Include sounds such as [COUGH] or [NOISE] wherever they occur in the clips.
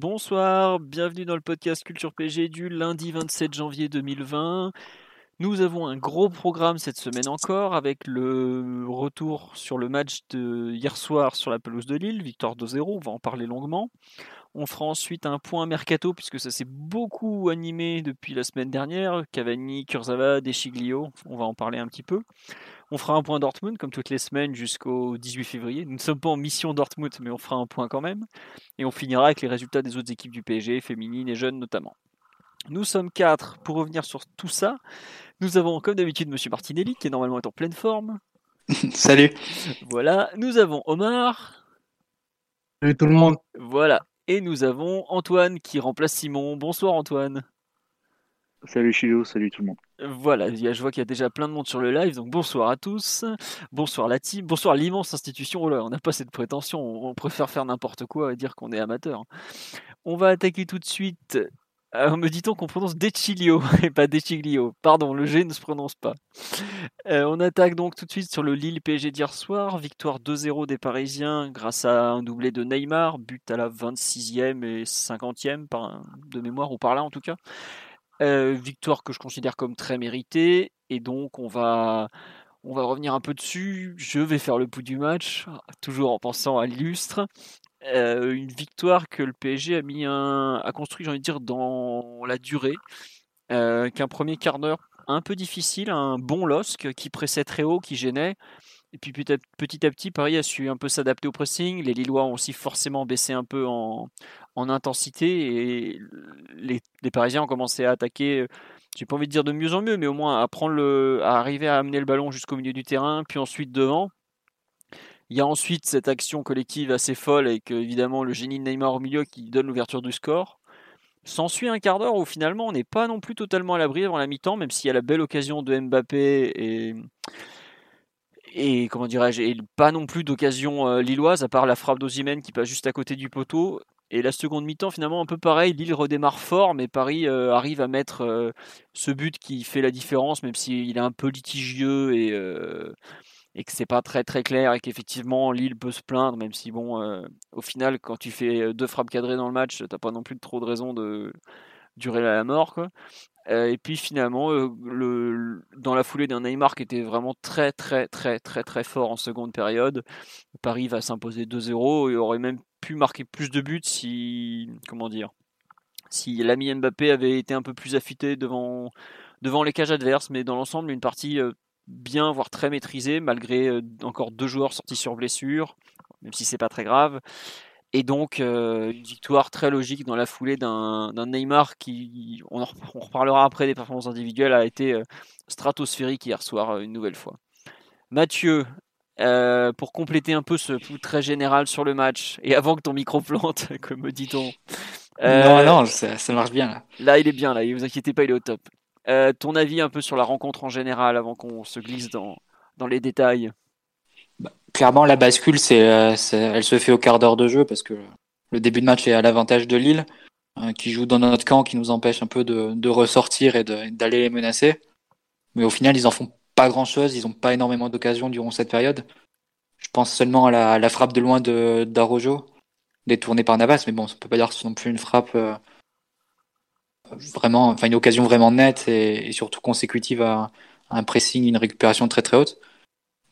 Bonsoir, bienvenue dans le podcast Culture PG du lundi 27 janvier 2020. Nous avons un gros programme cette semaine encore avec le retour sur le match de hier soir sur la pelouse de Lille, victoire 2-0, on va en parler longuement. On fera ensuite un point mercato puisque ça s'est beaucoup animé depuis la semaine dernière. Cavani, Kurzawa, Deschiglio, on va en parler un petit peu. On fera un point Dortmund comme toutes les semaines jusqu'au 18 février. Nous ne sommes pas en mission Dortmund, mais on fera un point quand même. Et on finira avec les résultats des autres équipes du PSG, féminines et jeunes notamment. Nous sommes quatre pour revenir sur tout ça. Nous avons comme d'habitude Monsieur Martinelli qui est normalement en pleine forme. [LAUGHS] Salut. Voilà. Nous avons Omar. Salut tout le monde. Voilà. Et nous avons Antoine qui remplace Simon. Bonsoir Antoine. Salut Chilo, salut tout le monde. Voilà, je vois qu'il y a déjà plein de monde sur le live, donc bonsoir à tous, bonsoir la team, bonsoir l'immense institution. Oh là, on n'a pas cette prétention, on préfère faire n'importe quoi et dire qu'on est amateur. On va attaquer tout de suite. Euh, me dit-on qu'on prononce Decilio [LAUGHS] et pas Deciglio Pardon, le G ne se prononce pas. Euh, on attaque donc tout de suite sur le Lille PSG d'hier soir. Victoire 2-0 des Parisiens grâce à un doublé de Neymar, but à la 26e et 50e par, de mémoire ou par là en tout cas. Euh, victoire que je considère comme très méritée. Et donc, on va, on va revenir un peu dessus. Je vais faire le pouls du match, toujours en pensant à l'illustre. Euh, une victoire que le PSG a mis a construit, j'ai envie de dire, dans la durée. Euh, qu'un premier quart d'heure un peu difficile, un bon LOSC qui pressait très haut, qui gênait. Et puis petit à petit, Paris a su un peu s'adapter au pressing. Les Lillois ont aussi forcément baissé un peu en, intensité et les, Parisiens ont commencé à attaquer. J'ai pas envie de dire de mieux en mieux, mais au moins à prendre le, à arriver à amener le ballon jusqu'au milieu du terrain, puis ensuite devant. Il y a ensuite cette action collective assez folle avec évidemment le génie de Neymar au milieu qui donne l'ouverture du score. S'ensuit un quart d'heure où finalement on n'est pas non plus totalement à l'abri avant la mi-temps, même s'il y a la belle occasion de Mbappé et et comment dirais-je, pas non plus d'occasion euh, lilloise, à part la frappe d'Ozimène qui passe juste à côté du poteau. Et la seconde mi-temps, finalement, un peu pareil. Lille redémarre fort, mais Paris euh, arrive à mettre euh, ce but qui fait la différence, même s'il est un peu litigieux et, et que c'est pas très très clair et qu'effectivement Lille peut se plaindre, même si bon, au final, quand tu fais deux frappes cadrées dans le match, t'as pas non plus trop de raison de durer à la mort. Euh, et puis finalement, euh, le, dans la foulée d'un Neymar qui était vraiment très très très très très fort en seconde période, Paris va s'imposer 2-0 et aurait même pu marquer plus de buts si comment dire si l'ami Mbappé avait été un peu plus affûté devant devant les cages adverses, mais dans l'ensemble une partie euh, bien voire très maîtrisée malgré encore deux joueurs sortis sur blessure, même si c'est pas très grave. Et donc, euh, une victoire très logique dans la foulée d'un Neymar qui, on, reparlera après des performances individuelles, a été euh, stratosphérique hier soir euh, une nouvelle fois. Mathieu, pour compléter un peu ce très général sur le match, et avant que ton micro plante, [LAUGHS] comme me dit-on. non, non, ça, marche bien là. Là, il est bien, là, ne vous inquiétez pas, il est au top. ton avis un peu sur la rencontre en général avant qu'on se glisse dans, dans les détails? Bah, clairement, la bascule, euh, c'est, elle se fait au quart d'heure de jeu parce que le début de match est à l'avantage de Lille, euh, qui joue dans notre camp, qui nous empêche un peu de, ressortir et d'aller les menacer. Mais au final, ils en font pas grand chose, ils n'ont pas énormément d'occasions durant cette période. Je pense seulement à la, frappe de loin de d'Arojo, détournée par Navas, mais bon, ça peut pas dire que ce non plus une frappe euh, vraiment, enfin une occasion vraiment nette et, surtout consécutive à, un pressing, une récupération très très haute.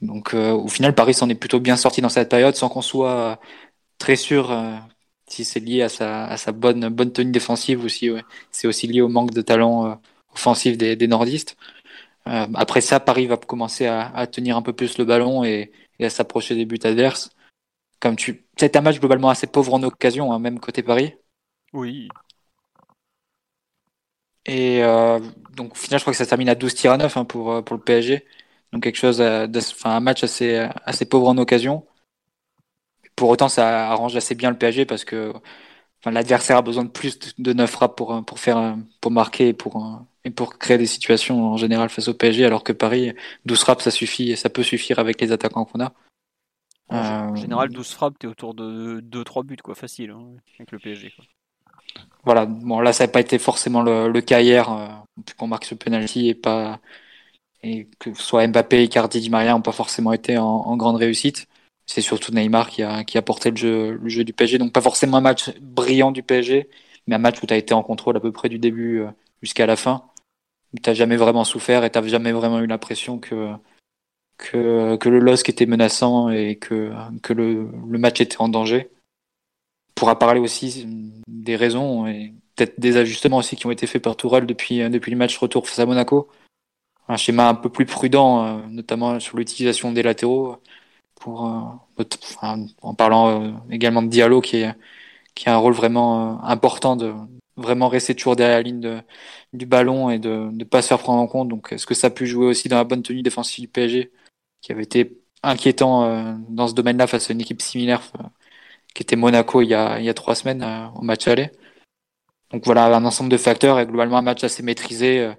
Donc euh, au final, Paris s'en est plutôt bien sorti dans cette période sans qu'on soit très sûr euh, si c'est lié à sa, bonne, bonne tenue défensive ou si c'est aussi lié au manque de talent euh, offensif des nordistes. Après ça, Paris va commencer à, à, tenir un peu plus le ballon et, et à s'approcher des buts adverses. Comme tu, c'est un match globalement assez pauvre en occasion, hein, même côté Paris. Oui. Et euh, donc, au final, je crois que ça termine à 12 tirs à 9 hein, pour, euh, pour le PSG. Donc, quelque chose, enfin, un match assez, assez pauvre en occasion. Pour autant, ça arrange assez bien le PSG parce que enfin, l'adversaire a besoin de plus de 9 frappes pour, pour, faire, pour marquer et pour, et pour créer des situations en général face au PSG, alors que Paris, 12 frappes, ça suffit et ça peut suffire avec les attaquants qu'on a. En général, 12 frappes, t'es autour de 2-3 buts, quoi, facile, hein, avec le PSG. Quoi voilà, bon là ça n'a pas été forcément le, cas hier, euh, qu'on marque ce penalty et pas et que soit Mbappé, Icardi, Di Maria n'ont pas forcément été en, grande réussite. C'est surtout Neymar qui a, qui a porté le jeu, le jeu du PSG. Donc pas forcément un match brillant du PSG, mais un match où tu as été en contrôle à peu près du début euh, jusqu'à la fin. Tu jamais vraiment souffert et tu jamais vraiment eu l'impression que, que, le LOSC était menaçant et que, que le, le match était en danger pourra parler aussi des raisons et peut-être des ajustements aussi qui ont été faits par Tourelle depuis, euh, depuis le match retour face à Monaco. Un schéma un peu plus prudent, euh, notamment sur l'utilisation des latéraux, euh, en parlant également de Diallo qui, a un rôle vraiment important de vraiment rester toujours derrière la ligne du ballon et de ne pas se faire prendre en compte. Donc est-ce que ça a pu jouer aussi dans la bonne tenue défensive du PSG qui avait été inquiétant dans ce domaine-là face à une équipe similaire qui était Monaco il y a, il y a trois semaines euh, au match aller? Donc voilà, un ensemble de facteurs et globalement un match assez maîtrisé. Euh,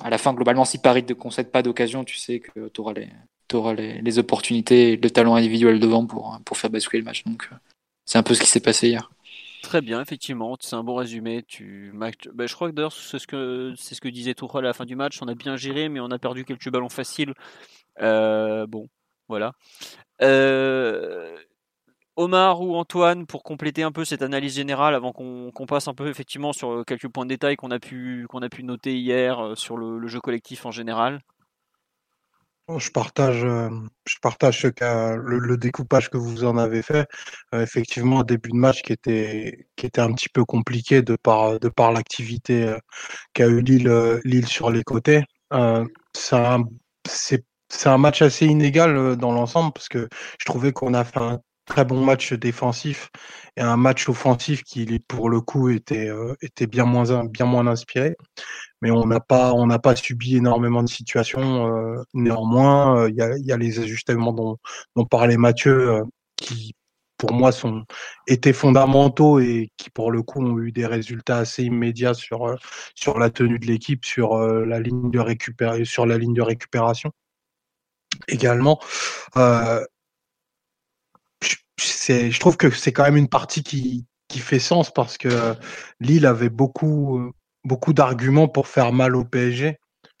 à la fin, globalement, si Paris ne concède pas d'occasion, tu sais que tu auras, les, auras les, les, opportunités le talent individuel devant pour, pour faire basculer le match. Donc euh, c'est un peu ce qui s'est passé hier. Très bien, effectivement, c'est un bon résumé. Tu... Ben, je crois que d'ailleurs, c'est ce que, c'est ce que disait Tourelle à la fin du match. On a bien géré, mais on a perdu quelques ballons faciles. bon, voilà. Euh, Omar ou Antoine, pour compléter un peu cette analyse générale, avant qu'on passe un peu effectivement sur euh, quelques points de détail qu'on a, pu, qu'on a pu noter hier euh, sur le, jeu collectif en général je partage, euh, je partage le, découpage que vous en avez fait. effectivement, un début de match qui était, qui était un petit peu compliqué de par, de par l'activité qu'a eu Lille, Lille sur les côtés. c'est un match assez inégal dans l'ensemble parce que je trouvais qu'on a fait un très bon match défensif et un match offensif qui, pour le coup, était, euh, bien, moins, bien moins inspiré. Mais on n'a pas, on n'a pas subi énormément de situations. Euh, néanmoins, euh, il y, a, les ajustements dont, dont parlait Mathieu qui, pour moi, sont, étaient fondamentaux et qui, pour le coup, ont eu des résultats assez immédiats sur, la tenue de l'équipe, sur, la ligne de récupération également. Je trouve que c'est quand même une partie qui, fait sens parce que Lille avait beaucoup, beaucoup d'arguments pour faire mal au PSG.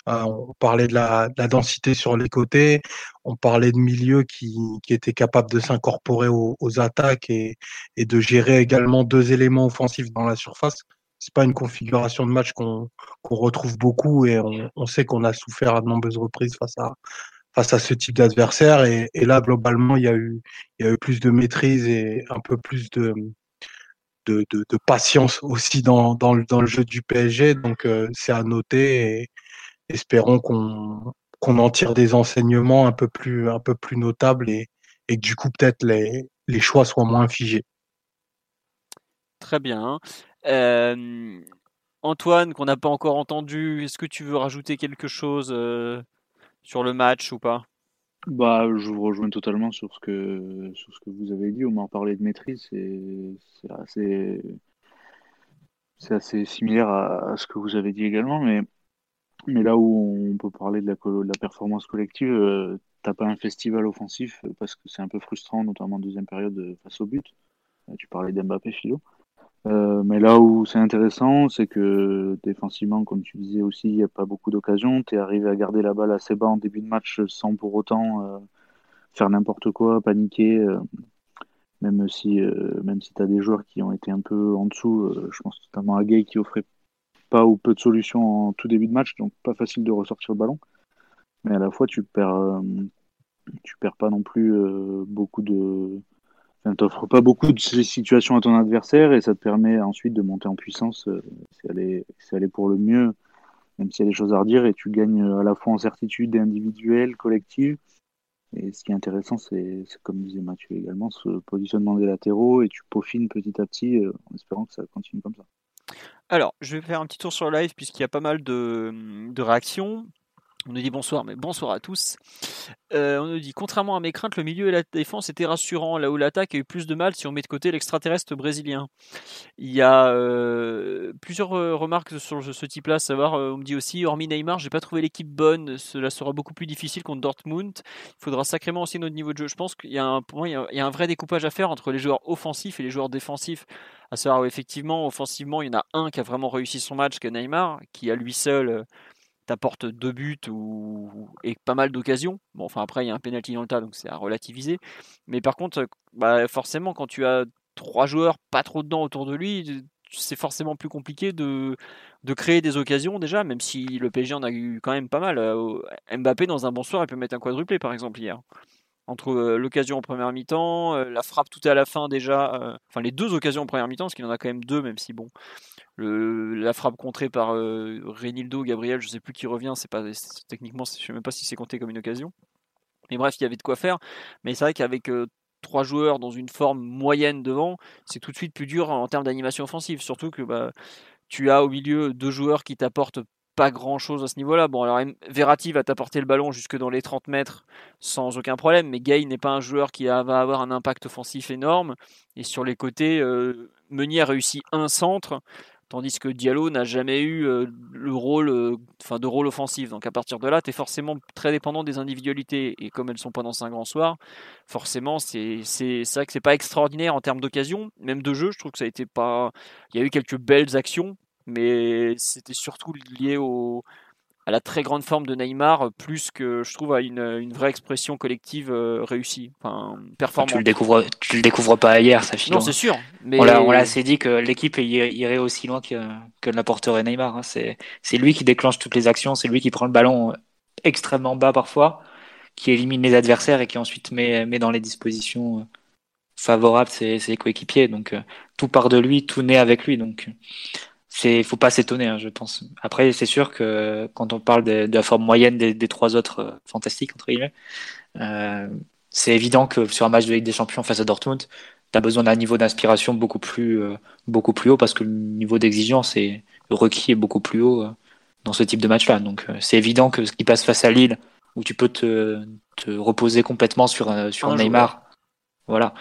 Euh, on parlait de la, densité sur les côtés, on parlait de milieux qui, étaient capables de s'incorporer aux, attaques et, et, de gérer également deux éléments offensifs dans la surface. C'est pas une configuration de match qu'on retrouve beaucoup et on, on sait qu'on a souffert à de nombreuses reprises face à, face à ce type d'adversaire. Et, là, globalement, il y, a eu, il y a eu plus de maîtrise et un peu plus de, de, patience aussi dans, dans, le, dans le jeu du PSG. Donc, euh, c'est à noter et espérons qu'on qu'on en tire des enseignements un peu plus, un peu plus notables et, et que du coup, peut-être les, les choix soient moins figés. Très bien. Euh, Antoine, qu'on n'a pas encore entendu, est-ce que tu veux rajouter quelque chose euh, sur le match ou pas? Bah, je vous rejoins totalement sur ce que sur ce que vous avez dit. On m'a parlé de maîtrise, c'est assez c'est assez similaire à, ce que vous avez dit également, mais mais là où on peut parler de la, performance collective, euh, t'as pas un festival offensif parce que c'est un peu frustrant, notamment en deuxième période face au but. Tu parlais d'Mbappé, Philo. Euh, mais là où c'est intéressant, c'est que défensivement, comme tu disais aussi, il n'y a pas beaucoup d'occasions. Tu es arrivé à garder la balle assez bas en début de match sans pour autant euh, faire n'importe quoi, paniquer. Euh, même si, si tu as des joueurs qui ont été un peu en dessous, je pense notamment à Gay qui offrait pas ou peu de solutions en tout début de match, donc pas facile de ressortir le ballon. Mais à la fois, tu perds, tu perds pas non plus beaucoup de ça t'offre pas beaucoup de situations à ton adversaire et ça te permet ensuite de monter en puissance euh, si elle est, pour le mieux, même s'il y a des choses à redire et tu gagnes à la fois en certitude individuelle, collective. Et ce qui est intéressant, c'est comme disait Mathieu également, ce positionnement des latéraux et tu peaufines petit à petit euh, en espérant que ça continue comme ça. Alors, je vais faire un petit tour sur le live puisqu'il y a pas mal de, de réactions. On nous dit bonsoir, mais bonsoir à tous. Euh, on nous dit, contrairement à mes craintes, le milieu et la défense étaient rassurants, là où l'attaque a eu plus de mal si on met de côté l'extraterrestre brésilien. Il y a euh, plusieurs euh, remarques sur ce type-là, savoir, on me dit aussi, hormis Neymar, j'ai pas trouvé l'équipe bonne, cela sera beaucoup plus difficile contre Dortmund. Il faudra sacrément aussi notre niveau de jeu. Je pense qu'il y a un, pour moi, il y a un vrai découpage à faire entre les joueurs offensifs et les joueurs défensifs. À savoir, effectivement, offensivement, il y en a un qui a vraiment réussi son match, que Neymar, qui à lui seul t'apporte deux buts ou, et pas mal d'occasions. Bon, enfin après, il y a un penalty dans le tas, donc c'est à relativiser. Mais par contre, bah, forcément, quand tu as trois joueurs pas trop dedans autour de lui, c'est forcément plus compliqué de, créer des occasions déjà, même si le PSG en a eu quand même pas mal. Euh, Mbappé, dans un bon soir, il peut mettre un quadruplé, par exemple, hier. Entre euh, l'occasion en première mi-temps, euh, la frappe tout à la fin déjà, enfin les deux occasions en première mi-temps, parce qu'il en a quand même deux, même si bon, la frappe contrée par euh, Gabriel, je sais plus qui revient, c'est pas techniquement, je sais même pas si c'est compté comme une occasion. Mais bref, il y avait de quoi faire. Mais c'est vrai qu'avec euh, trois joueurs dans une forme moyenne devant, c'est tout de suite plus dur en termes d'animation offensive. Surtout que bah, tu as au milieu deux joueurs qui t'apportent pas grand chose à ce niveau-là. Bon, alors Verratti va t'apporter le ballon jusque dans les 30 mètres sans aucun problème, mais Gay n'est pas un joueur qui va avoir un impact offensif énorme. Et sur les côtés, euh, Meunier a réussi un centre, tandis que Diallo n'a jamais eu euh, le rôle, euh, de rôle offensif. Donc à partir de là, tu es forcément très dépendant des individualités. Et comme elles sont pas dans un grand soir, forcément, c'est vrai que c'est pas extraordinaire en termes d'occasion, même de jeu. Je trouve que ça a été pas. Il y a eu quelques belles actions, mais c'était surtout lié au, à la très grande forme de Neymar, plus que je trouve à une, une vraie expression collective euh, réussie, enfin performante. Tu le découvres, tu le découvres pas hier, ça Non, c'est sûr. Mais... On l'a assez dit que l'équipe irait aussi loin que, que l'apporterait Neymar. Hein. C'est, lui qui déclenche toutes les actions, c'est lui qui prend le ballon extrêmement bas parfois, qui élimine les adversaires et qui ensuite met, met dans les dispositions euh, favorables ses, ses coéquipiers. Donc euh, tout part de lui, tout naît avec lui. Donc c'est faut pas s'étonner, hein, je pense. Après, c'est sûr que quand on parle de, la forme moyenne des, trois autres euh, fantastiques entre guillemets, euh, c'est évident que sur un match de Ligue des Champions face à Dortmund, tu as besoin d'un niveau d'inspiration beaucoup plus euh, beaucoup plus haut parce que le niveau d'exigence le requis est beaucoup plus haut dans ce type de match-là. Donc c'est évident que ce qui passe face à Lille, où tu peux te, te reposer complètement sur sur un Neymar, voilà,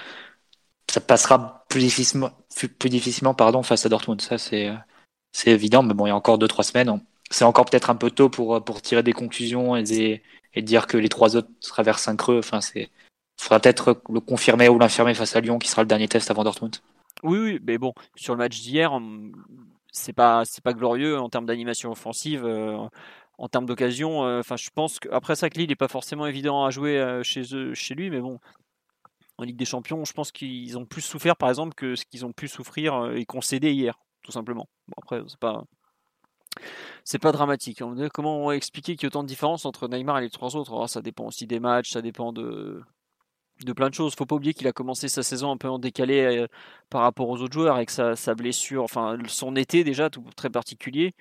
ça passera plus difficilement plus difficilement pardon face à Dortmund. Ça c'est c'est évident, mais bon, il y a encore deux trois semaines. C'est encore peut-être un peu tôt pour pour tirer des conclusions et, dire que les trois autres traversent un creux. Enfin, c'est faudra peut-être le confirmer ou l'infirmer face à Lyon, qui sera le dernier test avant Dortmund. Oui, oui, mais bon, sur le match d'hier, c'est pas pas glorieux en termes d'animation offensive. Euh, en termes d'occasion, euh, enfin, je pense qu'après ça, que Lille n'est pas forcément évident à jouer euh, chez chez lui, mais bon, en Ligue des Champions, je pense qu'ils ont plus souffert, par exemple, que ce qu'ils ont pu souffrir et concéder hier tout simplement. Bon, après, c'est pas. C'est pas dramatique. Comment expliquer qu'il y a autant de différence entre Neymar et les trois autres? Oh, Ça dépend aussi des matchs, ça dépend de, plein de choses. Faut pas oublier qu'il a commencé sa saison un peu en décalé euh, par rapport aux autres joueurs avec sa, blessure, enfin son été déjà tout très particulier.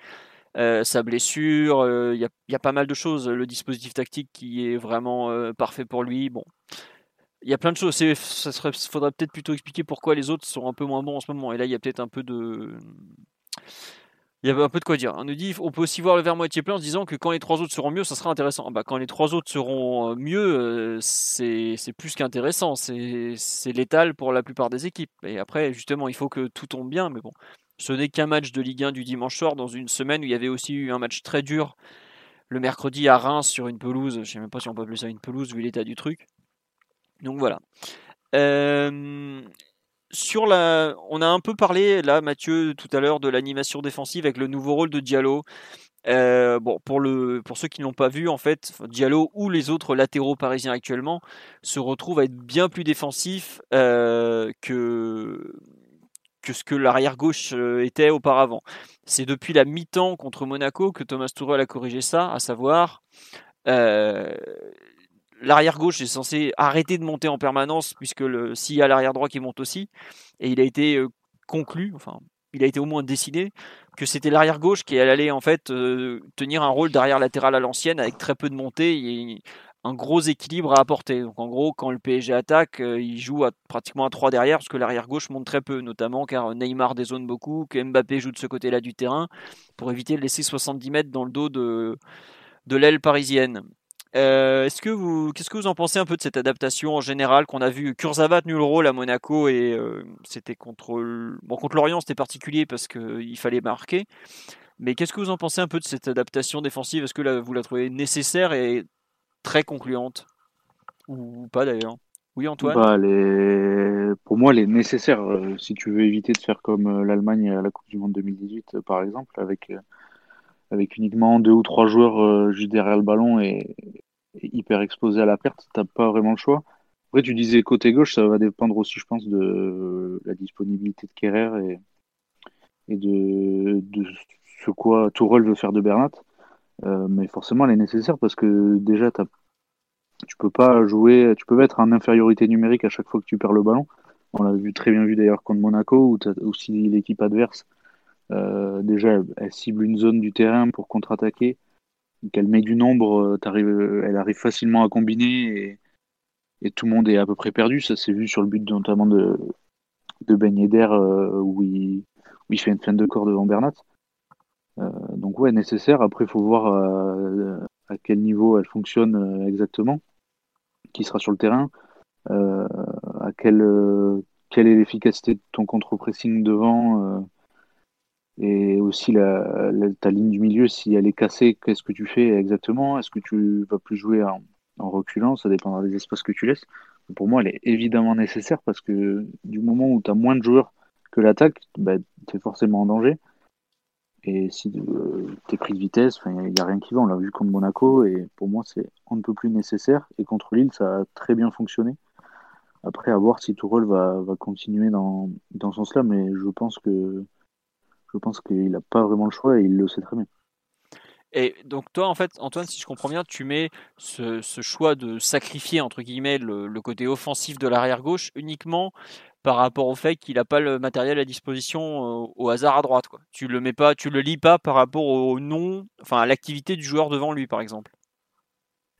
Euh, sa blessure, euh, il y, a, pas mal de choses. Le dispositif tactique qui est vraiment parfait pour lui. Bon, il y a plein de choses. Il faudrait peut-être plutôt expliquer pourquoi les autres sont un peu moins bons en ce moment. Et là, il y a peut-être un peu de. Il y a un peu de quoi dire. On nous dit, on peut aussi voir le verre moitié plein en se disant que quand les trois autres seront mieux, ça sera intéressant. Bah, quand les trois autres seront euh, mieux, euh, c'est plus qu'intéressant. C'est létal pour la plupart des équipes. Et après, justement, il faut que tout tombe bien. Mais bon, ce n'est qu'un match de Ligue 1 du dimanche soir dans une semaine où il y avait aussi eu un match très dur le mercredi à Reims sur une pelouse. Je ne sais même pas si on peut appeler ça une pelouse vu l'état du truc. Donc voilà. Euh, on a un peu parlé là, Mathieu, tout à l'heure de l'animation défensive avec le nouveau rôle de Diallo. Euh, pour ceux qui ne l'ont pas vu, en fait, Diallo ou les autres latéraux parisiens actuellement se retrouvent à être bien plus défensifs euh, que ce que l'arrière gauche était auparavant. C'est depuis la mi-temps contre Monaco que Thomas Tuchel a corrigé ça, à savoir l'arrière gauche est censé arrêter de monter en permanence puisque s'il y a l'arrière droit qui monte aussi, et il a été euh, conclu, enfin il a été au moins dessiné que c'était l'arrière gauche qui allait en fait euh, tenir un rôle d'arrière latéral à l'ancienne avec très peu de montée et un gros équilibre à apporter. Donc en gros, quand le PSG attaque, euh, il joue pratiquement à 3 derrière parce que l'arrière gauche monte très peu, notamment car Neymar dézone beaucoup, que Mbappé joue de ce côté-là du terrain pour éviter de laisser 70 mètres dans le dos de l'aile parisienne. Euh, est-ce que vous, qu'est-ce que vous en pensez un peu de cette adaptation en général qu'on a vu Kurzawa tenu le rôle à Monaco et euh, c'était contre, contre l'Orient c'était particulier parce qu'il fallait marquer. Mais qu'est-ce que vous en pensez un peu de cette adaptation défensive? Est-ce que vous la trouvez nécessaire et très concluante? Ou pas d'ailleurs? Oui, Antoine? Bah. Pour moi, elle est nécessaire. Euh, si tu veux éviter de faire comme euh, l'Allemagne à la Coupe du Monde 2018, euh, par exemple, avec, avec uniquement deux ou trois joueurs juste derrière le ballon et, hyper exposés à la perte, tu n'as pas vraiment le choix. Après, tu disais côté gauche, ça va dépendre aussi, je pense, de la disponibilité de Kerrer et, de, ce quoi Tourelle veut faire de Bernat. Euh, mais forcément, elle est nécessaire parce que déjà, tu peux pas jouer, tu peux être en infériorité numérique à chaque fois que tu perds le ballon. On l'a vu très bien vu d'ailleurs contre Monaco, où aussi l'équipe adverse, euh, déjà, elle, cible une zone du terrain pour contre-attaquer, qu'elle met du nombre, euh, elle arrive facilement à combiner et, tout le monde est à peu près perdu. Ça s'est vu sur le but notamment de, de Ben où, il, fait une fin de corps devant Bernat. Euh, donc ouais, nécessaire. Après, il faut voir euh, à quel niveau elle fonctionne euh, exactement, qui sera sur le terrain, à quelle, quelle est l'efficacité de ton contre-pressing devant et aussi ta ligne du milieu, si elle est cassée, qu'est-ce que tu fais exactement? Est-ce que tu vas plus jouer en, reculant? Ça dépendra des espaces que tu laisses. Pour moi, elle est évidemment nécessaire parce que du moment où tu as moins de joueurs que l'attaque, bah, tu es forcément en danger. Et si euh, tu es pris de vitesse, il n'y a, rien qui va. On l'a vu contre Monaco et pour moi, c'est un peu plus nécessaire. Et contre Lille, ça a très bien fonctionné. Après, à voir si Tourelle va, va continuer dans, dans ce sens-là, mais je pense que je pense qu'il n'a pas vraiment le choix et il le sait très bien. Et donc toi, en fait, Antoine, si je comprends bien, tu mets ce, ce choix de sacrifier entre guillemets le, le côté offensif de l'arrière gauche uniquement par rapport au fait qu'il n'a pas le matériel à disposition euh, au hasard à droite. Quoi. Tu le mets pas, tu le lis pas par rapport au nom, enfin à l'activité du joueur devant lui, par exemple.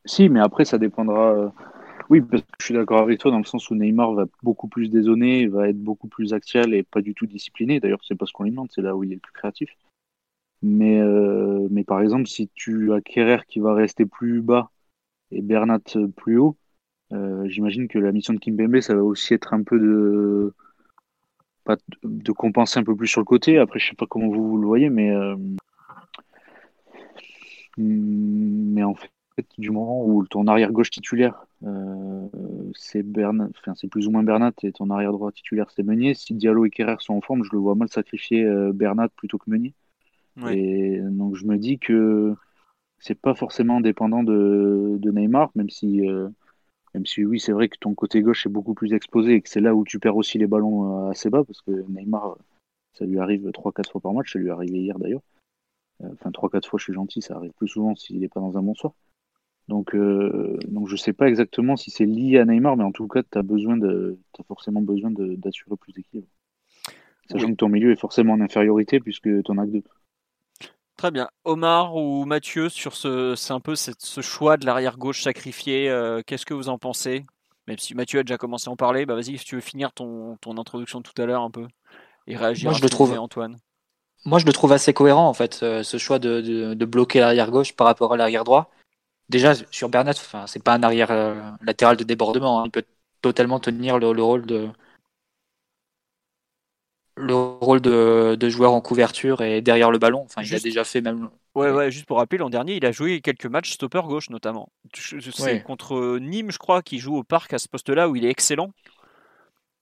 Si, mais après ça dépendra. Euh, oui, parce que je suis d'accord avec toi dans le sens où Neymar va beaucoup plus dézonner, va être beaucoup plus axial et pas du tout discipliné. D'ailleurs, c'est pas ce qu'on lui demande, c'est là où il est le plus créatif. Mais, euh, mais par exemple, si tu as Kerrer qui va rester plus bas et Bernat plus haut, euh, j'imagine que la mission de Kimpembe, ça va aussi être un peu de de compenser un peu plus sur le côté. Après, je sais pas comment vous, le voyez, mais euh, mais en fait, du moment où ton arrière gauche titulaire euh, c'est Bernat, enfin c'est plus ou moins Bernat et ton arrière droit titulaire c'est Meunier. Si Diallo et Kerrer sont en forme, je le vois mal sacrifier Bernat plutôt que Meunier. Et donc je me dis que c'est pas forcément dépendant de, de Neymar, même si même si oui, c'est vrai que ton côté gauche est beaucoup plus exposé et que c'est là où tu perds aussi les ballons euh, assez bas, parce que Neymar, ça lui arrive 3-4 fois par match, ça lui est arrivé hier d'ailleurs. Euh, enfin, 3-4 fois, je suis gentil, ça arrive plus souvent s'il n'est pas dans un bon soir. Donc, euh, donc je sais pas exactement si c'est lié à Neymar, mais en tout cas, tu as, besoin de, as forcément besoin d'assurer plus d'équilibre. Sachant que ton milieu est forcément en infériorité puisque tu en as que deux. Très bien. Omar ou Mathieu, sur ce, c'est un peu ce choix de l'arrière gauche sacrifié. Euh, qu'est-ce que vous en pensez? Même si Mathieu a déjà commencé à en parler, bah vas-y, si tu veux finir ton, ton introduction tout à l'heure un peu et réagir. Moi, je le trouve. Antoine. Moi, je le trouve assez cohérent en fait, euh, ce choix de, de, bloquer l'arrière gauche par rapport à l'arrière droit. Déjà sur Bernat, enfin, c'est pas un arrière euh, latéral de débordement. Hein. Il peut totalement tenir le rôle de, le rôle de, de, joueur en couverture et derrière le ballon. Enfin, il a déjà fait même. Ouais, ouais, juste pour rappeler, l'an dernier, il a joué quelques matchs stopper gauche notamment. C'est contre Nîmes, je crois, qui joue au parc à ce poste-là où il est excellent.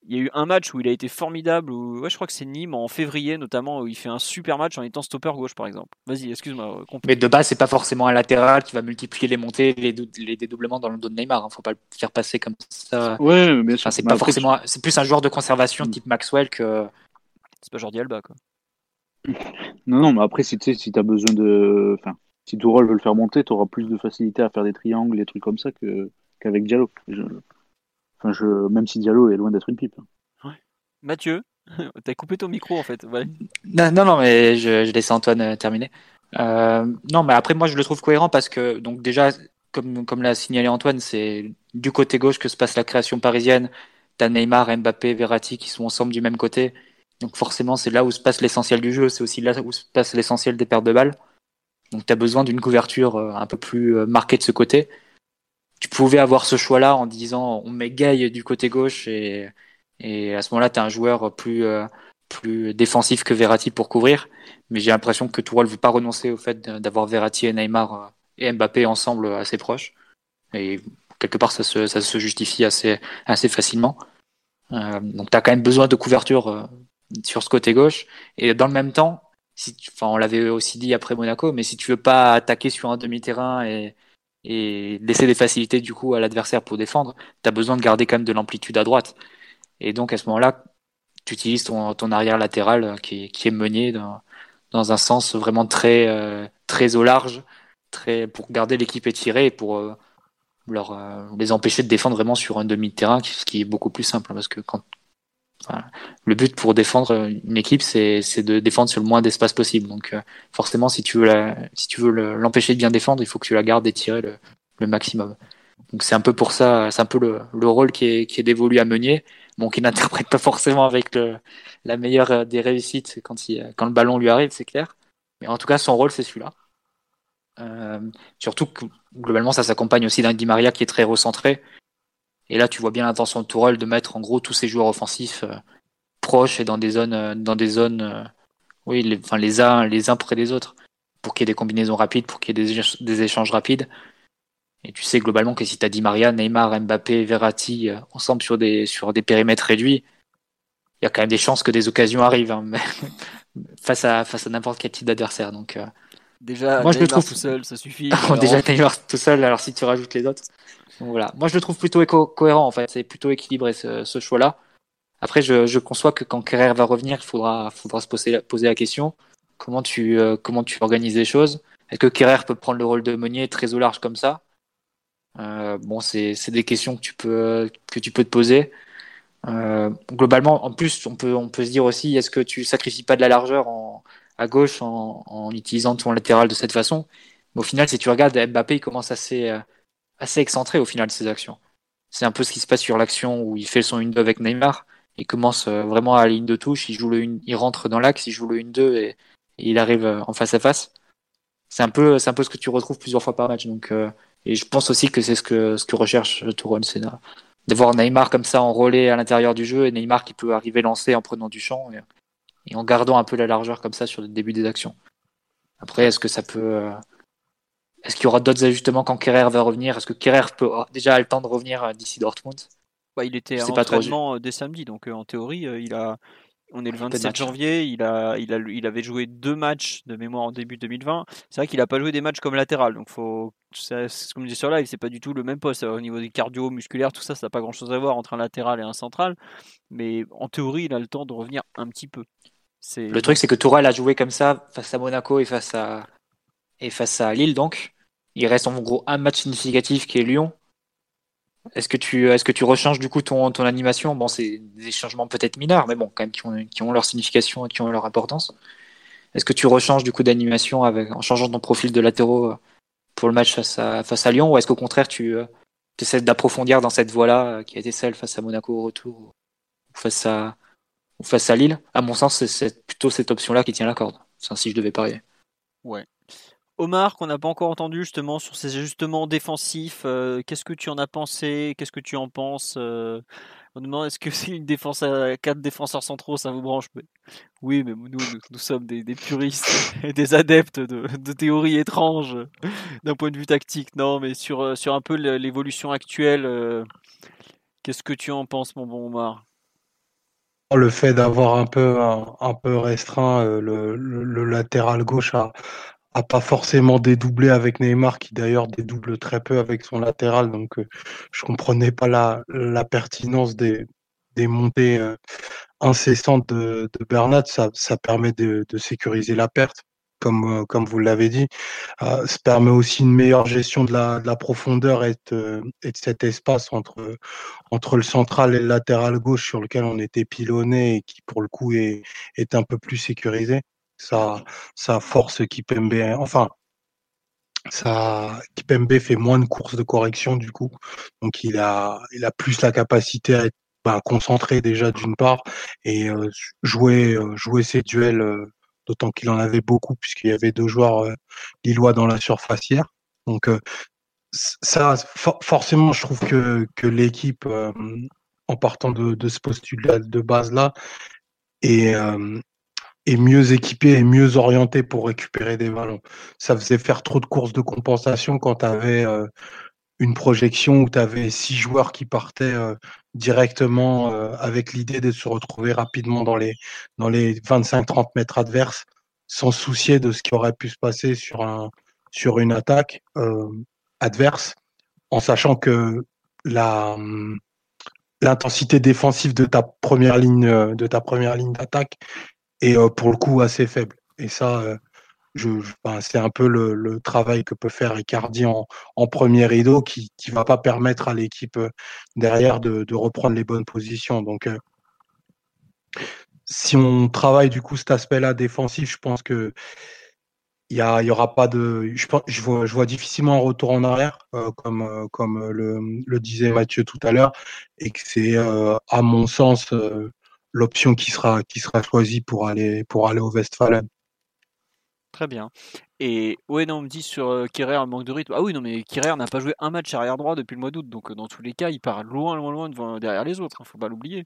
Il y a eu un match où il a été formidable. Où... Ouais, je crois que c'est Nîmes en février notamment où il fait un super match en étant stopper gauche par exemple. Vas-y, excuse-moi. Mais de base, c'est pas forcément un latéral qui va multiplier les montées, les, les dédoublements dans le dos de Neymar. Hein. Faut pas le faire passer comme ça. Ouais, mais c'est pas forcément. C'est plus un joueur de conservation mm. type Maxwell que c'est pas Jordi Alba, quoi. Non, non, mais après, si tu si as besoin de. Enfin, si Tourol veut le faire monter, tu auras plus de facilité à faire des triangles, des trucs comme ça qu'avec Diallo. Enfin, je... Même si Diallo est loin d'être une pipe. Ouais. Mathieu, [LAUGHS] t'as coupé ton micro en fait. Non, non, mais je, je laisse Antoine euh, terminer. Euh, non, mais après, moi, je le trouve cohérent parce que, donc, déjà, comme, comme l'a signalé Antoine, c'est du côté gauche que se passe la création parisienne. T'as Neymar, Mbappé, Verratti qui sont ensemble du même côté. Donc forcément, c'est là où se passe l'essentiel du jeu. C'est aussi là où se passe l'essentiel des pertes de balles. Donc tu as besoin d'une couverture euh, un peu plus marquée de ce côté. Tu pouvais avoir ce choix-là en disant on met Gay du côté gauche et, et à ce moment-là, tu as un joueur plus, euh, plus défensif que Verratti pour couvrir. Mais j'ai l'impression que Tourelle ne veut pas renoncer au fait d'avoir Verratti et Neymar et Mbappé ensemble assez proches. Et quelque part, ça se, ça se justifie assez, assez facilement. Euh, donc tu as quand même besoin de couverture sur ce côté gauche. Et dans le même temps, si enfin, on l'avait aussi dit après Monaco, mais si tu veux pas attaquer sur un demi-terrain et, et laisser des facilités du coup à l'adversaire pour défendre, tu as besoin de garder quand même de l'amplitude à droite. Et donc à ce moment-là, tu utilises ton, arrière latéral qui, qui est mené dans, un sens vraiment très, euh, très au large, très, pour garder l'équipe étirée et pour euh, leur, euh, les empêcher de défendre vraiment sur un demi-terrain, ce qui est beaucoup plus simple. Parce que quand, le but pour défendre une équipe, c'est de défendre sur le moins d'espace possible. Donc euh, forcément, si tu veux la, si l'empêcher de bien défendre, il faut que tu la gardes et tirer le, le maximum. Donc c'est un peu pour ça, c'est un peu le, le, rôle qui est, qui est dévolu à Meunier, bon, qui [LAUGHS] n'interprète pas forcément avec le, la meilleure des réussites quand, il, quand le ballon lui arrive, c'est clair. Mais en tout cas, son rôle, c'est celui-là. Euh, surtout que globalement, ça s'accompagne aussi d'un Di Maria qui est très recentré, et là, tu vois bien l'intention de Tourelle de mettre en gros tous ses joueurs offensifs euh, proches et dans des zones, euh, dans des zones, euh, oui, les, enfin les uns, les uns près des autres, pour qu'il y ait des combinaisons rapides, pour qu'il y ait des, des, échanges rapides. Et tu sais globalement que si tu as dit Maria, Neymar, Mbappé, Verratti ensemble sur des, sur des périmètres réduits, il y a quand même des chances que des occasions arrivent hein, [LAUGHS] face à, face à n'importe quel type d'adversaire. Donc, déjà, moi, je le trouve tout seul, ça suffit. [LAUGHS] déjà, Neymar tout seul, alors si tu rajoutes les autres voilà. Moi, je le trouve plutôt cohérent, en fait. C'est plutôt équilibré, ce, choix-là. Après, je, je, conçois que quand Kerrer va revenir, il faudra, faudra se poser, la question. Comment tu, euh, comment tu organises les choses? Est-ce que Kerrer peut prendre le rôle de Meunier très au large comme ça? Euh, bon, c'est, des questions que tu peux, que tu peux te poser. Euh, globalement, en plus, on peut, on peut se dire aussi, est-ce que tu sacrifies pas de la largeur à gauche en, utilisant ton latéral de cette façon? Mais au final, si tu regardes, Mbappé, il commence assez, assez excentré au final de ses actions. C'est un peu ce qui se passe sur l'action où il fait son 1-2 avec Neymar. Il commence euh, vraiment à la ligne de touche, il, joue le il rentre dans l'axe, il joue le 1-2 et, il arrive euh, en face à face. C'est un peu, un peu ce que tu retrouves plusieurs fois par match. Donc, euh, et je pense aussi que c'est ce que, ce que recherche Tourelle, c'est de voir Neymar comme ça enrôlé à l'intérieur du jeu et Neymar qui peut arriver lancé en prenant du champ et en gardant un peu la largeur comme ça sur le début des actions. Après, est-ce que ça peut, est-ce qu'il y aura d'autres ajustements quand Kerrer va revenir? Est-ce que Kerrer peut déjà a le temps de revenir euh, d'ici Dortmund? Bah, Il était en entraînement euh, dès samedi, donc euh, en théorie, il a. On est le 27 janvier, il, a, il, a, il avait joué deux matchs de mémoire en début 2020. C'est vrai qu'il n'a pas joué des matchs comme latéral, donc faut, comme je dis sur live, c'est pas du tout le même poste. Au niveau des cardio, musculaires, tout ça, ça n'a pas grand chose à voir entre un latéral et un central. Mais en théorie, il a le temps de revenir un petit peu. Le truc, c'est que Tourelle a joué comme ça face à Monaco et face à, et face à Lille, donc, il reste en gros un match significatif qui est Lyon. Est-ce que tu, est-ce que tu rechanges du coup ton, ton animation? Bon, c'est des changements peut-être mineurs, mais bon, quand même qui ont, qui ont leur signification et qui ont leur importance. Est-ce que tu rechanges du coup d'animation avec, en changeant ton profil de latéraux euh, pour le match face à, face à Lyon, ou est-ce qu'au contraire tu euh, essaies d'approfondir dans cette voie-là euh, qui a été celle face à Monaco au retour ou face à, ou face à Lille? À mon sens, c'est plutôt cette option-là qui tient la corde. Enfin, si je devais parier. Ouais. Omar, qu'on n'a pas encore entendu justement sur ces ajustements défensifs, euh, qu'est-ce que tu en as pensé? Qu'est-ce que tu en penses euh, On demande est-ce que c'est une défense à quatre défenseurs centraux, ça vous branche? Oui, mais nous, nous, sommes des, puristes [LAUGHS] et des adeptes de, théories étranges d'un point de vue tactique. Non, mais sur, euh, un peu l'évolution actuelle, qu'est-ce que tu en penses, mon bon Omar? Le fait d'avoir un peu un, peu restreint le, le, latéral gauche à, a pas forcément dédoublé avec Neymar, qui d'ailleurs dédouble très peu avec son latéral. Donc, euh, je comprenais pas la, la pertinence des, des montées euh, incessantes de, de Bernat. Ça, ça permet de, de sécuriser la perte, comme, euh, comme vous l'avez dit. ça permet aussi une meilleure gestion de la, de la profondeur et de, et de cet espace entre, entre le central et le latéral gauche sur lequel on était pilonné et qui, pour le coup, est, est un peu plus sécurisé ça, ça force Kipembe. Enfin, ça, Kipembe fait moins de courses de correction du coup, donc il a, il a plus la capacité à être bah, concentré déjà d'une part et euh, jouer, euh, jouer ses duels, euh, d'autant qu'il en avait beaucoup puisqu'il y avait deux joueurs lillois dans la surface hier. Donc ça, forcément, je trouve que, que l'équipe, en partant de, de ce postulat de base là, est, mieux équipé et mieux orienté pour récupérer des ballons. Ça faisait faire trop de courses de compensation quand tu avais euh, une projection où tu avais six joueurs qui partaient euh, directement euh, avec l'idée de se retrouver rapidement dans les, dans les 25-30 mètres adverses sans soucier de ce qui aurait pu se passer sur, un, sur une attaque adverse, en sachant que la l'intensité défensive de ta première ligne de ta première ligne d'attaque et euh, pour le coup assez faible. Et ça, euh, je, c'est un peu le, travail que peut faire Icardi en, en premier rideau qui ne va pas permettre à l'équipe euh, derrière de, de, reprendre les bonnes positions. Donc, si on travaille du coup cet aspect-là défensif, je pense que il y, y aura pas de. Je, pense, je, vois, je vois difficilement un retour en arrière, comme, comme le, le, disait Mathieu tout à l'heure, et que c'est, à mon sens, l'option qui sera, qui sera choisie pour aller, pour aller au Westfalen. Très bien. Et ouais, non, on me dit sur euh, un manque de rythme. Ah oui, non, mais Kerrer n'a pas joué un match arrière droit depuis le mois d'août, donc euh, dans tous les cas, il part loin, loin, loin derrière les autres. ne hein, faut pas l'oublier.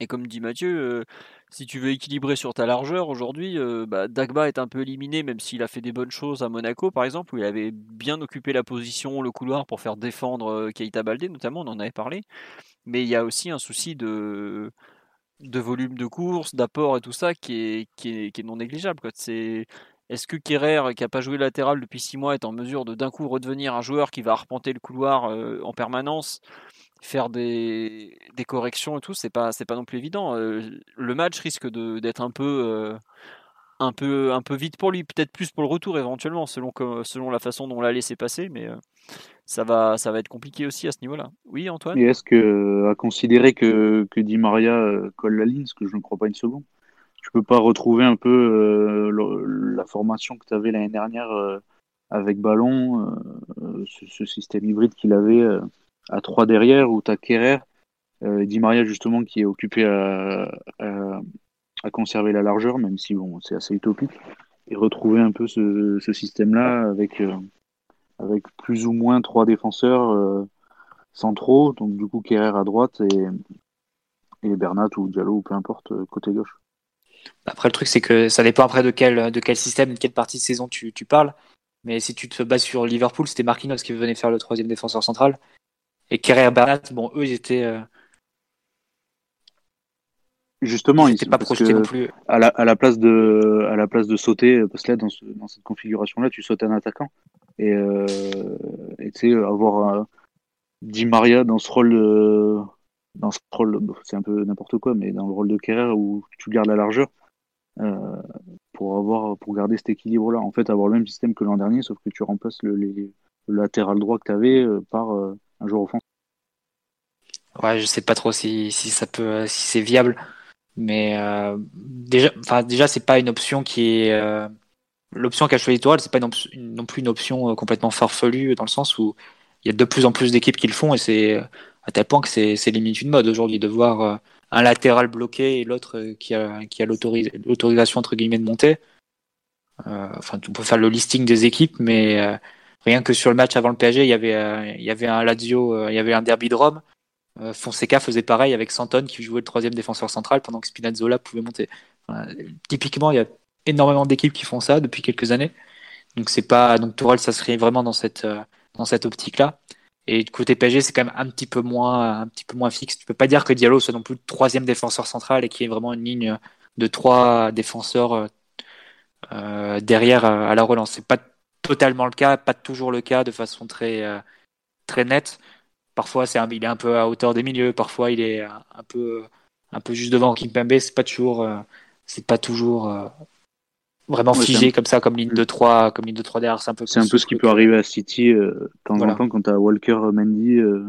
Et comme dit Mathieu, euh, si tu veux équilibrer sur ta largeur aujourd'hui, euh, bah, Dagba est un peu éliminé, même s'il a fait des bonnes choses à Monaco, par exemple, où il avait bien occupé la position, le couloir pour faire défendre Keita Baldé, notamment, on en avait parlé. Mais il y a aussi un souci de de volume de course, d'apport et tout ça qui est, qui est, qui est non négligeable. C'est, est-ce que Kerrer, qui n'a pas joué latéral depuis 6 mois, est en mesure de d'un coup redevenir un joueur qui va arpenter le couloir euh, en permanence, faire des, des, corrections et tout C'est pas, c'est pas non plus évident. Euh, le match risque d'être un peu. Euh, un peu, un peu vite pour lui, peut-être plus pour le retour éventuellement, selon, selon la façon dont on l'a laissé passer, mais ça va, ça va être compliqué aussi à ce niveau-là. Oui, Antoine? Et est-ce que, à considérer que, que Di Maria euh, colle la ligne, ce que je ne crois pas une seconde, tu peux pas retrouver un peu euh, la formation que tu avais l'année dernière euh, avec ballon, ce, système hybride qu'il avait à 3 derrière, où tu as Kerrer, Di Maria justement qui est occupé à, à, conserver la largeur, même si bon, c'est assez utopique, et retrouver un peu ce, ce système-là avec avec plus ou moins trois défenseurs euh, centraux, donc du coup Kerrer à droite et, et Bernat ou Diallo ou peu importe euh, côté gauche. Après le truc c'est que ça dépend après de quel, de quel système, de quelle partie de saison tu, tu parles. Mais si tu te bases sur Liverpool, c'était Marquinhos qui venait faire le troisième défenseur central. Et Kerrer et Bernat, bon, eux, ils étaient. Euh, Justement, ils n'étaient pas projetés non plus. À la, à la, place de, à la place de sauter, parce que là, dans, dans cette configuration-là, tu sautes un attaquant. Et euh, tu sais, avoir Di Maria dans ce rôle, dans ce rôle, c'est un peu n'importe quoi, mais dans le rôle de Kerrer où tu gardes la largeur euh, pour avoir, pour garder cet équilibre-là. En fait, avoir le même système que l'an dernier, sauf que tu remplaces le, latéral droit que tu avais euh, par un joueur offensif. Ouais, je sais pas trop si, si ça peut, si c'est viable, mais déjà, enfin déjà c'est pas une option qui est l'option qu'a choisi Tourelle, c'est pas non, plus une option euh, complètement farfelue dans le sens où il y a de plus en plus d'équipes qui le font et c'est euh, à tel point que c'est limite une mode aujourd'hui de voir euh, un latéral bloqué et l'autre qui a, qui a l'autorisation entre guillemets de monter. enfin, on peut faire le listing des équipes, mais rien que sur le match avant le PSG, il y avait, il y avait un Lazio, il y avait un derby de Rome. Fonseca faisait pareil avec Santon qui jouait le troisième défenseur central pendant que Spinazzola pouvait monter. typiquement, il y a énormément d'équipes qui font ça depuis quelques années. Donc c'est pas donc Tourelle ça serait vraiment dans cette euh, dans cette optique là. Et côté PSG c'est quand même un petit peu moins un petit peu moins fixe. Tu peux pas dire que Diallo soit non plus le troisième défenseur central et qu'il y ait vraiment une ligne de trois défenseurs euh, euh derrière à la relance. C'est pas totalement le cas, pas toujours le cas de façon très très nette. Parfois c'est il est un peu à hauteur des milieux, parfois il est un peu un peu juste devant Kimpembe. C'est pas toujours c'est pas toujours vraiment figé comme ça, comme ligne de 3, comme ligne de 3 derrière. C'est un peu, c'est un peu ce qui peut arriver à City euh, quand voilà. quand tu as Walker Mendy, euh,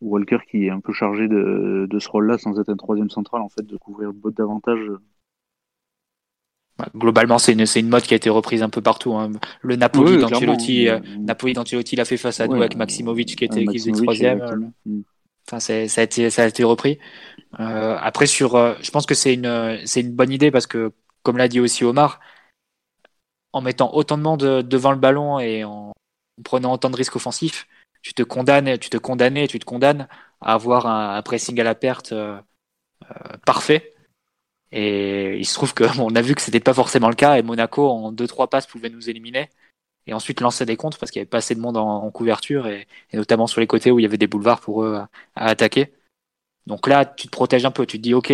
Walker qui est un peu chargé de, de ce rôle-là sans être un troisième central, en fait, de couvrir davantage. Globalement, c'est une, une mode qui a été reprise un peu partout. Hein. Le Napoli d'Ancelotti, euh, Napoli d'Ancelotti l'a fait face à nous avec Maximovic qui était qui faisait troisième. Enfin, ça a été ça a été repris. Euh, après sur, euh, je pense que c'est une c'est une bonne idée parce que comme l'a dit aussi Omar, en mettant autant de monde devant le ballon et en prenant autant de risques offensifs, tu te condamnes, tu te condamnes, tu te condamnes à avoir un, pressing à la perte euh, parfait et il se trouve que [LAUGHS] on a vu que c'était pas forcément le cas et Monaco en deux trois passes pouvait nous éliminer et ensuite lancer des comptes parce qu'il y avait pas assez de monde en, couverture et, notamment sur les côtés où il y avait des boulevards pour eux à, attaquer. Donc là, tu te protèges un peu. Tu te dis, ok,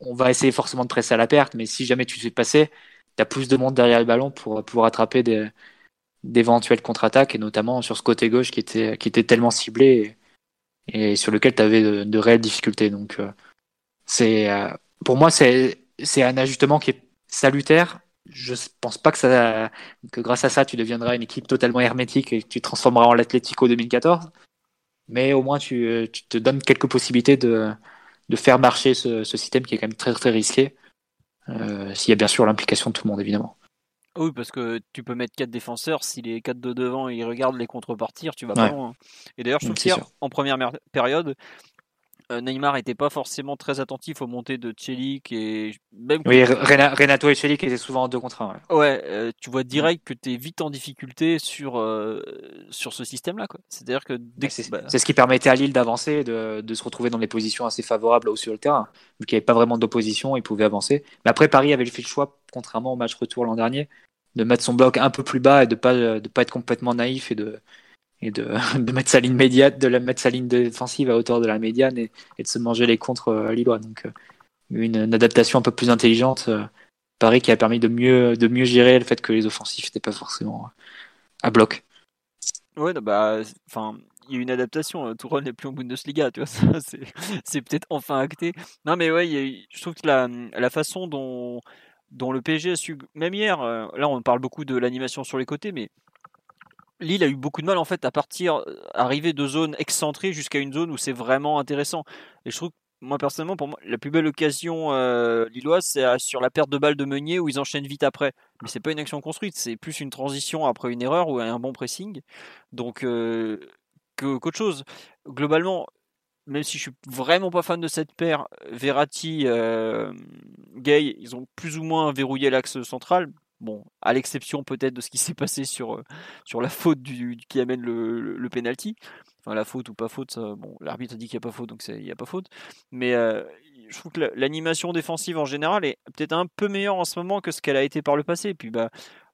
on va essayer forcément de presser à la perte, mais si jamais tu te fais passer, tu as plus de monde derrière le ballon pour pouvoir attraper d'éventuelles contre-attaques et notamment sur ce côté gauche qui était qui était tellement ciblé et, sur lequel tu avais de, réelles difficultés. Donc euh, c'est euh, pour moi, c'est un ajustement qui est salutaire. Je pense pas que, ça, que grâce à ça, tu deviendras une équipe totalement hermétique et que tu transformeras en l'Atlético 2014. Mais au moins, tu, tu, te donnes quelques possibilités de, de faire marcher ce, ce, système qui est quand même très très risqué. Euh, S'il y a bien sûr l'implication de tout le monde, évidemment. Oui, parce que tu peux mettre quatre défenseurs, si les quatre de devant ils regardent les contrepartir, tu vas pas loin. Hein. Et d'ailleurs, je trouve en première période, Neymar n'était pas forcément très attentif aux montées de Chelik et même oui Renato et Chelik étaient souvent en deux contre un. Ouais, euh, tu vois direct que tu es vite en difficulté sur euh, sur ce système-là C'est-à-dire que bah, c'est ce qui permettait à Lille d'avancer, de, de, se retrouver dans des positions assez favorables sur le terrain, vu qu'il n'y avait pas vraiment d'opposition, il pouvait avancer. Mais après Paris avait fait le choix, contrairement au match retour l'an dernier, de mettre son bloc un peu plus bas et de pas de pas être complètement naïf et de et [LAUGHS] de, mettre sa ligne médiate, de la mettre sa ligne défensive à hauteur de la médiane et, de se manger les contres à euh, lillois. Donc euh, une, une, adaptation un peu plus intelligente, euh, Paris qui a permis de mieux, de mieux gérer le fait que les offensifs n'étaient pas forcément à bloc. Ouais, bah, enfin, il y a eu une adaptation. Touron n'est plus en Bundesliga, tu vois, [LAUGHS] c'est peut-être enfin acté. Non, mais ouais, je trouve que la, la façon dont, dont le PSG a su, même hier, là on parle beaucoup de l'animation sur les côtés, mais Lille a eu beaucoup de mal en fait à partir, euh, arriver de zones excentrées jusqu'à une zone où c'est vraiment intéressant. Et je trouve, moi personnellement, pour moi, la plus belle occasion euh, lilloise, c'est sur la perte de balle de Meunier où ils enchaînent vite après. Mais c'est pas une action construite, c'est plus une transition après une erreur ou un bon pressing. Donc euh, qu'autre chose. Globalement, même si je suis vraiment pas fan de cette paire, Verratti, Gay, ils ont plus ou moins verrouillé l'axe central. Bon, à l'exception peut-être de ce qui s'est passé sur, euh, sur la faute du, qui amène le, le, penalty. Enfin, la faute ou pas faute, bon, l'arbitre dit qu'il n'y a pas faute, donc il n'y a pas faute. Mais euh, je trouve que l'animation défensive en général est peut-être un peu meilleure en ce moment que ce qu'elle a été par le passé. puis bah,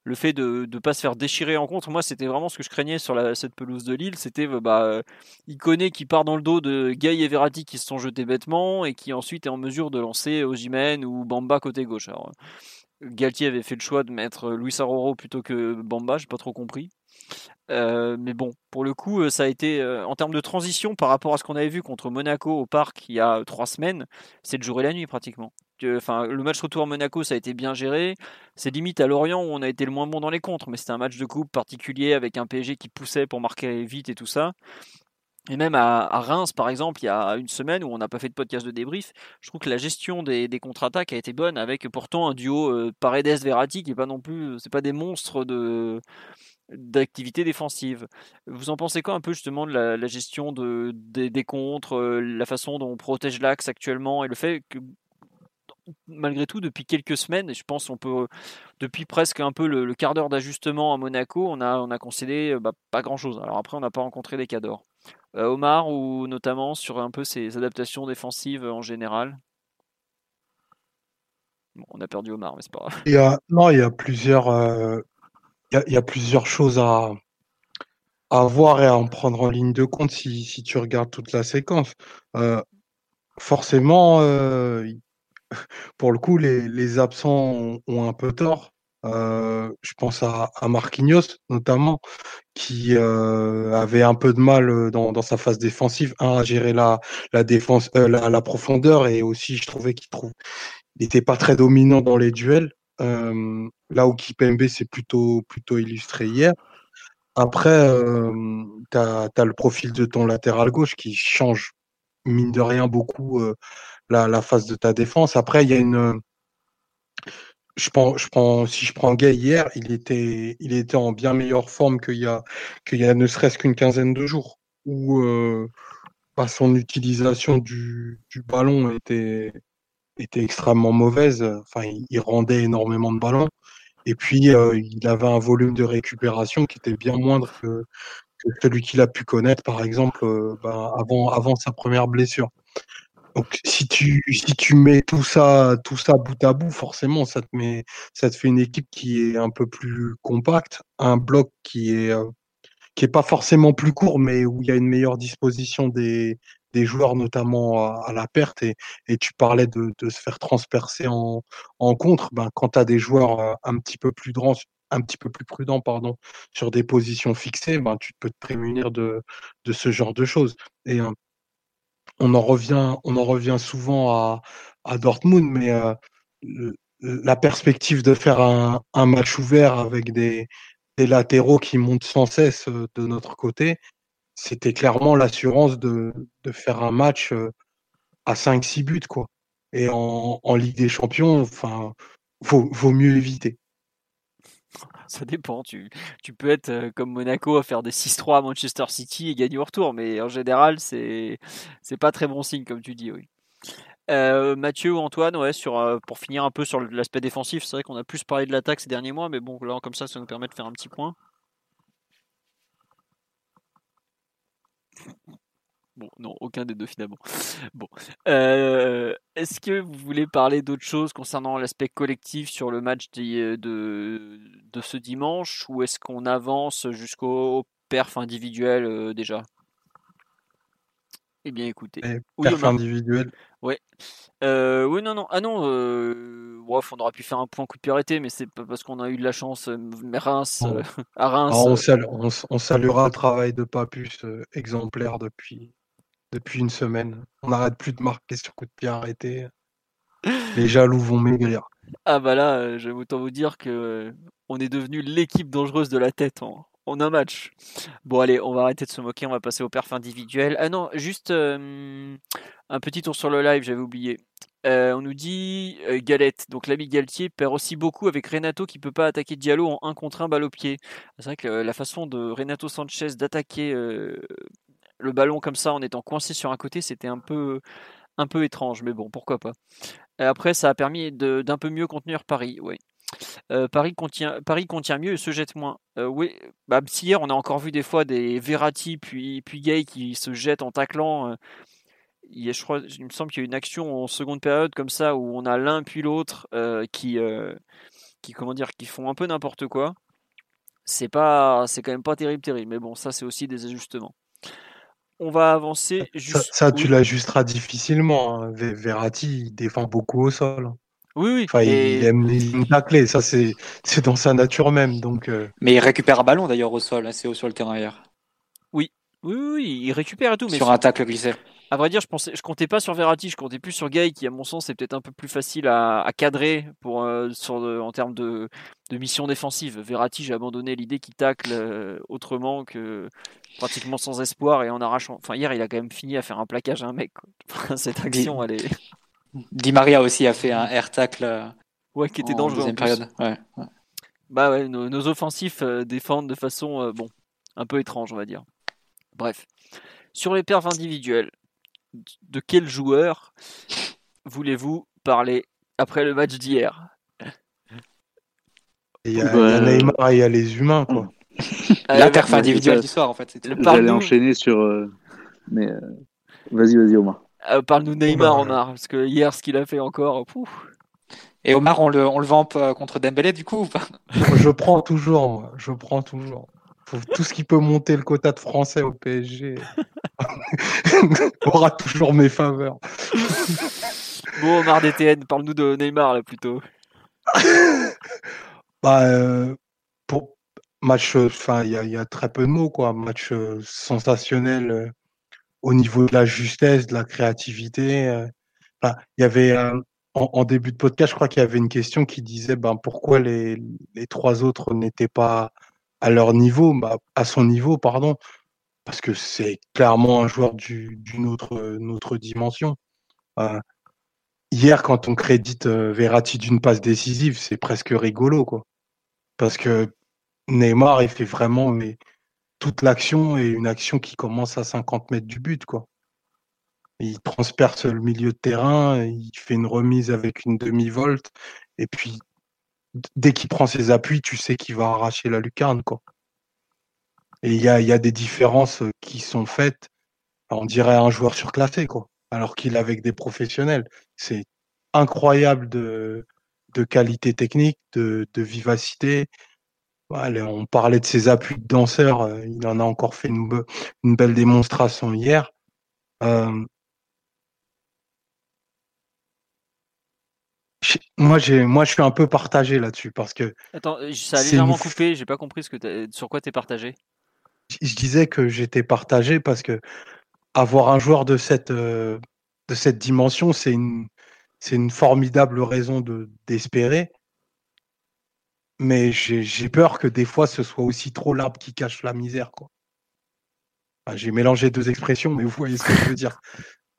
le fait de ne pas se faire déchirer en contre, moi c'était vraiment ce que je craignais sur cette pelouse de Lille, c'était bah, Iconé qui part dans le dos de Gay et Verratti qui se sont jetés bêtement et qui ensuite est en mesure de lancer Ojimen ou Bamba côté gauche. Alors, Galtier avait fait le choix de mettre Luis Aroro plutôt que Bamba, j'ai pas trop compris. Euh, mais bon, pour le coup, euh, ça a été euh, en termes de transition par rapport à ce qu'on avait vu contre Monaco au parc il y a trois semaines, c'est le jour et la nuit pratiquement. Enfin, le match retour à Monaco, ça a été bien géré. C'est limite à Lorient où on a été le moins bon dans les contres, mais c'était un match de coupe particulier avec un PSG qui poussait pour marquer vite et tout ça. Et même à, Reims, par exemple, il y a une semaine où on n'a pas fait de podcast de débrief, je trouve que la gestion des, contre-attaques a été bonne, avec pourtant un duo euh, Paredes-Verratti qui est pas non plus, c'est pas des monstres de d'activité défensive. Vous en pensez quoi un peu justement de la, gestion de, des, des contres, euh, la façon dont on protège l'axe actuellement et le fait que malgré tout, depuis quelques semaines, je pense qu'on peut, depuis presque un peu le, quart d'heure d'ajustement à Monaco, on a, on a concédé euh, bah, pas grand chose. Alors après, on n'a pas rencontré des cas d'or. Euh, Omar, ou notamment sur un peu ses adaptations défensives en général? On a perdu Omar, mais c'est pas grave. Il y a, non, il y a plusieurs, euh, il, y a, plusieurs choses à, à voir et à en prendre en ligne de compte si, si tu regardes toute la séquence. forcément, [LAUGHS] pour le coup, les, les absents ont, un peu tort. Euh, je pense à, Marquinhos notamment, qui euh, avait un peu de mal euh, dans, sa phase défensive, à gérer la, défense, la, profondeur, et aussi je trouvais qu'il trouve, n'était pas très dominant dans les duels. Là où Kipembe s'est plutôt plutôt illustré hier. Après, tu as, as, le profil de ton latéral gauche qui change mine de rien beaucoup la, la phase de ta défense. Après, il y a une je prends, je prends, si je prends Gay hier, il était, il était en bien meilleure forme qu'il y a, qu'il y a ne serait-ce qu'une quinzaine de jours, où euh, bah, son utilisation du, du ballon était, était extrêmement mauvaise. Enfin, il, rendait énormément de ballons. Et puis, euh, il avait un volume de récupération qui était bien moindre que, que celui qu'il a pu connaître, par exemple, euh, bah, avant, avant sa première blessure. Donc, si tu, si tu mets tout ça, tout ça bout à bout, forcément, ça te met, ça te fait une équipe qui est un peu plus compacte, un bloc qui est, euh, qui est pas forcément plus court, mais où il y a une meilleure disposition des, des joueurs, notamment à, la perte. Et, et tu parlais de, de, se faire transpercer en, en contre. Ben, quand tu as des joueurs euh, un petit peu plus prudents, un petit peu plus prudent pardon sur des positions fixées ben tu peux te prémunir de, de ce genre de choses et euh, on en revient, on en revient souvent à, Dortmund, mais euh, la perspective de faire un, match ouvert avec des, latéraux qui montent sans cesse euh, de notre côté, c'était clairement l'assurance de, faire un match euh, à 5-6 buts. Quoi. Et en, Ligue des Champions, enfin, vaut mieux éviter. [LAUGHS] Ça dépend. Tu, peux être euh, comme Monaco à faire des 6-3 à Manchester City et gagner au retour, mais en général, c'est c'est pas très bon signe, comme tu dis. Oui. Euh, Mathieu ou Antoine, ouais, euh, pour finir un peu sur l'aspect défensif, c'est vrai qu'on a plus parlé de l'attaque ces derniers mois, mais bon, là, comme ça, ça nous permet de faire un petit point. Bon, non, aucun des deux finalement. [LAUGHS] Bon. Euh, est-ce que vous voulez parler d'autre chose concernant l'aspect collectif sur le match de, de, ce dimanche ou est-ce qu'on avance jusqu'au perf individuel euh, déjà? Eh bien écoutez. perf individuel Ouais. Euh, oui, non, non. Ah non, euh, on aurait pu faire un point coup de arrêté, mais c'est pas parce qu'on a eu de la chance. Mais Reims, [LAUGHS] à Reims. on, on, saluera le travail de Papus exemplaire depuis, depuis une semaine. On n'arrête plus de marquer sur coup de pied arrêté. Les jaloux vont maigrir. Ah bah là, euh, je vais autant vous dire que euh, on est devenu l'équipe dangereuse de la tête en, un match. Bon allez, on va arrêter de se moquer, on va passer au perf individuel. Ah non, juste euh, un petit tour sur le live, j'avais oublié. on nous dit Galette, donc l'ami Galtier perd aussi beaucoup avec Renato qui peut pas attaquer Diallo en 1 contre 1 balle au pied. C'est vrai que la façon de Renato Sanchez d'attaquer le ballon comme ça en étant coincé sur un côté, c'était un peu, un peu étrange, mais bon, pourquoi pas. Après, ça a permis d'un peu mieux contenir Paris, oui. Euh, Paris, contient, Paris contient mieux et se jette moins. Euh, oui, bah, hier on a encore vu des fois des Verratti puis, puis Gay qui se jettent en taclant. Euh, il, je crois, il me semble qu'il y a une action en seconde période comme ça où on a l'un puis l'autre qui, qui, comment dire, qui font un peu n'importe quoi. C'est pas, c'est quand même pas terrible, terrible. Mais bon, ça c'est aussi des ajustements on va avancer. Juste... Ça, tu l'ajusteras difficilement. Hein. Verratti, il défend beaucoup au sol. Hein. Oui, oui. Enfin, il aime les tacler. Ça, c'est dans sa nature même. Donc, euh. Mais il récupère un ballon d'ailleurs au sol, assez haut sur le terrain hier. Oui, oui, oui, il récupère et tout. sur un tacle glissé. À vrai dire, je pensais, je comptais pas sur Verratti, je comptais plus sur Gay, qui à mon sens est peut-être un peu plus facile à, cadrer pour euh, sur en termes de, mission défensive. Verratti, j'ai abandonné l'idée qu'il tacle euh, autrement que pratiquement sans espoir et en arrachant. Enfin, hier, il a quand même fini à faire un plaquage à un mec. [LAUGHS] Cette action, elle est. Di Maria aussi a fait un air tacle. Euh, ouais, qui était dangereux. En période. Ouais, Bah ouais, nos, offensifs défendent de façon bon, un peu étrange, on va dire. Bref. Sur les perfs individuels, de quel joueur voulez-vous parler après le match d'hier? Il y, a, Neymar et il y a les humains, quoi. La perf individuelle du soir, en fait. J'allais enchaîner sur. Euh, mais euh, vas-y, vas-y, Omar. Euh, parle-nous Neymar, Omar, parce que hier, ce qu'il a fait encore. Et Omar, on le, on le vampe contre Dembélé, du coup, ou pas? Je prends toujours, je prends toujours tout ce qui peut monter le quota de français au PSG [LAUGHS] aura toujours mes faveurs. [LAUGHS] Bon, Omar DTN, parle-nous de Neymar là plutôt. [LAUGHS] bah, euh, pour match, enfin, il y, a très peu de mots quoi. Match euh, sensationnel euh, au niveau de la justesse, de la créativité. il y avait en, début de podcast, je crois qu'il y avait une question qui disait ben pourquoi les, les trois autres n'étaient pas à leur niveau, bah, à son niveau, pardon, parce que c'est clairement un joueur d'une autre, dimension. Euh, hier, quand on crédite Verratti d'une passe décisive, c'est presque rigolo, quoi. Parce que Neymar, il fait vraiment toute l'action et une action qui commence à 50 mètres du but, quoi. Il transperce le milieu de terrain, il fait une remise avec une demi-volte, et puis dès qu'il prend ses appuis, tu sais qu'il va arracher la lucarne, quoi. Et il y a, des différences qui sont faites, on dirait un joueur surclassé, quoi, alors qu'il est avec des professionnels. C'est incroyable de, qualité technique, de, vivacité. on parlait de ses appuis de danseur, euh, il en a encore fait une, une belle démonstration hier. Euh, moi, j'ai, moi, je suis un peu partagé là-dessus parce que. Attends, euh, ça a légèrement coupé. J'ai pas compris ce que sur quoi tu es partagé. Je disais que j'étais partagé parce que avoir un joueur de cette, de cette dimension, c'est une, c'est une formidable raison de, d'espérer. Mais j'ai, peur que des fois, ce soit aussi trop l'arbre qui cache la misère. Quoi. j'ai mélangé deux expressions, mais vous voyez ce que je veux dire.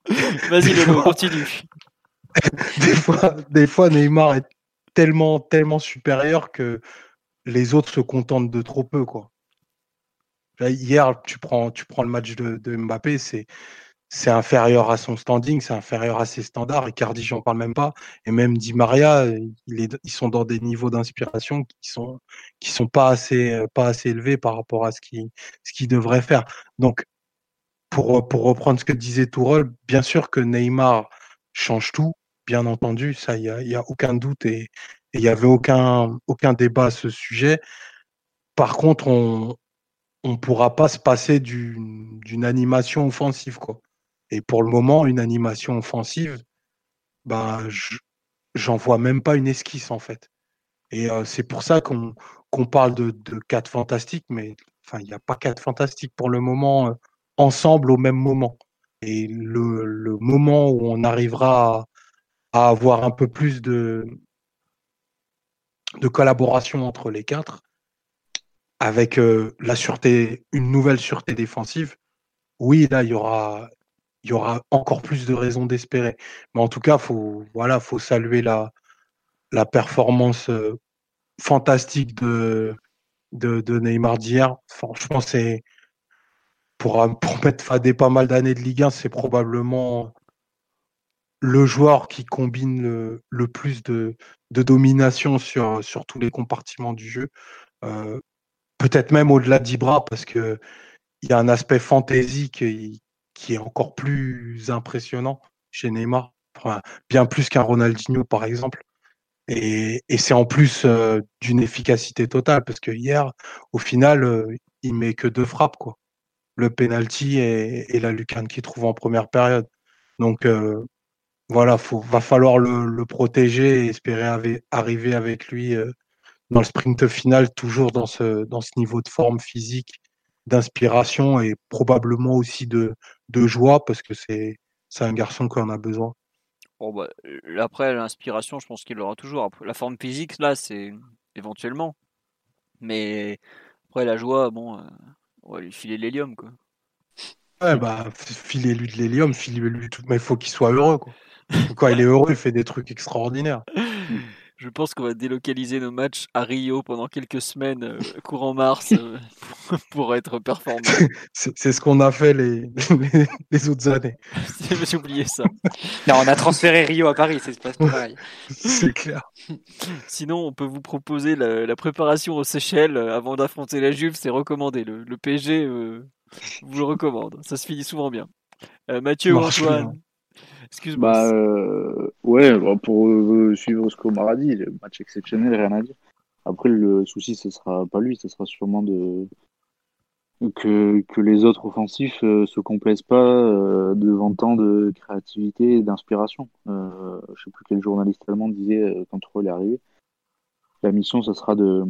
[LAUGHS] Vas-y, Léo, [LAUGHS] continue. [LAUGHS] des, fois, des fois, Neymar est tellement, tellement supérieur que les autres se contentent de trop peu. Quoi. Hier, tu prends, tu prends le match de, Mbappé, c'est, c'est inférieur à son standing, c'est inférieur à ses standards. Et Cardi, j'en parle même pas. Et même Di Maria, ils sont dans des niveaux d'inspiration qui sont qui sont pas assez pas assez élevés par rapport à ce ce qu'il devrait faire. Donc pour pour reprendre ce que disait Tourelle, bien sûr que Neymar change tout, bien entendu, ça il y a, a aucun doute et il y avait aucun aucun débat à ce sujet. Par contre, on on pourra pas se passer d'une animation offensive quoi. Et pour le moment, une animation offensive, ben, j'en vois même pas une esquisse en fait. Et c'est pour ça qu'on qu'on parle de, de quatre fantastiques, mais il n'y a pas quatre fantastiques pour le moment ensemble au même moment. Et le, le moment où on arrivera avoir un peu plus de, de collaboration entre les quatre, avec la sûreté, une nouvelle sûreté défensive, oui, là, il y aura, y aura encore plus de raisons d'espérer. Mais en tout cas, faut voilà, faut saluer la la performance euh, fantastique de, de, de Neymar d'hier. Franchement, c'est pour, pour mettre Fadé pas mal d'années de Ligue 1, c'est probablement le joueur qui combine le, plus de, domination sur, tous les compartiments du jeu. Euh, Peut-être même au-delà d'Ibra, parce que il y a un aspect fantaisie qui, est encore plus impressionnant chez Neymar, bien plus qu'un Ronaldinho par exemple. Et, c'est en plus euh, d'une efficacité totale, parce que hier, au final, euh, il met que deux frappes. Le penalty et, la lucarne qu'il trouve en première période. Donc euh, voilà, il va falloir le, protéger et espérer arriver avec lui dans le sprint final, toujours dans ce, dans ce niveau de forme physique d'inspiration et probablement aussi de, de joie parce que c'est un garçon qui en a besoin. Bon bah, après l'inspiration, je pense qu'il l'aura toujours. La forme physique, là, c'est éventuellement. Mais après la joie, bon, euh, on va lui filer l'hélium quoi. Ouais bah filez-lui de l'hélium, filez-lui tout, mais il faut qu'il soit heureux quoi. Quand il est heureux, il fait des trucs extraordinaires. [LAUGHS] Je pense qu'on va délocaliser nos matchs à Rio pendant quelques semaines, euh, courant mars, [LAUGHS] euh, [LAUGHS] pour être performant. C'est ce qu'on a fait les, les, autres années. J'ai oublié ça. Non, on a transféré Rio à Paris, c'est pas pareil. C'est clair. Sinon, on peut vous proposer la, préparation aux Seychelles euh, avant d'affronter la Juve, c'est recommandé. Le, le PSG vous le recommande. Ça se finit souvent bien. Mathieu ou Antoine? Excuse-moi. Bah, euh, ouais, bah, pour euh, suivre ce qu'Omar a dit, match exceptionnel, rien à dire. Après, le souci, ce sera pas lui, ce sera sûrement de que, les autres offensifs euh, se complaisent pas devant tant de créativité et d'inspiration. je sais plus quel journaliste allemand disait quand Troll est arrivé. La mission, ça sera de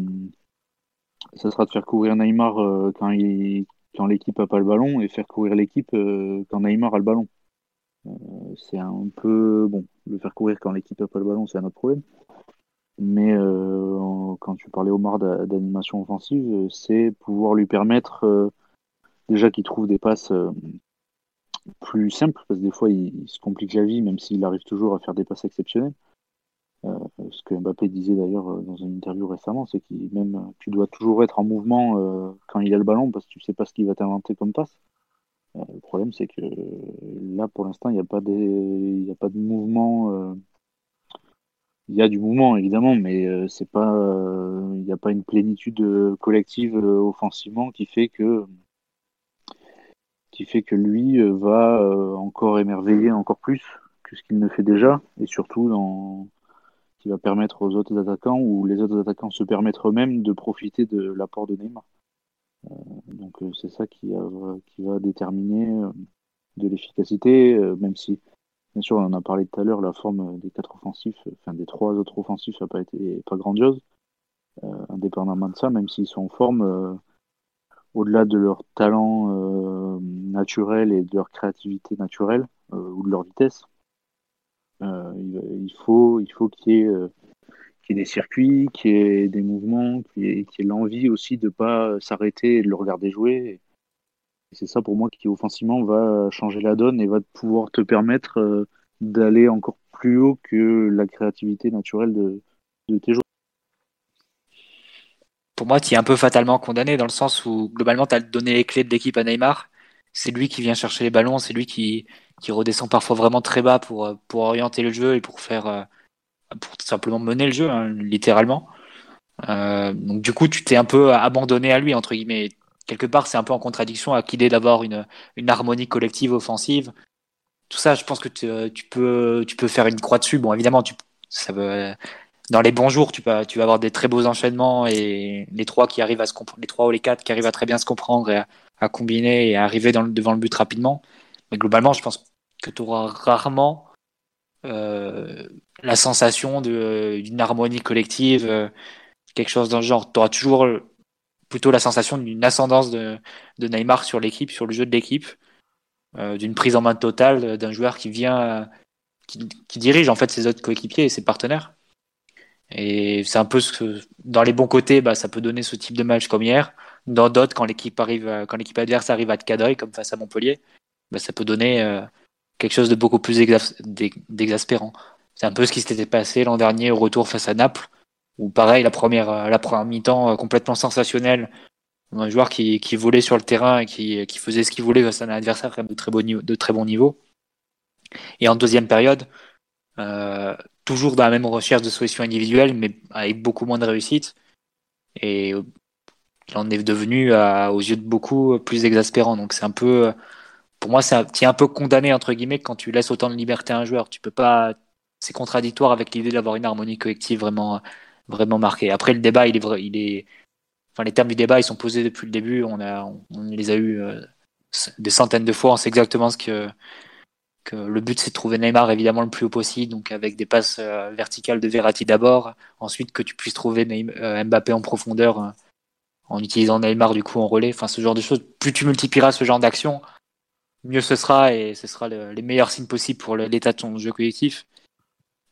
ça sera de faire courir Neymar quand il quand l'équipe a pas le ballon et faire courir l'équipe quand Neymar a le ballon. Euh, c'est un peu bon, le faire courir quand l'équipe n'a pas le ballon, c'est un autre problème. Mais euh, quand tu parlais Omar d'animation offensive, c'est pouvoir lui permettre euh, déjà qu'il trouve des passes plus simple, parce que des fois, il, se complique la vie, même s'il arrive toujours à faire des passes exceptionnelles. Euh, ce que Mbappé disait d'ailleurs euh, dans une interview récemment, c'est que même tu dois toujours être en mouvement euh, quand il a le ballon, parce que tu sais pas ce qu'il va t'inventer comme passe. Le problème, c'est que là, pour l'instant, il n'y a, pas a pas de mouvement. Il y a du mouvement, évidemment, mais c'est pas, il n'y a pas une plénitude collective offensivement qui fait que qui fait que lui euh, va euh, encore émerveiller encore plus que ce qu'il ne fait déjà, et surtout dans, qui va permettre aux autres attaquants ou les autres attaquants se permettre eux-mêmes de profiter de l'apport de Neymar. Euh, donc c'est ça qui, va déterminer de l'efficacité, même si bien sûr on en a parlé tout à l'heure, la forme des quatre offensifs, enfin des trois autres offensifs n'a pas été pas grandiose. indépendamment de ça, même s'ils sont en forme, au-delà de leur talent euh, naturel et de leur créativité naturelle euh, ou de leur vitesse, euh, il faut il faut qu'il y ait qu'il y ait des circuits, qu'il y ait des mouvements, qu'il y ait, l'envie aussi de ne pas s'arrêter et de le regarder jouer. c'est ça pour moi qui offensivement va changer la donne et va pouvoir te permettre d'aller encore plus haut que la créativité naturelle de, tes joueurs pour moi, tu es un peu fatalement condamné dans le sens où globalement, tu as donné les clés de l'équipe à Neymar. C'est lui qui vient chercher les ballons, c'est lui qui, qui redescend parfois vraiment très bas pour, pour orienter le jeu et pour faire euh, pour simplement mener le jeu, hein, littéralement. Euh, donc du coup, tu t'es un peu abandonné à lui, entre guillemets. Quelque part, c'est un peu en contradiction avec l'idée d'avoir une, une harmonie collective offensive. Tout ça, je pense que tu, tu, peux, tu peux faire une croix dessus. Bon, évidemment, tu, ça veut, dans les bons jours, tu vas, tu vas avoir des très beaux enchaînements et les trois qui arrivent à se les trois ou les quatre qui arrivent à très bien se comprendre et à, combiner et à arriver devant le but rapidement. Mais globalement, je pense que tu auras rarement euh, la sensation d'une harmonie collective, euh, quelque chose dans le genre. Tu auras toujours plutôt la sensation d'une ascendance de, Neymar sur l'équipe, sur le jeu de l'équipe, euh, d'une prise en main totale d'un joueur qui vient, qui, dirige en fait ses autres coéquipiers et ses partenaires. Et c'est un peu ce que, dans les bons côtés, bah, ça peut donner ce type de match comme hier. Dans d'autres, quand l'équipe arrive, quand l'équipe adverse arrive à te cadrer, comme face à Montpellier, bah, ça peut donner euh, quelque chose de beaucoup plus d'exaspérant. C'est un peu ce qui s'était passé l'an dernier au retour face à Naples, où pareil, la première, euh, la première mi-temps euh, complètement sensationnelle, un joueur qui, qui volait sur le terrain et qui, qui faisait ce qu'il voulait face à un adversaire de très bon niveau, de très bon niveau. Et en deuxième période, euh, toujours dans la même recherche de solutions individuelles, mais avec beaucoup moins de réussite. Et il en est devenu, aux yeux de beaucoup, plus exaspérant. Donc c'est un peu, pour moi, c'est un peu condamné, entre guillemets, quand tu laisses autant de liberté à un joueur. Tu peux pas, c'est contradictoire avec l'idée d'avoir une harmonie collective vraiment, vraiment marquée. Après, le débat, il est, il est, enfin, les termes du débat, ils sont posés depuis le début. On a, on les a eu euh, des centaines de fois. On sait exactement ce que, le but c'est de trouver Neymar évidemment le plus haut possible, donc avec des passes euh, verticales de Verratti d'abord, ensuite que tu puisses trouver euh, Mbappé en profondeur en utilisant Neymar du coup en relais, enfin ce genre de choses. Plus tu multiplieras ce genre d'action, mieux ce sera et ce sera les meilleurs signes possibles pour l'état de ton jeu collectif.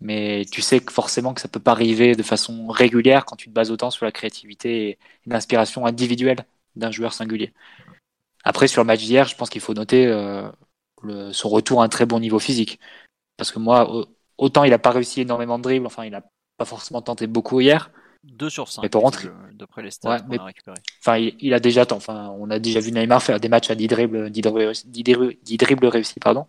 Mais tu sais que forcément que ça peut pas arriver de façon régulière quand tu te bases autant sur la créativité et l'inspiration individuelle d'un joueur singulier. Après, sur le match d'hier, je pense qu'il faut noter son retour à un très bon niveau physique. Parce que moi, autant il n'a pas réussi énormément de dribbles, enfin, il n'a pas forcément tenté beaucoup hier. 2 sur 5. Mais pour rentrer. D'après les stats qu'on a récupéré. Enfin, il, a déjà, enfin, on a déjà vu Neymar faire des matchs à 10 dribbles, 10 dribbles, réussis, pardon.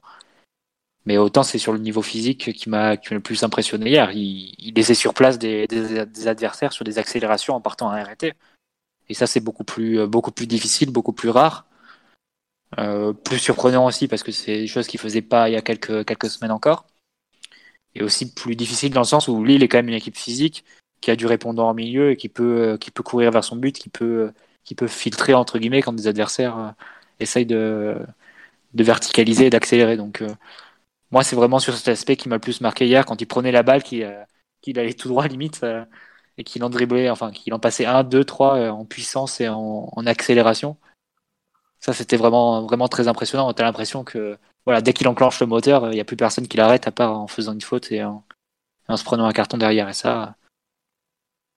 Mais autant c'est sur le niveau physique qui m'a le plus impressionné hier. Il, il laissait sur place des, des, adversaires sur des accélérations en partant à arrêter. Et ça, c'est beaucoup plus, beaucoup plus difficile, beaucoup plus rare. Euh, plus surprenant aussi parce que c'est des choses qu'il faisait pas il y a quelques, quelques semaines encore. Et aussi plus difficile dans le sens où Lille est quand même une équipe physique qui a du répondant au milieu et qui peut, qui peut courir vers son but, qui peut, qui peut filtrer entre guillemets quand des adversaires euh, essayent de, de verticaliser et d'accélérer. Donc euh, moi c'est vraiment sur cet aspect qui m'a le plus marqué hier quand il prenait la balle, qu'il allait tout droit limite et qu'il en driblait, enfin qu'il en passait 1, 2, 3 en puissance et en, accélération. Ça, c'était vraiment, vraiment très impressionnant. Tu as l'impression que voilà, dès qu'il enclenche le moteur, il n'y a plus personne qui l'arrête à part en faisant une faute et en, se prenant un carton derrière. Et ça,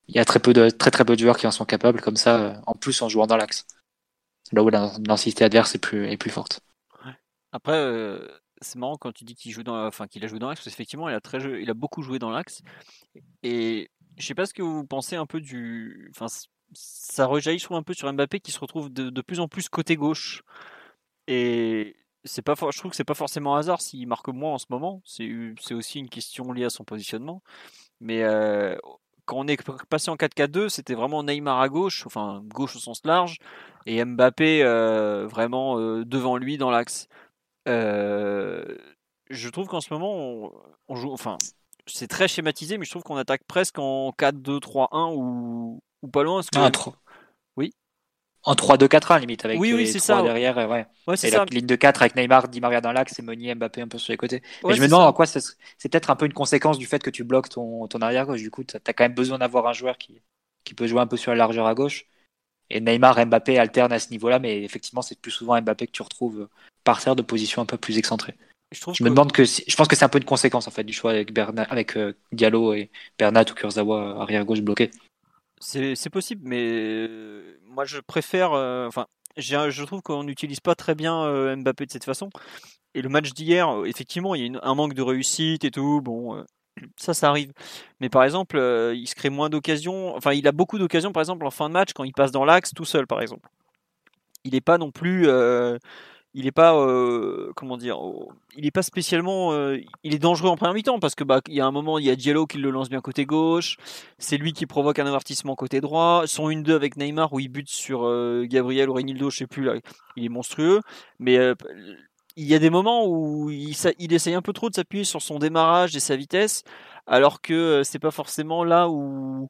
il y a très peu de, très, très peu de joueurs qui en sont capables comme ça, en plus en jouant dans l'axe. Là où l'intensité adverse est plus, est plus forte. Après, euh, c'est marrant quand tu dis qu'il joue dans, enfin qu'il a joué dans l'axe, parce qu'effectivement, il a très, il a beaucoup joué dans l'axe. Et je sais pas ce que vous pensez un peu du, enfin, ça rejaillit, je un peu sur Mbappé qui se retrouve de, plus en plus côté gauche. Et c'est pas, je trouve que c'est pas forcément hasard s'il marque moins en ce moment. C'est, aussi une question liée à son positionnement. Mais euh, quand on est passé en 4-4-2, c'était vraiment Neymar à gauche, enfin gauche au sens large, et Mbappé euh, vraiment euh, devant lui dans l'axe. Je trouve qu'en ce moment, on, joue, enfin, c'est très schématisé, mais je trouve qu'on attaque presque en 4-2-3-1 ou, ou pas loin. Que... Oui. En 3-2-4-1 limite avec oui, oui, les ça. derrière, ouais. ouais et ça. la ligne de 4 avec Neymar, Di Maria dans l'axe et Meunier, Mbappé un peu sur les côtés. mais je me demande en quoi c'est peut-être un peu une conséquence du fait que tu bloques ton, ton arrière gauche. Du coup, tu as quand même besoin d'avoir un joueur qui, qui peut jouer un peu sur la largeur à gauche. Et Neymar, Mbappé alternent à ce niveau-là, mais effectivement, c'est plus souvent Mbappé que tu retrouves par terre de position un peu plus excentrée. Je, me demande que je pense que c'est un peu une conséquence en fait du choix avec Bernat, avec euh, Diallo et Bernat ou Kurzawa arrière gauche bloqué. C'est possible, mais moi je préfère. Euh, enfin, je trouve qu'on n'utilise pas très bien euh, Mbappé de cette façon. Et le match d'hier, effectivement, il y a un manque de réussite et tout. Bon, ça, ça arrive. Mais par exemple, il se crée moins d'occasions. Enfin, il a beaucoup d'occasions, par exemple, en fin de match, quand il passe dans l'axe tout seul, par exemple. Il n'est pas non plus il est pas euh, comment dire il est pas spécialement euh, il est dangereux en première mi-temps parce que bah il y a un moment il y a Diallo qui le lance bien côté gauche c'est lui qui provoque un avertissement côté droit son 1-2 avec Neymar où il bute sur euh, Gabriel ou Reynildo je sais plus là il est monstrueux mais il y a des moments où il, essaye un peu trop de s'appuyer sur son démarrage et sa vitesse alors que c'est pas forcément là où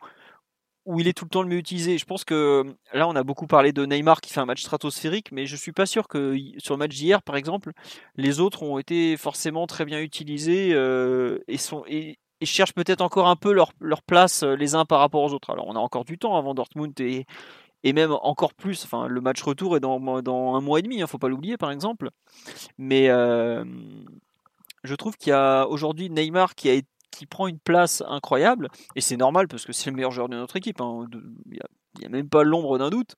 où il est tout le temps le mieux utilisé. Je pense que là, on a beaucoup parlé de Neymar qui fait un match stratosphérique, mais je suis pas sûr que sur le match d'hier, par exemple, les autres ont été forcément très bien utilisés euh, et, sont, cherchent peut-être encore un peu leur, leur, place euh, les uns par rapport aux autres. Alors, on a encore du temps avant Dortmund et, et même encore plus. Enfin, le match retour est dans, un mois et demi, il hein, ne faut pas l'oublier, par exemple. Mais euh, je trouve qu'il y a aujourd'hui Neymar qui a prend une place incroyable, et c'est normal parce que c'est le meilleur joueur de notre équipe, hein, il n'y a, même pas l'ombre d'un doute,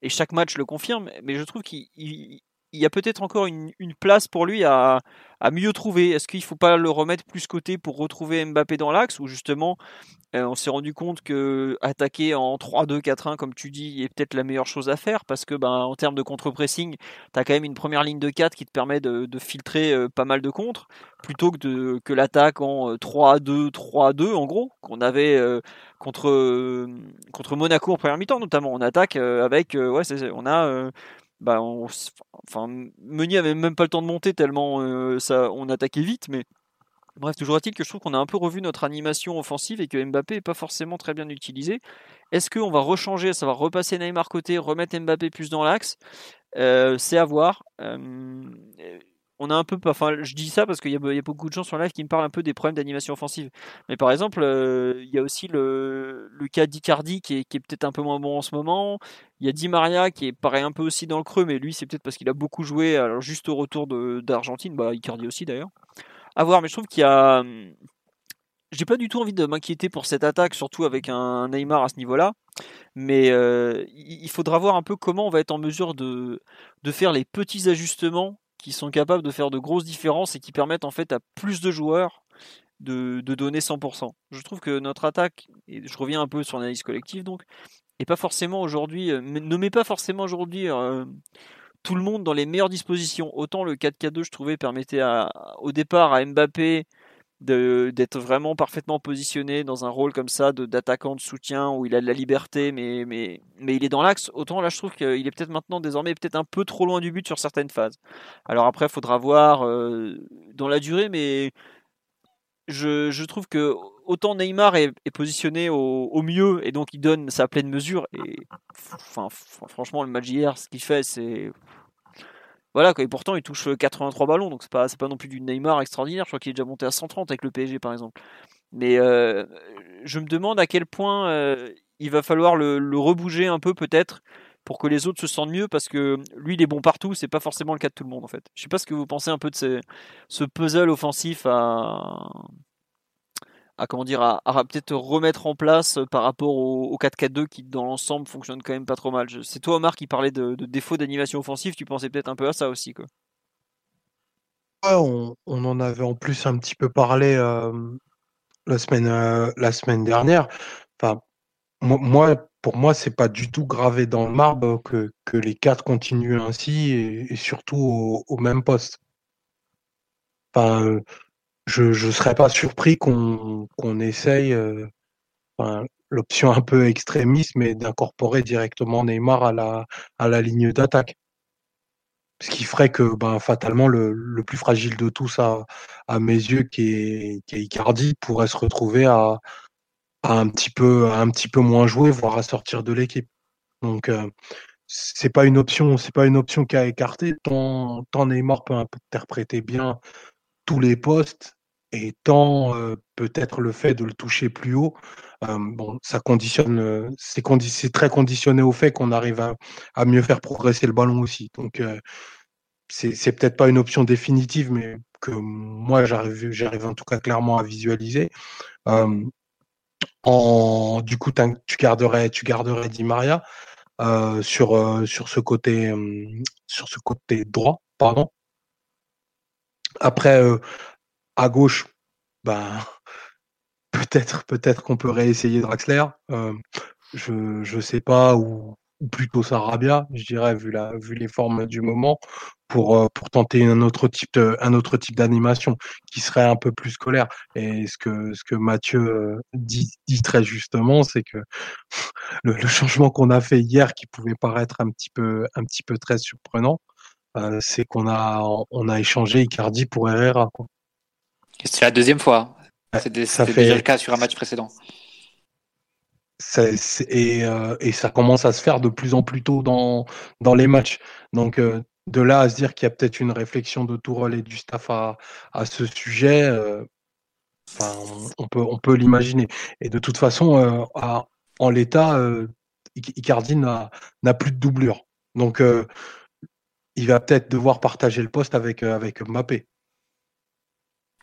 et chaque match le confirme, mais je trouve qu'il y a peut-être encore une, place pour lui à, mieux trouver. Est-ce qu'il ne faut pas le remettre plus côté pour retrouver Mbappé dans l'axe, ou justement euh, on s'est rendu compte que attaquer en 3-2-4-1, comme tu dis, est peut-être la meilleure chose à faire parce que, ben, en termes de contre-pressing, tu as quand même une première ligne de 4 qui te permet de, filtrer euh, pas mal de contres plutôt que, de, que l'attaque en 3-2, euh, 3-2 en gros, qu'on avait contre, contre Monaco en première mi-temps notamment. On attaque avec, ouais, on a. bah, enfin, Meunier avait même pas le temps de monter tellement ça, on attaquait vite, mais Bref, toujours est-il que je trouve qu'on a un peu revu notre animation offensive et que Mbappé n'est pas forcément très bien utilisé. Est-ce qu'on va rechanger, ça va repasser Neymar côté, remettre Mbappé plus dans l'axe? Euh, C'est à voir. Euh, on a un peu, enfin, je dis ça parce qu'il y, a beaucoup de gens sur live qui me parlent un peu des problèmes d'animation offensive. Mais par exemple, euh, il y a aussi le, cas d'Icardi qui est, peut-être un peu moins bon en ce moment. Il y a Di Maria qui est pareil un peu aussi dans le creux, mais lui c'est peut-être parce qu'il a beaucoup joué. Alors juste au retour d'Argentine, bah Icardi aussi d'ailleurs à voir, mais je trouve qu'il y a. Hum, j'ai pas du tout envie de m'inquiéter pour cette attaque, surtout avec un Neymar à ce niveau-là. Mais euh, il faudra voir un peu comment on va être en mesure de, de faire les petits ajustements qui sont capables de faire de grosses différences et qui permettent en fait à plus de joueurs de, de donner 100%. Je trouve que notre attaque, et je reviens un peu sur l'analyse collective donc, est pas forcément aujourd'hui, euh, ne met pas forcément aujourd'hui euh, tout le monde dans les meilleures dispositions. Autant le 4K2, je trouvais, permettait au départ à Mbappé d'être vraiment parfaitement positionné dans un rôle comme ça d'attaquant de, soutien où il a de la liberté mais, mais, mais il est dans l'axe. Autant là je trouve qu'il est peut-être maintenant désormais peut-être un peu trop loin du but sur certaines phases. Alors après faudra voir euh, dans la durée mais je, je, trouve que autant Neymar est, positionné au, au, mieux et donc il donne sa pleine mesure et enfin franchement le match hier ce qu'il fait c'est voilà, et pourtant il touche 83 ballons, donc c'est pas, pas non plus du Neymar extraordinaire. Je crois qu'il est déjà monté à 130 avec le PSG par exemple. Mais euh, je me demande à quel point euh, il va falloir le, rebouger un peu peut-être pour que les autres se sentent mieux parce que lui il est bon partout, c'est pas forcément le cas de tout le monde en fait. Je sais pas ce que vous pensez un peu de ce puzzle offensif à, à comment dire à, peut-être remettre en place euh, par rapport au, 4-4-2 qui dans l'ensemble fonctionne quand même pas trop mal. C'est toi Omar qui parlait de, défaut d'animation offensive, tu pensais peut-être un peu à ça aussi quoi. on, en avait en plus un petit peu parlé euh, la, semaine, euh, la semaine dernière. Enfin, moi, pour moi, c'est pas du tout gravé dans le marbre que, les quatre continuent ainsi et, surtout au, au, même poste. Enfin, je ne serais pas surpris qu'on qu'on essaye euh, l'option un peu extrémiste, mais d'incorporer directement Neymar à la, à la ligne d'attaque. Ce qui ferait que ben, fatalement le, le plus fragile de tous à, à mes yeux, qui est, qui est Icardi, pourrait se retrouver à, un petit peu un petit peu moins jouer, voire à sortir de l'équipe. Donc euh, c'est pas une option, c'est pas une option qui a écarté. Tant, tant Neymar peut interpréter bien tous les postes et tant euh, peut-être le fait de le toucher plus haut, euh, bon, ça conditionne, euh, c'est très conditionné au fait qu'on arrive à, mieux faire progresser le ballon aussi. Donc c'est peut-être pas une option définitive, mais que moi j'arrive, j'arrive en tout cas clairement à visualiser. En, du coup, tu garderais, tu garderais Di Maria sur ce côté sur ce côté droit, pardon. Après, à gauche, ben [LAUGHS] peut-être peut-être qu'on peut réessayer Draxler. je je sais pas ou, plutôt Sarabia, je dirais vu la vu les formes du moment pour pour tenter un autre type un autre type d'animation qui serait un peu plus scolaire. Et ce que ce que Mathieu dit, dit très justement, c'est que [LAUGHS] le, le changement qu'on a fait hier, qui pouvait paraître un petit peu un petit peu très surprenant, euh, c'est qu'on a on a échangé Icardi pour Herrera. C'est la deuxième fois. C'était fait... déjà le cas sur un match précédent. Et, euh, et, ça commence à se faire de plus en plus tôt dans, dans les matchs. Donc, euh, de là à se dire qu'il y a peut-être une réflexion de Tourelle et du staff à, à ce sujet, euh, enfin, on, on, peut, on peut l'imaginer. Et de toute façon, à, en l'état, Icardi n'a, n'a plus de doublure. Donc, il va peut-être devoir partager le poste avec, avec Mbappé.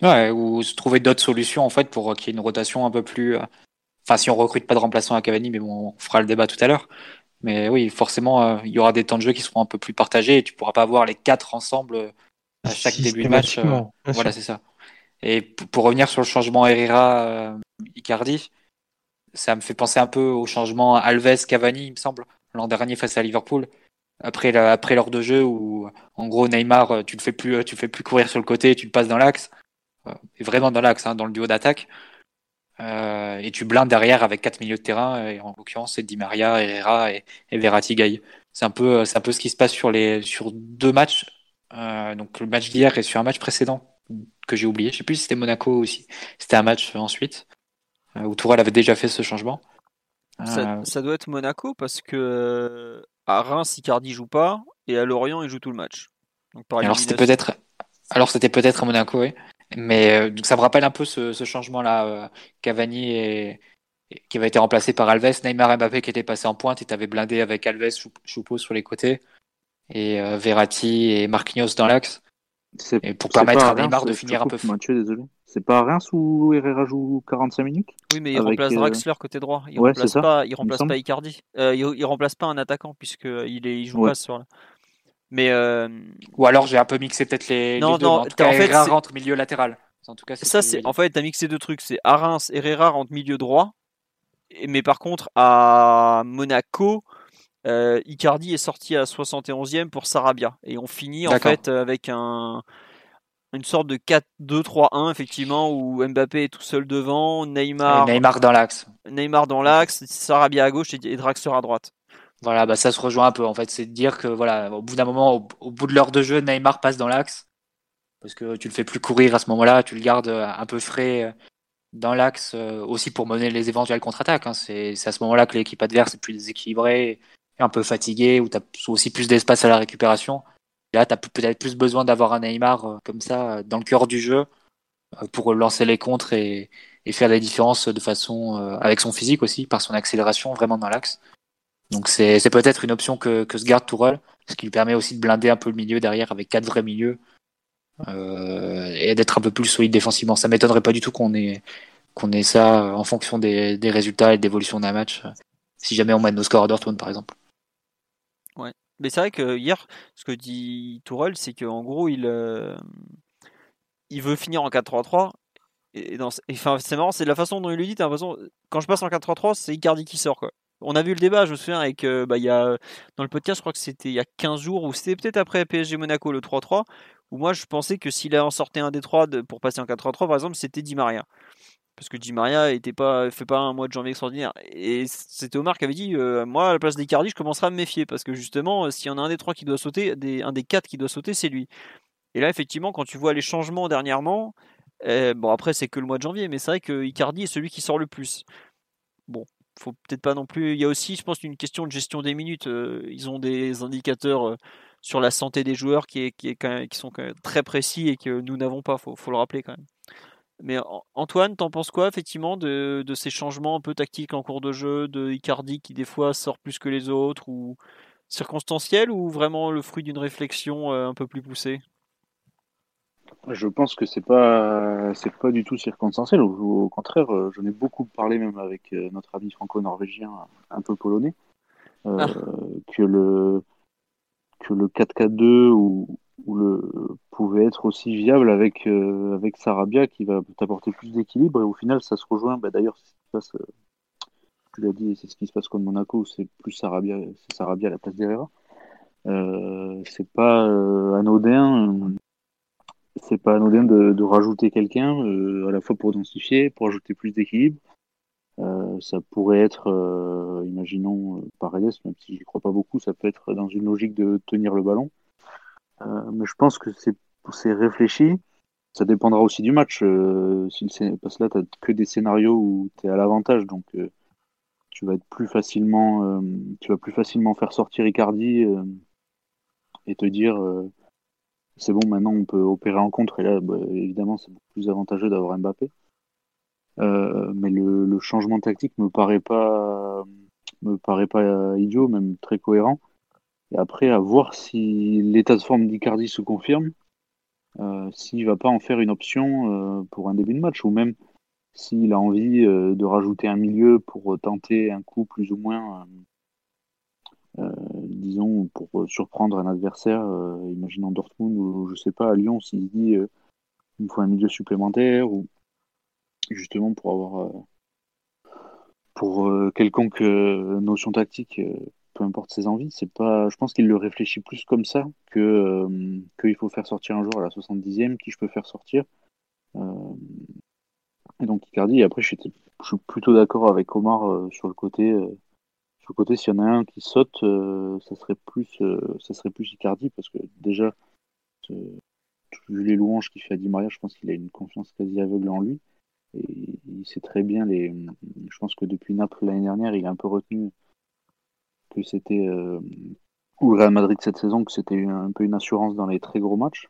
Ouais, ou se trouver d'autres solutions en fait pour qu'il y ait une rotation un peu plus. Enfin, si on recrute pas de remplaçant à Cavani, mais bon, on fera le débat tout à l'heure. Mais oui, forcément, euh, il y aura des temps de jeu qui seront un peu plus partagés et tu pourras pas avoir les quatre ensemble euh, à chaque début de match. Euh, voilà, c'est ça. Et pour revenir sur le changement Herrera-Icardi, ça me fait penser un peu au changement Alves-Cavani, il me semble, l'an dernier face à Liverpool. Après, la, après l'heure de jeu où, en gros, Neymar, tu le fais plus, tu le fais plus courir sur le côté, tu le passes dans l'axe. Et vraiment dans l'axe, hein, dans le duo d'attaque. Euh, et tu blindes derrière avec quatre milieux de terrain, et en l'occurrence c'est Di Maria, Herrera et, et Verratti Gay. C'est un peu, c'est un peu ce qui se passe sur les, sur deux matchs. Euh, donc le match d'hier et sur un match précédent que j'ai oublié. Je sais plus si c'était Monaco aussi. C'était un match ensuite euh, où Tourelle avait déjà fait ce changement. Ça, euh, ça, doit être Monaco parce que à Reims, Icardi joue pas et à Lorient, il joue tout le match. Donc, alors c'était peut-être, alors c'était peut-être à Monaco, oui. Mais euh, donc ça me rappelle un peu ce, ce changement-là. Euh, Cavani et, et, qui avait été remplacé par Alves, Neymar et Mbappé qui étaient passés en pointe et t'avais blindé avec Alves, Choupo sur les côtés et euh, Verratti et Marquinhos dans l'axe. Et pour permettre à, Neymar de finir un peu. Mathieu, désolé. C'est pas à Reims où Herrera joue 45 minutes Oui, mais il avec, remplace Draxler côté droit. Il ouais, remplace pas, il remplace pas Icardi. Euh, il, il, remplace pas un attaquant puisque il, est, il joue ouais. pas sur. Mais euh... ou alors j'ai un peu mixé peut-être les, non, les deux. Non, en, tout cas, en fait, Herrera rentre milieu latéral. En tout cas, ça c'est en fait t'as mixé deux trucs. C'est à Reims, Herrera rentre milieu droit, mais par contre à Monaco, euh, Icardi est sorti à 71e pour Sarabia et on finit en fait avec un une sorte de 4-2-3-1 effectivement où Mbappé est tout seul devant, Neymar et Neymar dans l'axe, Neymar dans l'axe, Sarabia à gauche et Draxler à droite. Voilà, bah ça se rejoint un peu en fait, c'est de dire que voilà, au bout d'un moment, au, au, bout de l'heure de jeu, Neymar passe dans l'axe parce que tu le fais plus courir à ce moment-là, tu le gardes un peu frais dans l'axe aussi pour mener les éventuelles contre-attaques. Hein. C'est à ce moment-là que l'équipe adverse est plus déséquilibrée, un peu fatiguée, où tu as aussi plus d'espace à la récupération. Là, tu peut-être plus besoin d'avoir un Neymar comme ça dans le cœur du jeu pour lancer les contres et, faire des différences de façon avec son physique aussi, par son accélération vraiment dans l'axe. Donc c'est peut-être une option que, que se garde Tourelle, ce qui lui permet aussi de blinder un peu le milieu derrière avec quatre vrais milieux euh, et d'être un peu plus solide défensivement. Ça m'étonnerait pas du tout qu'on ait qu'on ait ça en fonction des, résultats et de l'évolution d'un match. Si jamais on mène nos scores à par exemple. Mais c'est vrai que hier, ce que dit Tourelle, c'est qu'en gros il euh, il veut finir en 4-3-3. Et, c'est marrant, c'est la façon dont il le dit. l'impression, quand je passe en 4-3-3, c'est Icardi qui sort. Quoi. On a vu le débat, je me souviens, avec, euh, bah, y a, dans le podcast, je crois que c'était il y a 15 jours, ou c'était peut-être après PSG Monaco, le 3-3, où moi je pensais que s'il en sortait un des trois pour passer en 4-3-3, par exemple, c'était Di Maria. Parce que Di Maria était pas, fait pas un mois de janvier extraordinaire. Et c'était Omar qui avait dit euh, Moi, à la place d'Icardi, je commencerai à me méfier. Parce que justement, s'il y en a un des trois qui doit sauter, un des quatre qui doit sauter, c'est lui. Et là, effectivement, quand tu vois les changements dernièrement, eh, bon, après, c'est que le mois de janvier, mais c'est vrai que Icardi est celui qui sort le plus. Bon, faut peut-être pas non plus. Il y a aussi, je pense, une question de gestion des minutes. Euh, ils ont des indicateurs euh, sur la santé des joueurs qui, sont très précis et que nous n'avons pas. Faut, faut le rappeler quand même. Mais Antoine, t'en penses quoi effectivement de, de, ces changements un peu tactiques en cours de jeu, de Icardi qui des fois sort plus que les autres, ou circonstanciel, ou vraiment le fruit d'une réflexion euh, un peu plus poussée? Je pense que c'est pas c'est pas du tout circonstanciel. Au, au contraire, euh, j'en ai beaucoup parlé même avec euh, notre ami franco-norvégien, un peu polonais, euh, ah. que le que le 4-4-2 ou, ou, le pouvait être aussi viable avec avec Sarabia qui va t'apporter plus d'équilibre et au final ça se rejoint. Bah, D'ailleurs, passe. tu l'as dit, c'est ce qui se passe contre Monaco, c'est plus Sarabia, Sarabia à la place d'Herrera. Euh, c'est pas anodin c'est pas anodin de, de rajouter quelqu'un, euh, à la fois pour densifier, pour ajouter plus d'équilibre. Euh, ça pourrait être, euh, imaginons, Paredes, même si j'y crois pas beaucoup, ça peut être dans une logique de tenir le ballon. Mais je pense que c'est réfléchi. Ça dépendra aussi du match. si parce que là, tu n'as que des scénarios où tu es à l'avantage, donc tu vas être plus facilement, tu vas plus facilement faire sortir Icardi et te dire c'est bon, maintenant on peut opérer en contre, et là, bah, évidemment, c'est beaucoup plus avantageux d'avoir Mbappé. Euh, mais le, changement tactique me paraît pas me paraît pas idiot, même très cohérent. Et après, à voir si l'état de forme d'Icardi se confirme, euh, s'il va pas en faire une option euh, pour un début de match, ou même s'il a envie de rajouter un milieu pour tenter un coup plus ou moins euh, disons, pour surprendre un adversaire, euh, imaginons Dortmund ou je sais pas, à Lyon, s'il dit euh, il me faut un milieu supplémentaire ou justement pour avoir pour quelconque notion tactique, peu importe ses envies, c'est pas. Je pense qu'il le réfléchit plus comme ça que qu'il faut faire sortir un joueur à la 70e, qui je peux faire sortir. et donc Icardi. après, je suis plutôt d'accord avec Omar sur le côté côté, s'il y en a un qui saute, euh, ça serait plus, euh, ça serait plus Icardi parce que déjà, vu les louanges qu'il fait à Di Maria, je pense qu'il a une confiance quasi aveugle en lui. Et il sait très bien les. Je pense que depuis Naples l'année dernière, il a un peu retenu que c'était euh, ou Real Madrid cette saison que c'était un peu une assurance dans les très gros matchs,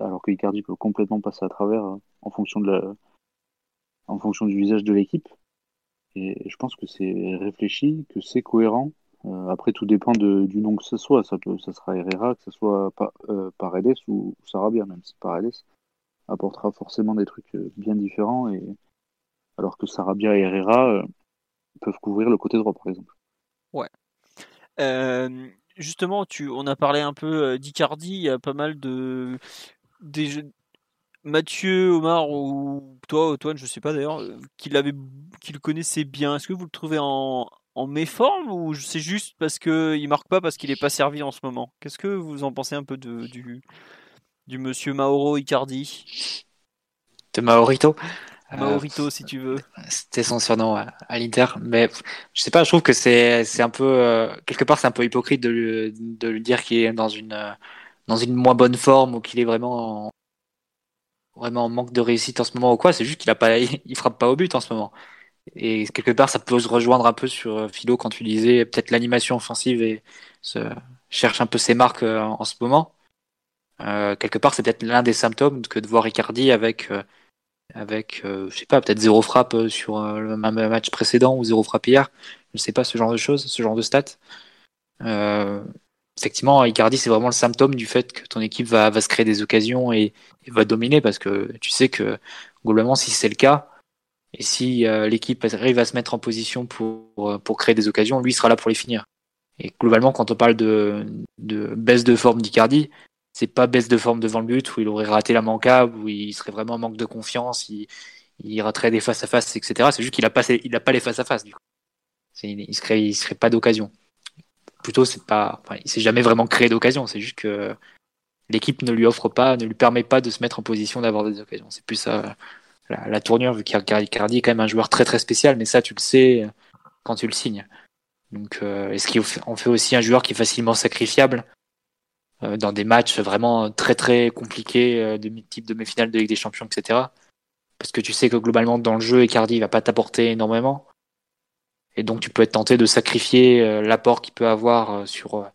alors que Icardi peut complètement passer à travers en fonction de la, en fonction du visage de l'équipe. Et je pense que c'est réfléchi, que c'est cohérent. Euh, après, tout dépend du nom que ce soit. Ça, peut, ça sera Herrera, que ce soit pa, euh, Paredes ou, Sarabia, même si Paredes apportera forcément des trucs euh, bien différents. Et... Alors que Sarabia et Herrera peuvent couvrir le côté droit, par exemple. Ouais. Justement, tu, on a parlé un peu d'Icardi. Il y a pas mal de, des, Mathieu, Omar ou toi, Antoine, je sais pas d'ailleurs, qu'il avait, qu'il connaissait bien. Est-ce que vous le trouvez en, en méforme ou c'est juste parce que il marque pas parce qu'il est pas servi en ce moment? Qu'est-ce que vous en pensez un peu de, du, monsieur Mauro Icardi? De Maorito euh, Maorito, si tu veux. C'était son surnom à, l'Inter, mais je sais pas, je trouve que c'est c'est un peu euh, quelque part c'est un peu hypocrite de lui, de lui dire qu'il est dans une dans une moins bonne forme ou qu'il est vraiment vraiment en manque de réussite en ce moment ou quoi, c'est juste qu'il a pas, [LAUGHS] il frappe pas au but en ce moment. Et quelque part, ça peut se rejoindre un peu sur euh, Philo quand tu disais peut-être l'animation offensive et se cherche un peu ses marques euh, en ce moment. Euh, quelque part, c'est peut-être l'un des symptômes que de voir Icardi avec, euh, avec, je sais pas, peut-être zéro frappe sur le même match précédent ou zéro frappe hier. Je sais pas ce genre de choses, ce genre de stats. Euh, effectivement, Icardi, c'est vraiment le symptôme du fait que ton équipe va, va se créer des occasions et, va dominer parce que tu sais que globalement, si c'est le cas, et si euh, l'équipe arrive à se mettre en position pour, euh, pour créer des occasions, lui sera là pour les finir. Et globalement, quand on parle de, de baisse de forme d'Icardi, c'est pas baisse de forme devant le but où il aurait raté la manquable, où il serait vraiment en manque de confiance, il, il raterait des face à face, etc. C'est juste qu'il a pas, il a pas les face à face. Du coup. Il, serait, il serait pas d'occasion. Plutôt, c'est pas, enfin, il s'est jamais vraiment créé d'occasion. C'est juste que l'équipe ne lui offre pas, ne lui permet pas de se mettre en position d'avoir des occasions. C'est plus ça, la, tournure, vu qu'Icardi est quand même un joueur très très spécial, mais ça, tu le sais quand tu le signes. Donc, euh, est-ce qu'il en fait aussi un joueur qui est facilement sacrifiable euh, dans des matchs vraiment très très compliqués, euh, de type de demi-finale de Ligue des Champions, etc. Parce que tu sais que globalement dans le jeu, Icardi va pas t'apporter énormément. Et donc tu peux être tenté de sacrifier l'apport qu'il peut avoir sur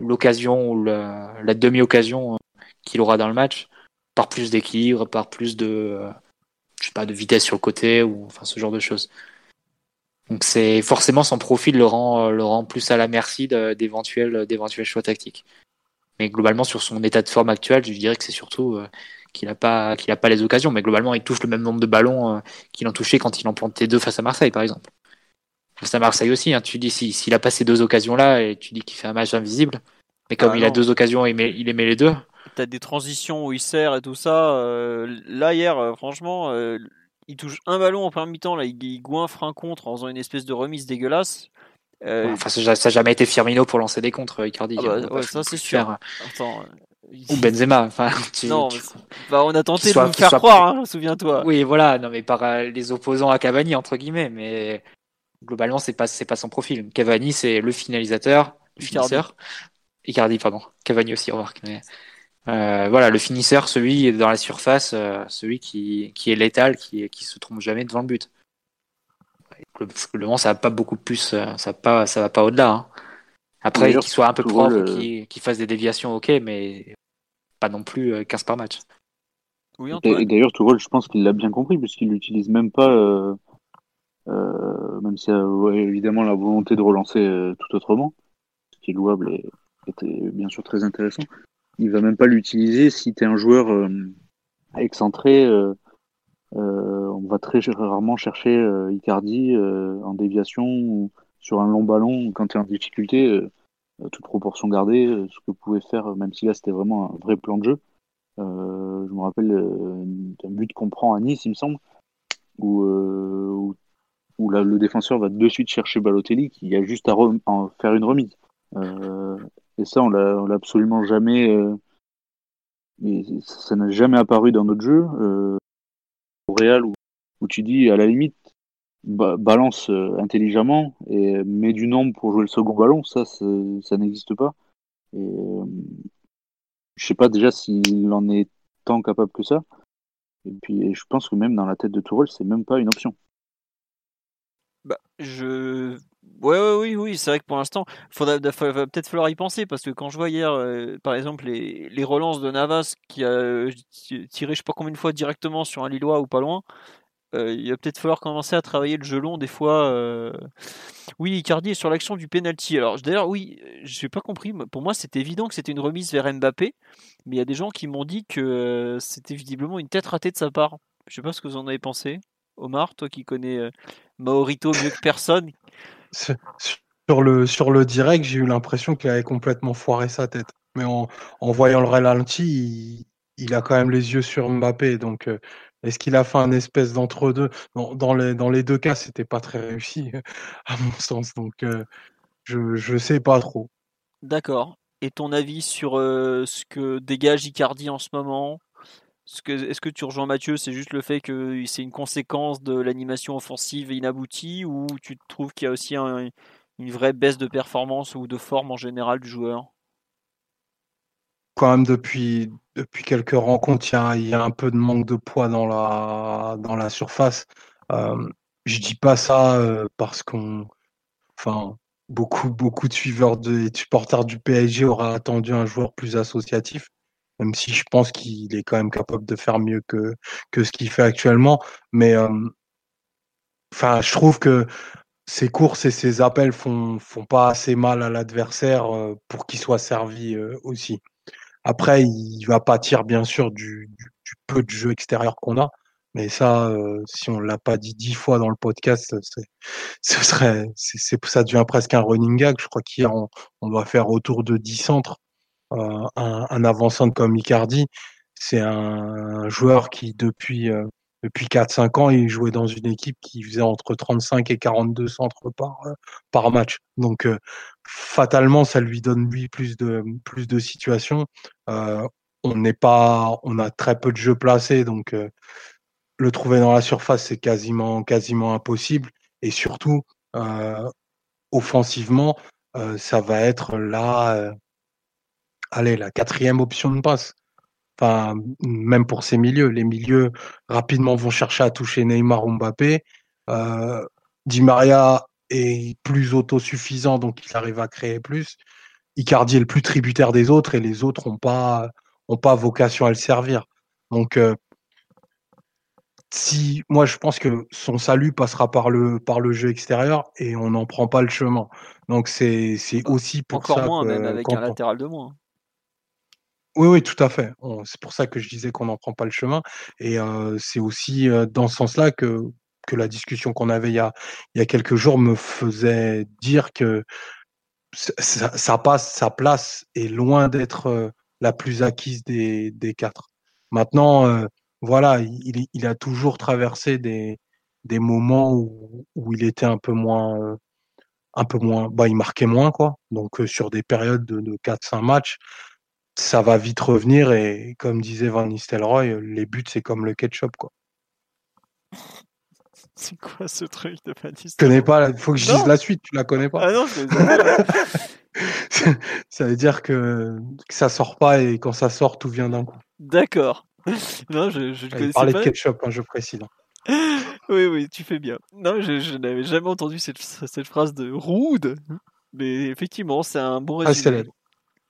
l'occasion ou la, demi-occasion qu'il aura dans le match par plus d'équilibre, par plus de, je sais pas, de vitesse sur le côté ou enfin ce genre de choses. Donc c'est forcément son profil le rend, le rend plus à la merci d'éventuels choix tactiques. Mais globalement, sur son état de forme actuel, je dirais que c'est surtout euh, qu'il n'a pas, qu'il a pas les occasions. Mais globalement, il touche le même nombre de ballons euh, qu'il en touchait quand il en plantait deux face à Marseille, par exemple. Face à Marseille aussi, hein, tu dis s'il a pas ces deux occasions-là et tu dis qu'il fait un match invisible. Mais comme ah il a deux occasions, il, met, il met les deux. T'as des transitions où il sert et tout ça. Euh, là, hier, franchement, il touche un ballon en première mi-temps. Là, il, il goinfre un contre en faisant une espèce de remise dégueulasse. Euh, enfin, ça n'a jamais été Firmino pour lancer des contre Icardi. Ah bah, ça c'est sûr. Attends, [LAUGHS] Ou Benzema. Enfin, [LAUGHS] non, bah, on a tenté de nous faire croire, hein, souviens-toi. Oui, voilà, non, mais par euh, les opposants à Cavani entre guillemets, mais globalement c'est pas c'est pas son profil. Cavani c'est le finalisateur, le finisseur. Icardi, pardon. Cavani aussi remarque. Mais euh, voilà, le finisseur, celui dans la surface, euh, celui qui, qui est létal, qui qui se trompe jamais devant le but globalement, ça va pas beaucoup plus, euh, ça va pas, ça va pas au-delà. Hein. Après, qu'il soit un peu propre, euh, qu'il fasse des déviations, ok, mais pas non plus 15 euh, par match. Oui, et d'ailleurs, Tourelle, je pense qu'il l'a bien compris, puisqu'il l'utilise même pas, même s'il y a évidemment la volonté de relancer tout autrement, ce qui est louable et était bien sûr très intéressant. Il va même pas l'utiliser si tu es un joueur excentré euh, on va très rarement chercher euh, Icardi euh, en déviation ou sur un long ballon quand tu es en difficulté, toute proportion gardée, ce que pouvait faire, même si là c'était vraiment un vrai plan de jeu. je me rappelle d'un but qu'on prend à Nice, il me semble, où, où, le défenseur va de suite chercher Balotelli, qui a juste à, faire une remise. et ça, on l'a absolument jamais. ça n'a jamais apparu dans notre jeu. Real où, tu dis à la limite balance euh, intelligemment et mets du nombre pour jouer le second ballon, ça, ça n'existe pas. Et euh, je sais pas déjà s'il en est tant capable que ça. Et puis je pense que même dans la tête de Tourelle, c'est même pas une option. Bah, je Ouais, ouais, oui, oui, c'est vrai que pour l'instant, il va peut-être falloir y penser parce que quand je vois hier, euh, par exemple, les, relances de Navas qui a euh, tiré je sais pas combien de fois directement sur un Lillois ou pas loin, euh, il va peut-être falloir commencer à travailler le jeu long des fois. Oui, Icardi est sur l'action du penalty. Alors d'ailleurs, oui, j'ai pas compris. Pour moi, c'était évident que c'était une remise vers Mbappé, mais il y a des gens qui m'ont dit que c'était visiblement une tête ratée de sa part. Je sais pas ce que vous en avez pensé. Omar, toi qui connais Maorito mieux que personne, sur le, sur le direct, j'ai eu l'impression qu'il avait complètement foiré sa tête. Mais en, en voyant le ralenti, il, il, a quand même les yeux sur Mbappé. Donc, euh, est-ce qu'il a fait un espèce d'entre-deux? Dans, dans, les, dans les deux cas, c'était pas très réussi, [LAUGHS] à mon sens. Donc, euh, je ne sais pas trop. D'accord. Et ton avis sur euh, ce que dégage Icardi en ce moment? Est-ce que, tu rejoins Mathieu C'est juste le fait que c'est une conséquence de l'animation offensive inaboutie ou tu trouves qu'il y a aussi une vraie baisse de performance ou de forme en général du joueur? Quand même, depuis, depuis quelques rencontres, il y, a, un peu de manque de poids dans la, dans la surface. Euh, je dis pas ça euh, parce qu'on. Beaucoup, beaucoup de suiveurs et de supporters du PSG auraient attendu un joueur plus associatif même si je pense qu'il est quand même capable de faire mieux que, que ce qu'il fait actuellement. Mais enfin, je trouve que ses courses et ses appels font, font pas assez mal à l'adversaire pour qu'il soit servi aussi. Après, il va pâtir bien sûr du, du, peu de jeu extérieur qu'on a. Mais ça, si on l'a pas dit dix fois dans le podcast, ce serait, [LAUGHS] c'est, ça devient presque un running gag. Je crois qu'hier, on, on doit faire autour de dix centres un, un comme Icardi, c'est un joueur qui depuis depuis 4-5 ans, il jouait dans une équipe qui faisait entre 35 et 42 centres par, par match. Donc, fatalement, ça lui donne lui plus de, plus de situations. Euh, on n'est pas, on a très peu de jeux placés, donc le trouver dans la surface, c'est quasiment, quasiment impossible. Et surtout, euh, offensivement, ça va être la, allez, la quatrième option de passe. Enfin, même pour ces milieux, les milieux rapidement vont chercher à toucher Neymar ou Mbappé. Euh, Di Maria est plus autosuffisant, donc il arrive à créer plus. Icardi est le plus tributaire des autres et les autres n'ont pas, ont pas vocation à le servir. Donc, euh, si moi je pense que son salut passera par le par le jeu extérieur et on n'en prend pas le chemin. Donc c'est aussi pour Encore ça moins que, même avec un on- latéral de moins. Oui, oui, tout à fait. C'est pour ça que je disais qu'on n'en prend pas le chemin. Et euh, c'est aussi euh, dans ce sens-là que, que la discussion qu'on avait il y a, il y a quelques jours me faisait dire que ça, ça- passe, sa place est loin d'être la plus acquise des, des quatre. Maintenant, voilà, il, il a toujours traversé des, des moments où, où il était un peu moins, un peu moins, bah, il marquait moins, quoi. Donc, euh, sur des périodes de, de 4-5 matchs, ça va vite revenir et comme disait Van Nistelrooy, les buts c'est comme le ketchup quoi. [LAUGHS] C'est quoi ce truc de Tu Baptiste connais pas, il faut que je dise la suite, tu la connais pas? Ah non, je [LAUGHS] ça veut dire que, que ça sort pas et quand ça sort tout vient d'un coup. D'accord. Non, je, je Il connaissais parlait pas. de ketchup, hein, je précise. [LAUGHS] Oui, oui, tu fais bien. Non, je, je n'avais jamais entendu cette, cette phrase de rude. Mais effectivement, c'est un bon Ah, résumé. la-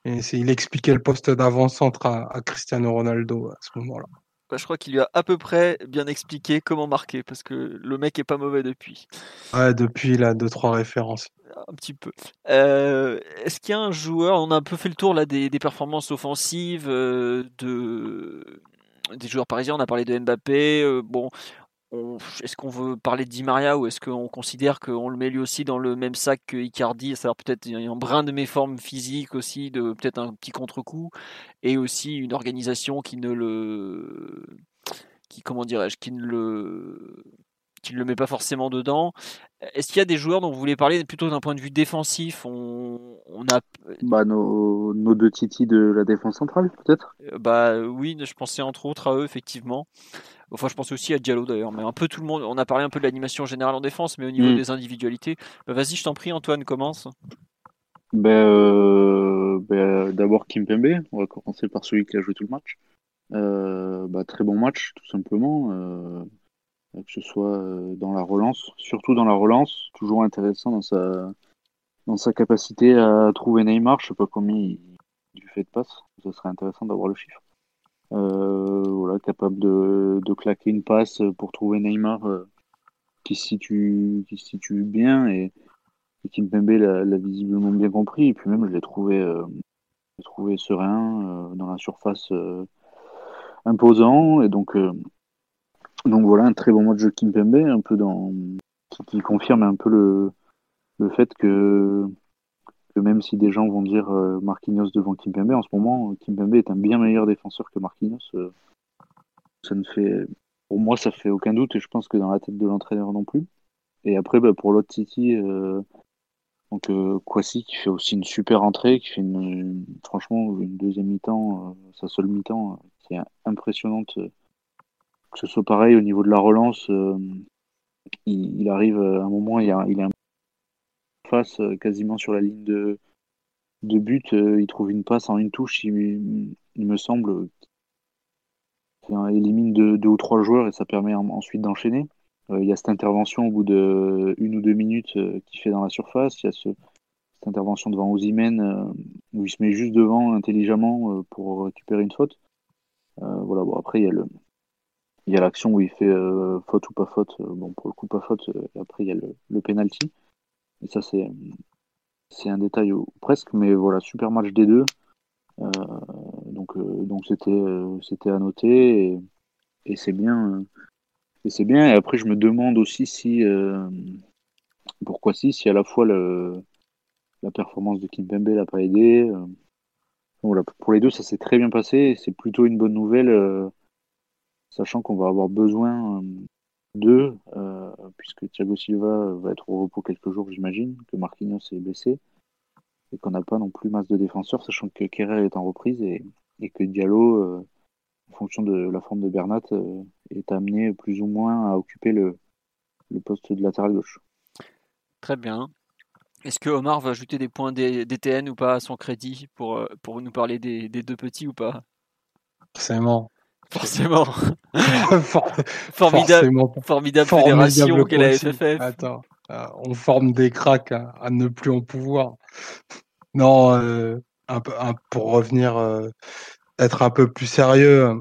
Et il expliquait le poste d'avant-centre à, à Cristiano Ronaldo à ce moment-là. Bah, je crois qu'il lui a à peu près bien expliqué comment marquer, parce que le mec est pas mauvais depuis. Ouais, depuis il a deux trois références. Un petit peu. Euh, Est-ce qu'il y a un joueur, on a un peu fait le tour là des, des performances offensives euh, de, des joueurs parisiens, on a parlé de Mbappé. euh, bon, on- est-ce qu'on veut parler de Di Maria ou est-ce qu'on considère qu'on le met lui aussi dans le même sac que Icardi, c'est-à-dire peut-être un brin de méforme physique aussi, de peut-être un petit contre-coup et aussi une organisation qui ne le, qui comment dirais-je, qui ne le qui ne le met pas forcément dedans. Est-ce qu'il y a des joueurs dont vous voulez parler plutôt d'un point de vue défensif? On, on a, Bah, nos, nos deux titis de la défense centrale, peut-être euh, bah oui, je pensais entre autres à eux effectivement. Enfin, je pensais aussi à Diallo d'ailleurs, mais un peu tout le monde. On a parlé un peu de l'animation générale en défense, mais au niveau Mm. des individualités, bah, vas-y, je t'en prie, Antoine, commence. ben, euh, ben, D'abord Kimpembe, on va commencer par celui qui a joué tout le match. Euh, bah, très bon match, tout simplement. euh, que ce soit euh, dans la relance, surtout dans la relance, toujours intéressant dans sa, dans sa capacité à trouver Neymar. Je sais pas combien il, il fait de passes, ce serait intéressant d'avoir le chiffre. Euh, voilà, capable de, de claquer une passe pour trouver Neymar euh, qui, se situe, qui se situe bien et, et Kimpembe l'a visiblement bien compris. Et puis même, je l'ai trouvé, euh, trouvé serein euh, dans la surface euh, imposant. Et donc, euh, donc voilà, un très bon match de Kimpembe, un peu dans qui, qui confirme un peu le, le fait que, que même si des gens vont dire euh, Marquinhos devant Kimpembe, en ce moment, Kimpembe est un bien meilleur défenseur que Marquinhos. euh, ça ne fait, pour moi, ça fait aucun doute et je pense que dans la tête de l'entraîneur non plus. Et après, bah, pour l'autre City, euh, donc euh, Kwasi qui fait aussi une super entrée, qui fait franchement une deuxième mi-temps, sa seule mi-temps, qui est impressionnante. que ce soit pareil au niveau de la relance, il, arrive à un moment, il est un euh, quasiment sur la ligne de, de but, euh, il trouve une passe en une touche, il, me semble, qu'il élimine deux, ou trois joueurs et ça permet en- ensuite d'enchaîner. Euh, il y a cette intervention au bout de une ou deux minutes euh, qu'il fait dans la surface, il y a ce- cette intervention devant Ozymen euh, où il se met juste devant intelligemment euh, pour récupérer une faute. Euh, voilà, bon, après il y a le, il y l'action où il fait euh, faute ou pas faute. Euh, Bon, pour le coup, pas faute. Euh, Après, il y a le, le penalty. Et ça, c'est c'est un détail presque, mais voilà, super match des deux. Euh, donc, euh, donc c'était euh, c'était à noter et, et c'est bien. et c'est bien. Et après, je me demande aussi si pourquoi si si à la fois le, la performance de Kimpembe l'a pas aidé. Voilà, pour les deux, ça s'est très bien passé. C'est plutôt une bonne nouvelle, sachant qu'on va avoir besoin d'eux, euh, puisque Thiago Silva va être au repos quelques jours, j'imagine, que Marquinhos est blessé, et qu'on n'a pas non plus masse de défenseurs, sachant que Kerrer est en reprise et, et que Diallo, en fonction de la forme de Bernat, est amené plus ou moins à occuper le, le poste de latéral gauche. Très bien. Est-ce que Omar va ajouter des points DTN ou pas à son crédit pour, euh, pour nous parler des, des deux petits ou pas? Forcément. [LAUGHS] Forcément. formidable, formidable, fédération qu'est la FFF. Attends, euh, on forme des cracks à, ne plus en pouvoir. Non, euh, un peu, pour revenir, être un peu plus sérieux,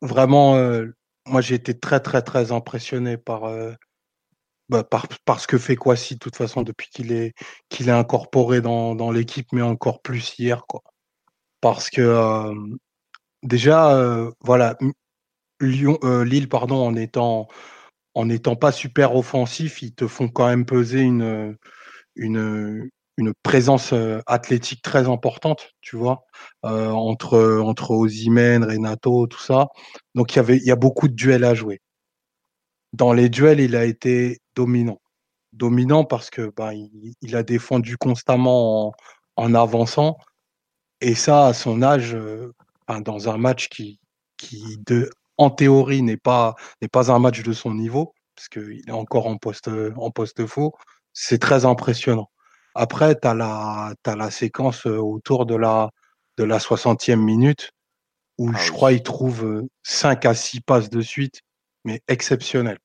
vraiment, moi j'ai été très très très impressionné par bah, par, ce que fait Kwasi, de toute façon, depuis qu'il est, qu'il est incorporé dans, dans l'équipe, mais encore plus hier. Quoi. Parce que déjà, voilà, Lyon, Lille, pardon, en étant, en étant pas super offensif, ils te font quand même peser une, une, une présence athlétique très importante, tu vois, entre, entre Ozymen, Renato, tout ça. Donc il y avait, il y a beaucoup de duels à jouer. Dans les duels, il a été dominant. Dominant parce que bah, il, a défendu constamment en, avançant. Et ça, à son âge, euh, dans un match qui, qui de, en théorie, n'est pas, n'est pas un match de son niveau, parce qu'il est encore en poste, en poste faux, c'est très impressionnant. Après, tu as la, as la séquence euh, autour de la, de la 60e minute, où ah je crois il trouve 5 à 6 passes de suite, mais exceptionnel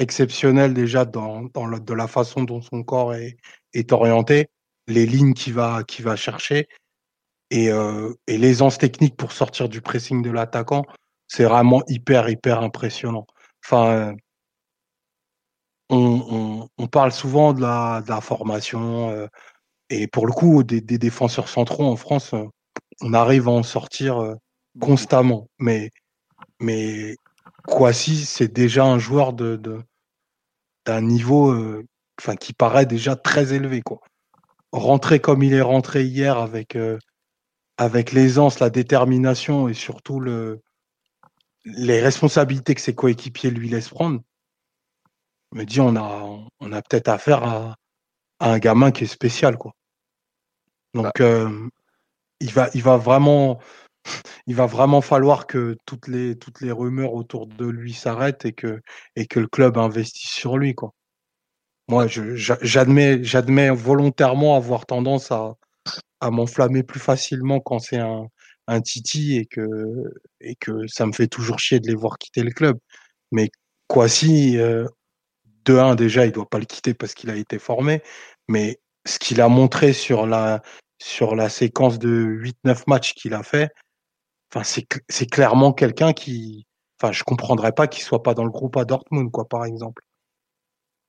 exceptionnel déjà dans, dans de la façon dont son corps est, est orienté, les lignes qu'il va, qu'il va chercher et, euh, et l'aisance technique pour sortir du pressing de l'attaquant, c'est vraiment hyper, hyper impressionnant. Enfin, on, on, parle souvent de la, formation euh, et pour le coup, des, des, défenseurs centraux en France, on arrive à en sortir euh, constamment. Mais, mais Kwasi, c'est déjà un joueur de, d'un niveau euh, enfin, qui paraît déjà très élevé. Quoi. Rentrer comme il est rentré hier avec, euh, avec l'aisance, la détermination et surtout le, les responsabilités que ses coéquipiers lui laissent prendre, me dit on a, on a peut-être affaire à, à, un gamin qui est spécial. Quoi. Donc bah. euh, il, va, il va vraiment il va vraiment falloir que toutes les, toutes les rumeurs autour de lui s'arrêtent et que, et que le club investisse sur lui. Quoi. Moi, j'admets volontairement avoir tendance à, à m'enflammer plus facilement quand c'est un, un Titi et que, et que ça me fait toujours chier de les voir quitter le club. Mais Kwasi, euh, de un, déjà, il doit pas le quitter parce qu'il a été formé. Mais ce qu'il a montré sur la, sur la séquence de 8-9 matchs qu'il a fait, Enfin, c'est clairement quelqu'un qui. Enfin, je comprendrais pas qu'il soit pas dans le groupe à Dortmund, quoi, par exemple.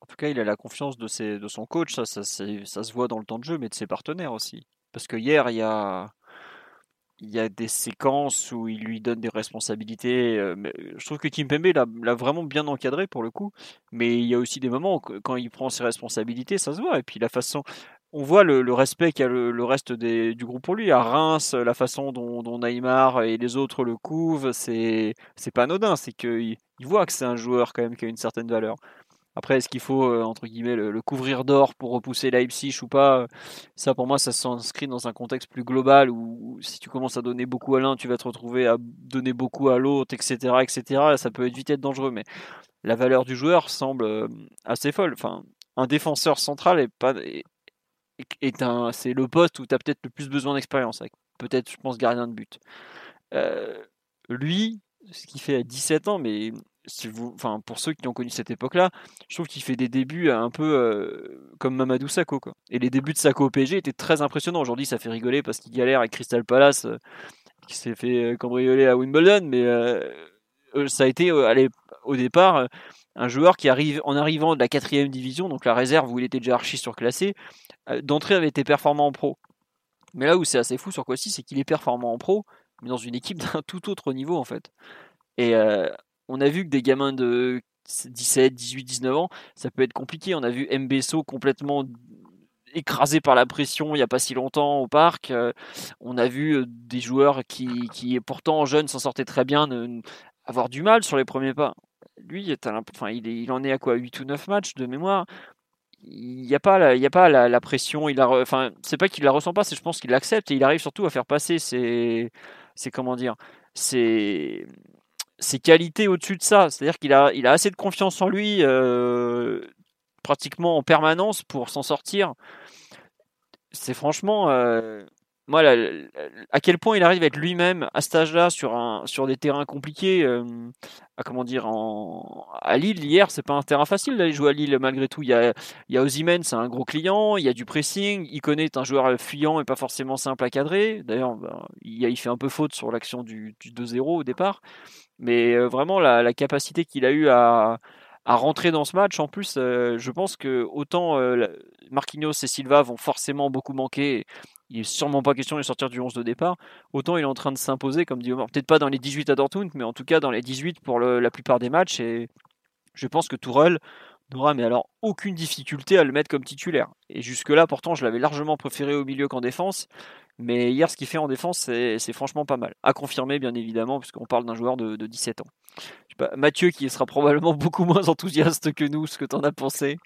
En tout cas, il a la confiance de, ses, de son coach, ça, ça, ça, se voit dans le temps de jeu, mais de ses partenaires aussi. Parce que hier, il y a, y a des séquences où il lui donne des responsabilités. Euh, je trouve que Kimpembe l'a vraiment bien encadré pour le coup, mais il y a aussi des moments où, quand il prend ses responsabilités, ça se voit. Et puis la façon, on voit le, respect qu'a le, le, reste du groupe pour lui. À Reims, la façon dont, Neymar et les autres le couvrent, c'est pas anodin. C'est qu'il il voit que c'est un joueur quand même qui a une certaine valeur. Après, est-ce qu'il faut, euh, entre guillemets, le, couvrir d'or pour repousser Leipzig ou pas Ça, pour moi, ça s'inscrit dans un contexte plus global où, si tu commences à donner beaucoup à l'un, tu vas te retrouver à donner beaucoup à l'autre, etc., etc. Ça peut vite être dangereux, mais la valeur du joueur semble euh, assez folle. Enfin, un défenseur central est pas, c'est le poste où tu as peut-être le plus besoin d'expérience, avec peut-être, je pense, gardien de but. Euh, lui, ce qu'il fait à 17 ans, mais pour ceux qui ont connu cette époque-là, je trouve qu'il fait des débuts un peu euh, comme Mamadou Sakho. Et les débuts de Sakho au PSG étaient très impressionnants. Aujourd'hui, ça fait rigoler parce qu'il galère avec Crystal Palace, euh, qui s'est fait cambrioler à Wimbledon, mais ça a été au départ un joueur qui arrive en arrivant de la quatrième division, donc la réserve où il était déjà archi surclassé, euh, d'entrée avait été performant en pro. Mais là où c'est assez fou sur Kwasi, c'est qu'il est performant en pro, mais dans une équipe [LAUGHS] d'un tout autre niveau en fait. Et euh, on a vu que des gamins de 17, 18, 19 ans, ça peut être compliqué. On a vu Mbesso complètement écrasé par la pression il n'y a pas si longtemps au parc. on a vu des joueurs qui, qui pourtant jeunes s'en sortaient très bien avoir du mal sur les premiers pas. Lui, enfin, il, il en est à quoi 8 ou 9 matchs de mémoire il n'y a pas la, il y a pas la, pression il a enfin c'est pas qu'il la ressent pas c'est je pense qu'il l'accepte et il arrive surtout à faire passer ses, c'est comment dire ses, ses qualités au-dessus de ça. C'est à dire qu'il a il a assez de confiance en lui euh, pratiquement en permanence pour s'en sortir. C'est franchement euh, moi, à quel point il arrive à être lui-même à cet âge-là sur, sur des terrains compliqués. Euh, à comment dire, à Lille, hier, c'est pas un terrain facile d'aller jouer à Lille malgré tout. Il y a, il y a c'est un gros client, il y a du pressing. Il connaît un joueur fuyant et pas forcément simple à cadrer. D'ailleurs, ben, il, fait un peu faute sur l'action du, du 2-0 au départ. Mais euh, vraiment, la, la capacité qu'il a eu à, à rentrer dans ce match. En plus, euh, je pense que autant Marquinhos et Silva vont forcément beaucoup manquer il est sûrement pas question de sortir du 11 de départ. Autant il est en train de s'imposer, comme dit Omar. Peut-être pas dans les 18 à Dortmund, mais en tout cas dans les 18 pour la plupart des matchs. Et je pense que Tourelle n'aura mais alors aucune difficulté à le mettre comme titulaire. Et jusque-là, pourtant, je l'avais largement préféré au milieu qu'en défense. Mais hier, ce qu'il fait en défense, c'est franchement pas mal. À confirmer, bien évidemment, puisqu'on parle d'un joueur de, 17 ans. Mathieu, qui sera probablement [LAUGHS] beaucoup moins enthousiaste que nous, ce que tu en as pensé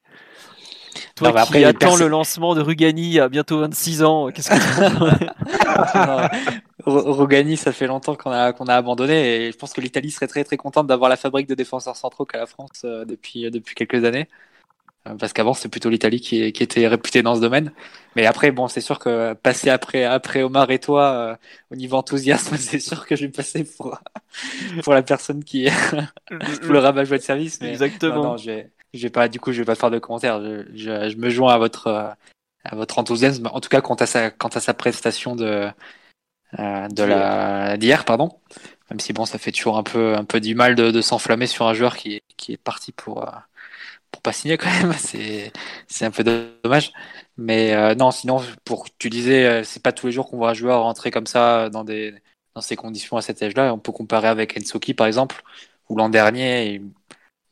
toi qui après, attends le lancement de Rugani à bientôt 26 ans, qu'est-ce que [LAUGHS] Rugani, ça fait longtemps qu'on a, qu'on a abandonné et je pense que l'Italie serait très très contente d'avoir la fabrique de défenseurs centraux qu'à la France euh, depuis, euh, depuis quelques années. Euh, parce qu'avant, c'est plutôt l'Italie qui, qui, était réputée dans ce domaine. Mais après, bon, c'est sûr que passer après, après Omar et toi, au niveau enthousiasme, [LAUGHS] c'est sûr que je vais passer pour, pour la personne qui est [LAUGHS] le rabat-joie de service. Mais Exactement. Non, non, j'ai pas, du coup, je vais pas faire de commentaires. Je, me joins à votre, à votre enthousiasme. En tout cas, quant à sa, quant à sa prestation de, euh, de la d'hier, pardon. Même si bon, ça fait toujours un peu, un peu du mal de, s'enflammer sur un joueur qui est, qui est parti pour, euh, pour pas signer quand même. [LAUGHS] C'est, c'est un peu dommage. Mais euh, non, sinon, pour tu disais, c'est pas tous les jours qu'on voit un joueur rentrer comme ça dans des, dans ces conditions à cet âge-là. On peut comparer avec Ensoki par exemple, ou l'an dernier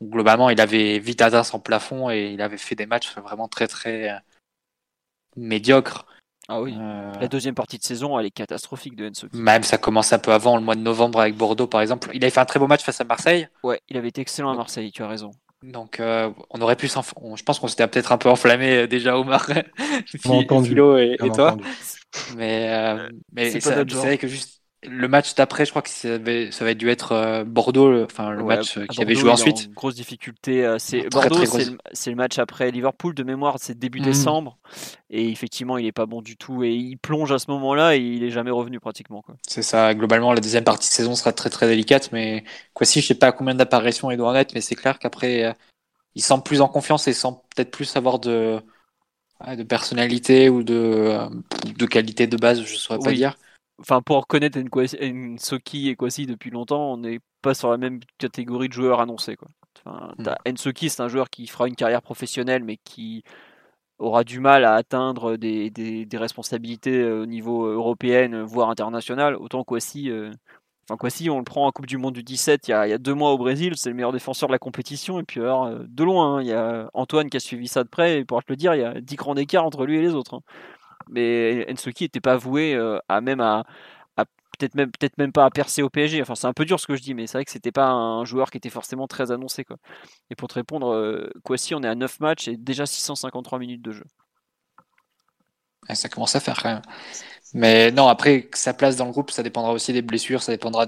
globalement, il avait vite atteint son plafond et il avait fait des matchs vraiment très très euh, médiocres. Ah oui. Euh, La deuxième partie de saison, elle est catastrophique de Enzo. Même ça commence un peu avant, le mois de novembre avec Bordeaux par exemple. Il avait fait un très beau match face à Marseille. Ouais, il avait été excellent à Marseille, tu as raison. Donc euh, on aurait pu Je pense qu'on s'était peut-être un peu enflammé déjà Omar, [LAUGHS] Philo et, et toi. Mais, mais c'est vrai que juste le match d'après, je crois que ça, ça va dû être euh, Bordeaux, enfin le match qui avait joué ensuite. grosse difficulté. Euh, c'est Bordeaux, c'est le, match après Liverpool de mémoire, c'est début mm. décembre, et effectivement, il est pas bon du tout et il plonge à ce moment-là et il est jamais revenu pratiquement. C'est ça. Globalement, la deuxième partie de saison sera très très délicate, mais quoi si je sais pas combien d'apparitions il doit en être, mais c'est clair qu'après, euh, il semble plus en confiance et semble peut-être plus avoir de de personnalité ou de de qualité de base, je saurais pas dire enfin pour reconnaître Ensoki et Kwasi depuis longtemps, on n'est pas sur la même catégorie de joueurs annoncés. Quoi. Enfin, hmm. Ensoki, c'est un joueur qui fera une carrière professionnelle, mais qui aura du mal à atteindre des, des, responsabilités euh, au niveau européen, voire international. Autant Kwasi, euh... enfin Kwasi, on le prend en Coupe du Monde du 17 il y a, il y a deux mois au Brésil, c'est le meilleur défenseur de la compétition. Et puis alors, euh, de loin, hein, il y a Antoine qui a suivi ça de près, et pour te le dire, il y a 10 grands écarts entre lui et les autres. Hein mais Ensoki n'était pas voué euh, à même à, peut-être même peut-être même pas à percer au PSG. Enfin, c'est un peu dur ce que je dis, mais c'est vrai que c'était pas un joueur qui était forcément très annoncé quoi. Et pour te répondre, euh, Kwasi, on est à 9 matchs et déjà 653 minutes de jeu. ça commence à faire quand même. Mais non, après sa place dans le groupe, ça dépendra aussi des blessures, ça dépendra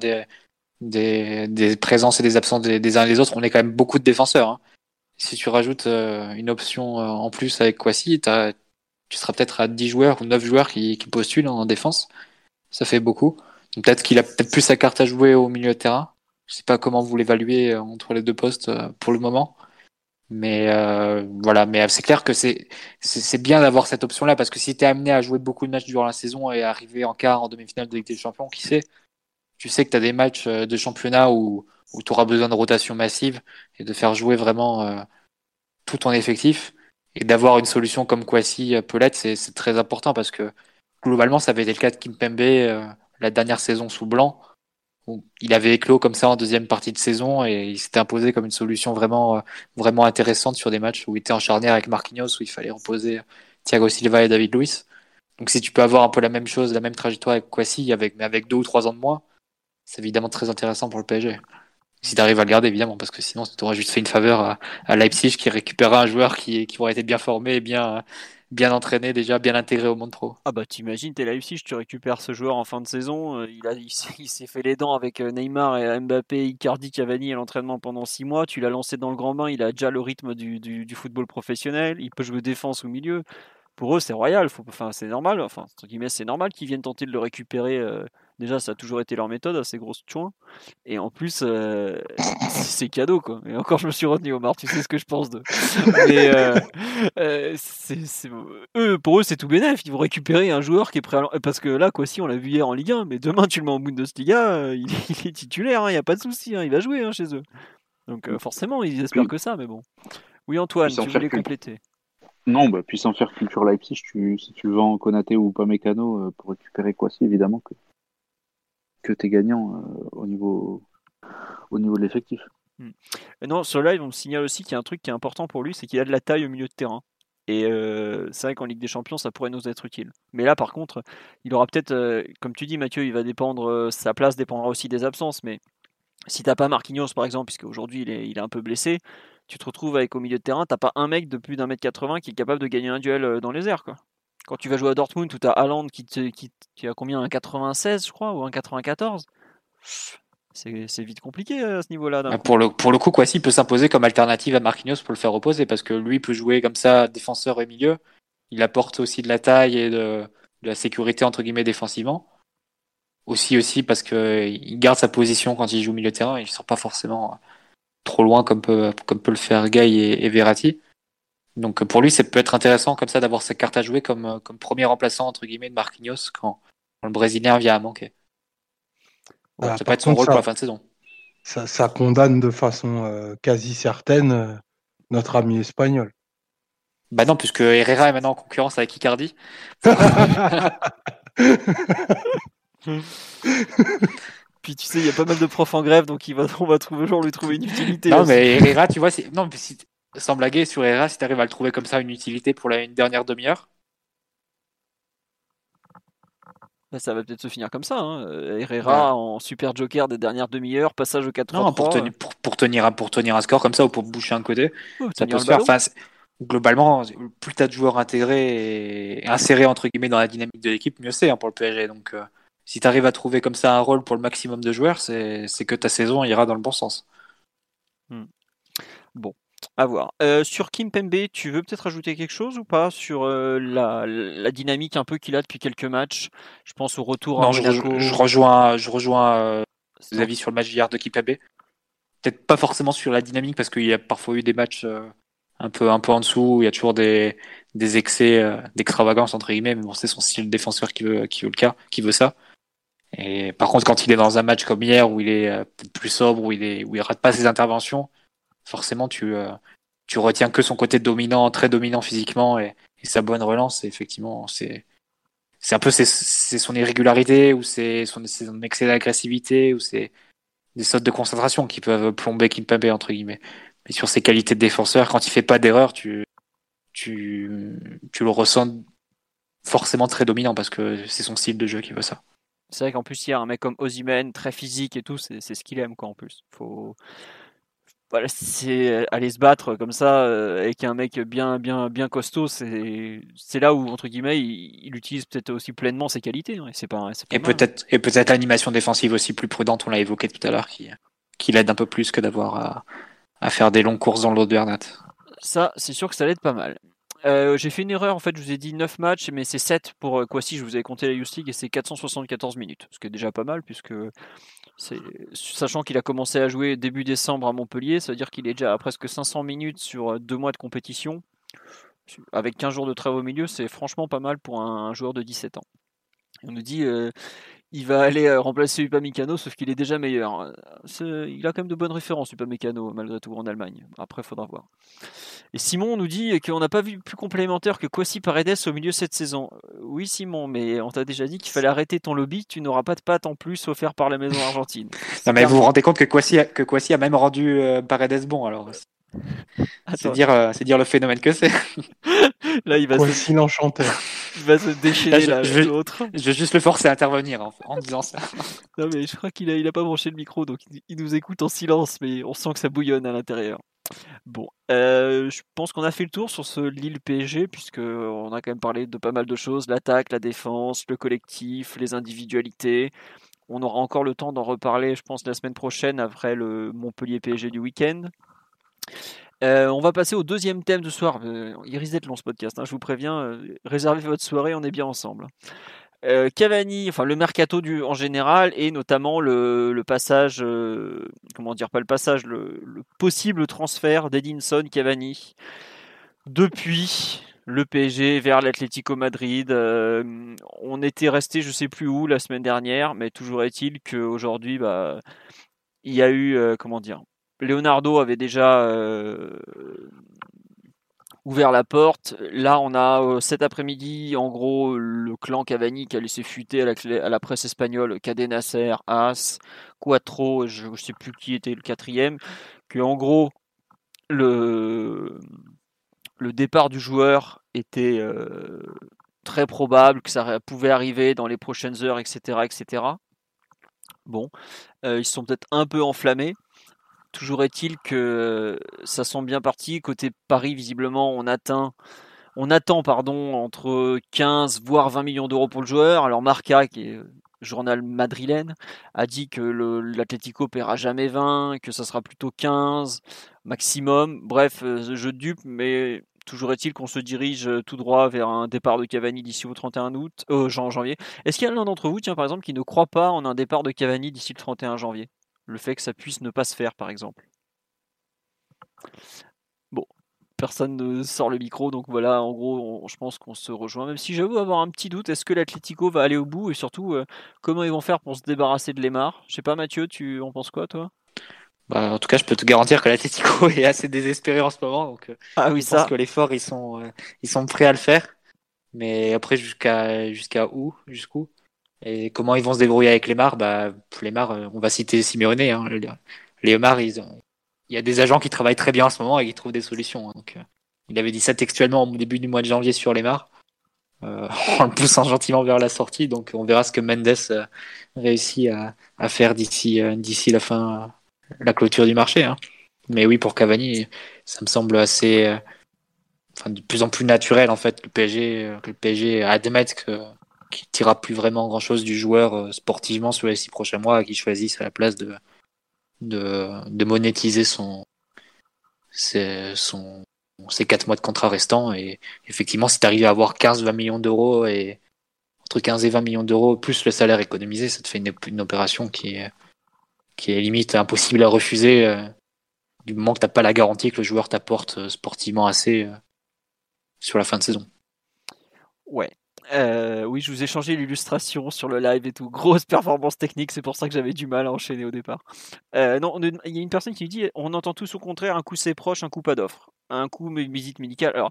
des présences et des absences des, uns et des autres. On est quand même beaucoup de défenseurs. Hein. Si tu rajoutes euh, une option en plus avec Kwasi, tu as tu seras peut-être à 10 joueurs ou 9 joueurs qui, qui postulent en défense. Ça fait beaucoup. Peut-être qu'il a peut-être plus sa carte à jouer au milieu de terrain. Je sais pas comment vous l'évaluez euh, entre les deux postes euh, pour le moment. Mais euh, voilà, mais c'est clair que c'est c'est bien d'avoir cette option-là parce que si tu es amené à jouer beaucoup de matchs durant la saison et arriver en quart, en demi-finale de Ligue des Champions, qui sait? Tu sais que tu as des matchs de championnat où, où tu auras besoin de rotation massive et de faire jouer vraiment tout ton effectif. Et d'avoir une solution comme Kwasi Pelette, c'est très important parce que globalement, ça avait été le cas de Kimpembe euh, la dernière saison sous blanc. Où il avait éclos comme ça en deuxième partie de saison et il s'était imposé comme une solution vraiment, euh, vraiment intéressante sur des matchs où il était en charnière avec Marquinhos, où il fallait reposer Thiago Silva et David Luiz. Donc si tu peux avoir un peu la même chose, la même trajectoire avec Kwasi, avec, mais avec deux ou trois ans de moins, c'est évidemment très intéressant pour le PSG. Si tu arrives à le garder, évidemment, parce que sinon tu aurais juste fait une faveur à, à Leipzig qui récupérera un joueur qui, qui aurait été bien formé et bien, bien entraîné, déjà bien intégré au monde pro. Ah bah t'imagines, t'es Leipzig, tu récupères ce joueur en fin de saison, euh, il, il, s'est fait les dents avec euh, Neymar et Mbappé, Icardi, Cavani à l'entraînement pendant six mois, tu l'as lancé dans le grand bain, il a déjà le rythme du, du, football professionnel, il peut jouer défense au milieu. Pour eux, c'est royal, enfin, c'est normal, enfin, entre guillemets, c'est normal qu'ils viennent tenter de le récupérer. Euh, déjà, ça a toujours été leur méthode, assez grosse chouin. Et en plus, euh, c'est cadeau, quoi. Et encore, je me suis retenu, Omar, tu sais ce que je pense de. [LAUGHS] Mais euh, euh c'est, eux, pour eux, c'est tout bénef. Ils vont récupérer un joueur qui est prêt à. Parce que là, quoi, si, on l'a vu hier en Ligue 1, mais demain, tu le mets en Bundesliga, il, [LAUGHS] il, est titulaire, il hein, n'y a pas de souci, hein, il va jouer hein, chez eux. Donc, euh, forcément, ils espèrent que ça, mais bon. Oui, Antoine, tu voulais compléter. Non, bah, puis sans faire culture Leipzig, tu, si tu vends Konaté ou pas Mécano pour récupérer Kwasi, évidemment que, que tu es gagnant euh, au, niveau, au niveau de l'effectif. Hmm. Non, sur live, on me signale aussi qu'il y a un truc qui est important pour lui, c'est qu'il a de la taille au milieu de terrain. Et euh, c'est vrai qu'en Ligue des Champions, ça pourrait nous être utile. Mais là, par contre, il aura peut-être, euh, comme tu dis, Mathieu, il va dépendre, sa place dépendra aussi des absences. Mais si t'as pas Marquinhos, par exemple, puisque aujourd'hui il est, il est un peu blessé, tu te retrouves avec au milieu de terrain, t'as pas un mec de plus d'un mètre 80 qui est capable de gagner un duel dans les airs, quoi. Quand tu vas jouer à Dortmund, où t'as Haaland qui, te, qui, qui, a combien un 96, je crois, ou un 94 c'est vite compliqué euh, à ce niveau-là. Pour le, pour le coup, Kwasi peut s'imposer comme alternative à Marquinhos pour le faire reposer parce que lui peut jouer comme ça, défenseur et milieu. Il apporte aussi de la taille et de, de la sécurité entre guillemets défensivement. Aussi aussi parce que il garde sa position quand il joue milieu de terrain, il sort pas forcément trop loin comme peut, comme peut le faire Gay et, et Verratti. Donc pour lui, ça peut être intéressant comme ça d'avoir sa carte à jouer comme, comme premier remplaçant entre guillemets de Marquinhos quand, quand le Brésilien vient à manquer. Ouais, ah, ça peut être son rôle ça, pour la fin de saison. Ça, ça condamne de façon euh, quasi certaine euh, notre ami espagnol. Bah non, puisque Herrera est maintenant en concurrence avec Icardi. [LAUGHS] Puis tu sais, il y a pas mal de profs en grève, donc il va, on va trouver, genre lui trouver une utilité. Non, aussi. mais Herrera, tu vois, non, mais si, sans blaguer, sur Herrera, si tu arrives à le trouver comme ça, une utilité pour la, une dernière demi-heure, ça va peut-être se finir comme ça. Hein. Herrera ouais. en super joker des dernières demi-heures, passage au 4 3 Non, pour, tenir, pour, pour, tenir, pour tenir un score comme ça ou pour boucher un côté, oh, ça peut se faire. Enfin, globalement, plus tu as de joueurs intégrés et insérés entre guillemets dans la dynamique de l'équipe, mieux c'est hein, pour le PSG. Donc, euh, si tu arrives à trouver comme ça un rôle pour le maximum de joueurs, c'est que ta saison ira dans le bon sens. Hmm. Bon, à voir. Euh, sur Kim Pembe, tu veux peut-être ajouter quelque chose ou pas sur euh, la, la, dynamique un peu qu'il a depuis quelques matchs? Je pense au retour non, à je, Monaco. Je, rejoins, je rejoins euh, les avis sur le match d'hier de Kim Pembe. Peut-être pas forcément sur la dynamique parce qu'il y a parfois eu des matchs un peu un peu en dessous. Il y a toujours des, des excès d'extravagance entre guillemets, mais bon, c'est son style défenseur qui veut qui veut le cas, qui veut ça. Et par contre, quand il est dans un match comme hier où il est plus sobre, où il est où il rate pas ses interventions forcément tu euh, tu retiens que son côté dominant, très dominant physiquement et, sa bonne relance. Effectivement, c'est c'est un peu c'est son irrégularité ou c'est son, excès d'agressivité ou c'est des sautes de concentration qui peuvent plomber Kimpembe entre guillemets. Mais sur ses qualités de défenseur, quand il fait pas d'erreur, tu tu tu le ressens forcément très dominant parce que c'est son style de jeu qui veut ça. C'est vrai qu'en plus, il y a un mec comme Ozymen, très physique et tout, c'est ce qu'il aime, quoi, en plus. Voilà, c'est aller se battre comme ça euh, avec un mec bien bien bien costaud, c'est c'est là où entre guillemets il, il utilise peut-être aussi pleinement ses qualités. Hein, c'est pas, pas et peut-être et peut-être l'animation défensive aussi plus prudente, on l'a évoqué tout à l'heure, qui qui l'aide un peu plus que d'avoir à, à faire des longues courses dans le dos de Bernat. Ça, c'est sûr que ça l'aide pas mal. Euh, j'ai fait une erreur, en fait, je vous ai dit 9 matchs, mais c'est 7 pour euh, Kwasi, je vous avais compté la Youth League, et c'est 474 minutes, ce qui est déjà pas mal, puisque sachant qu'il a commencé à jouer début décembre à Montpellier, ça veut dire qu'il est déjà à presque 500 minutes sur 2 mois de compétition. Avec 15 jours de travail au milieu, c'est franchement pas mal pour un, joueur de 17 ans. On nous dit, euh, il va aller remplacer Upamecano, sauf qu'il est déjà meilleur. Il a quand même de bonnes références, Upamecano, malgré tout, en Allemagne. Après, il faudra voir. Et Simon nous dit qu'on n'a pas vu plus complémentaire que Kwasi Paredes au milieu de cette saison. Oui, Simon, mais on t'a déjà dit qu'il fallait arrêter ton lobby, tu n'auras pas de pâte en plus offert par la maison argentine. non, mais vous vous rendez compte que Kwasi a, que Kwasi a même rendu euh, Paredes bon, alors C'est dire, euh, c'est dire le phénomène que c'est. [LAUGHS] Là, il va, se, l'enchanteur. [LAUGHS] il va se déchaîner Là, là, je- je- l'autre. Je vais juste le forcer à intervenir en, en disant ça. [LAUGHS] Non, mais je crois qu'il a, il a pas branché le micro, donc il, il nous écoute en silence, mais on sent que ça bouillonne à l'intérieur. Bon, euh, je pense qu'on a fait le tour sur ce Lille PSG, puisque on a quand même parlé de pas mal de choses l'attaque, la défense, le collectif, les individualités. On aura encore le temps d'en reparler, je pense, la semaine prochaine après le Montpellier PSG du week-end. Euh, on va passer au deuxième thème de ce soir. Euh, il risque d'être long ce podcast, hein, je vous préviens. euh, réservez votre soirée, on est bien ensemble. Euh, Cavani, enfin le mercato du, en général et notamment le, passage, comment dire, pas le passage, le, le possible transfert d'Edinson Cavani depuis le PSG vers l'Atlético Madrid. On était resté, je sais plus où, la semaine dernière, mais toujours est-il qu'aujourd'hui, bah, il y a eu, comment dire, Leonardo avait déjà euh, ouvert la porte. Là, on a euh, cet après-midi, en gros, le clan Cavani qui a laissé fuiter à la, presse espagnole Cadet Nasser, As, Quattro, je ne sais plus qui était le quatrième, que en gros, le, départ du joueur était euh, très probable, que ça pouvait arriver dans les prochaines heures, etc. etc. Bon, ils sont peut-être un peu enflammés. Toujours est-il que ça semble bien parti. Côté Paris, visiblement, on atteint, on attend pardon, entre 15 voire 20 millions d'euros pour le joueur. Alors Marca, qui est journal madrilène, a dit que l'Atlético paiera jamais 20, que ça sera plutôt 15 maximum. Bref, euh, de dupe, mais toujours est-il qu'on se dirige tout droit vers un départ de Cavani d'ici au 31 août, euh, jan- janvier. Est-ce qu'il y a l'un d'entre vous, tiens par exemple, qui ne croit pas en un départ de Cavani d'ici le 31 janvier? Le fait que ça puisse ne pas se faire, par exemple. Bon, personne ne sort le micro, donc voilà, en gros, on- je pense qu'on se rejoint. Même si j'avoue avoir un petit doute, est-ce que l'Atlético va aller au bout? Et surtout, euh, comment ils vont faire pour se débarrasser de Lemar? Je sais pas, Mathieu, tu en penses quoi, toi? Bah, en tout cas, je peux te garantir que l'Atlético [LAUGHS] est assez désespéré en ce moment. Donc, euh, Ah oui, je pense que l'effort, ils sont, euh, ils sont prêts à le faire. Mais après, jusqu'à jusqu'à où Jusqu'où? Et comment ils vont se débrouiller avec Lemar? Bah, Lemar, euh, on va citer Simeone. Hein. Lemar, ils ont- il y a des agents qui travaillent très bien en ce moment et qui trouvent des solutions. hein. Donc, euh, il avait dit ça textuellement au début du mois de janvier sur Lemar, euh, [LAUGHS] en le poussant gentiment vers la sortie. Donc, on verra ce que Mendes euh, réussit à, à faire d'ici la fin, la clôture du marché. hein. Mais oui, pour Cavani, ça me semble assez, enfin, de plus en plus naturel en fait le PSG, le PSG admette que qu'il tirera plus vraiment grand chose du joueur euh, sportivement sur les six prochains mois et qu'il choisisse à la place de de, monétiser son ses, son mois de contrat restants et effectivement si tu arrives à avoir 15-20 millions d'euros et entre 15 et 20 millions d'euros plus le salaire économisé ça te fait une, opération qui est qui est limite impossible à refuser euh, du moment que t'as pas la garantie que le joueur t'apporte euh, sportivement assez sur la fin de saison. Ouais. Euh, oui, je vous ai changé l'illustration sur le live et tout. Grosse performance technique, c'est pour ça que j'avais du mal à enchaîner au départ. Euh, non, il y a une personne qui dit on entend tous au contraire un coup c'est proche, un coup pas d'offre. Un coup visite médicale. Alors,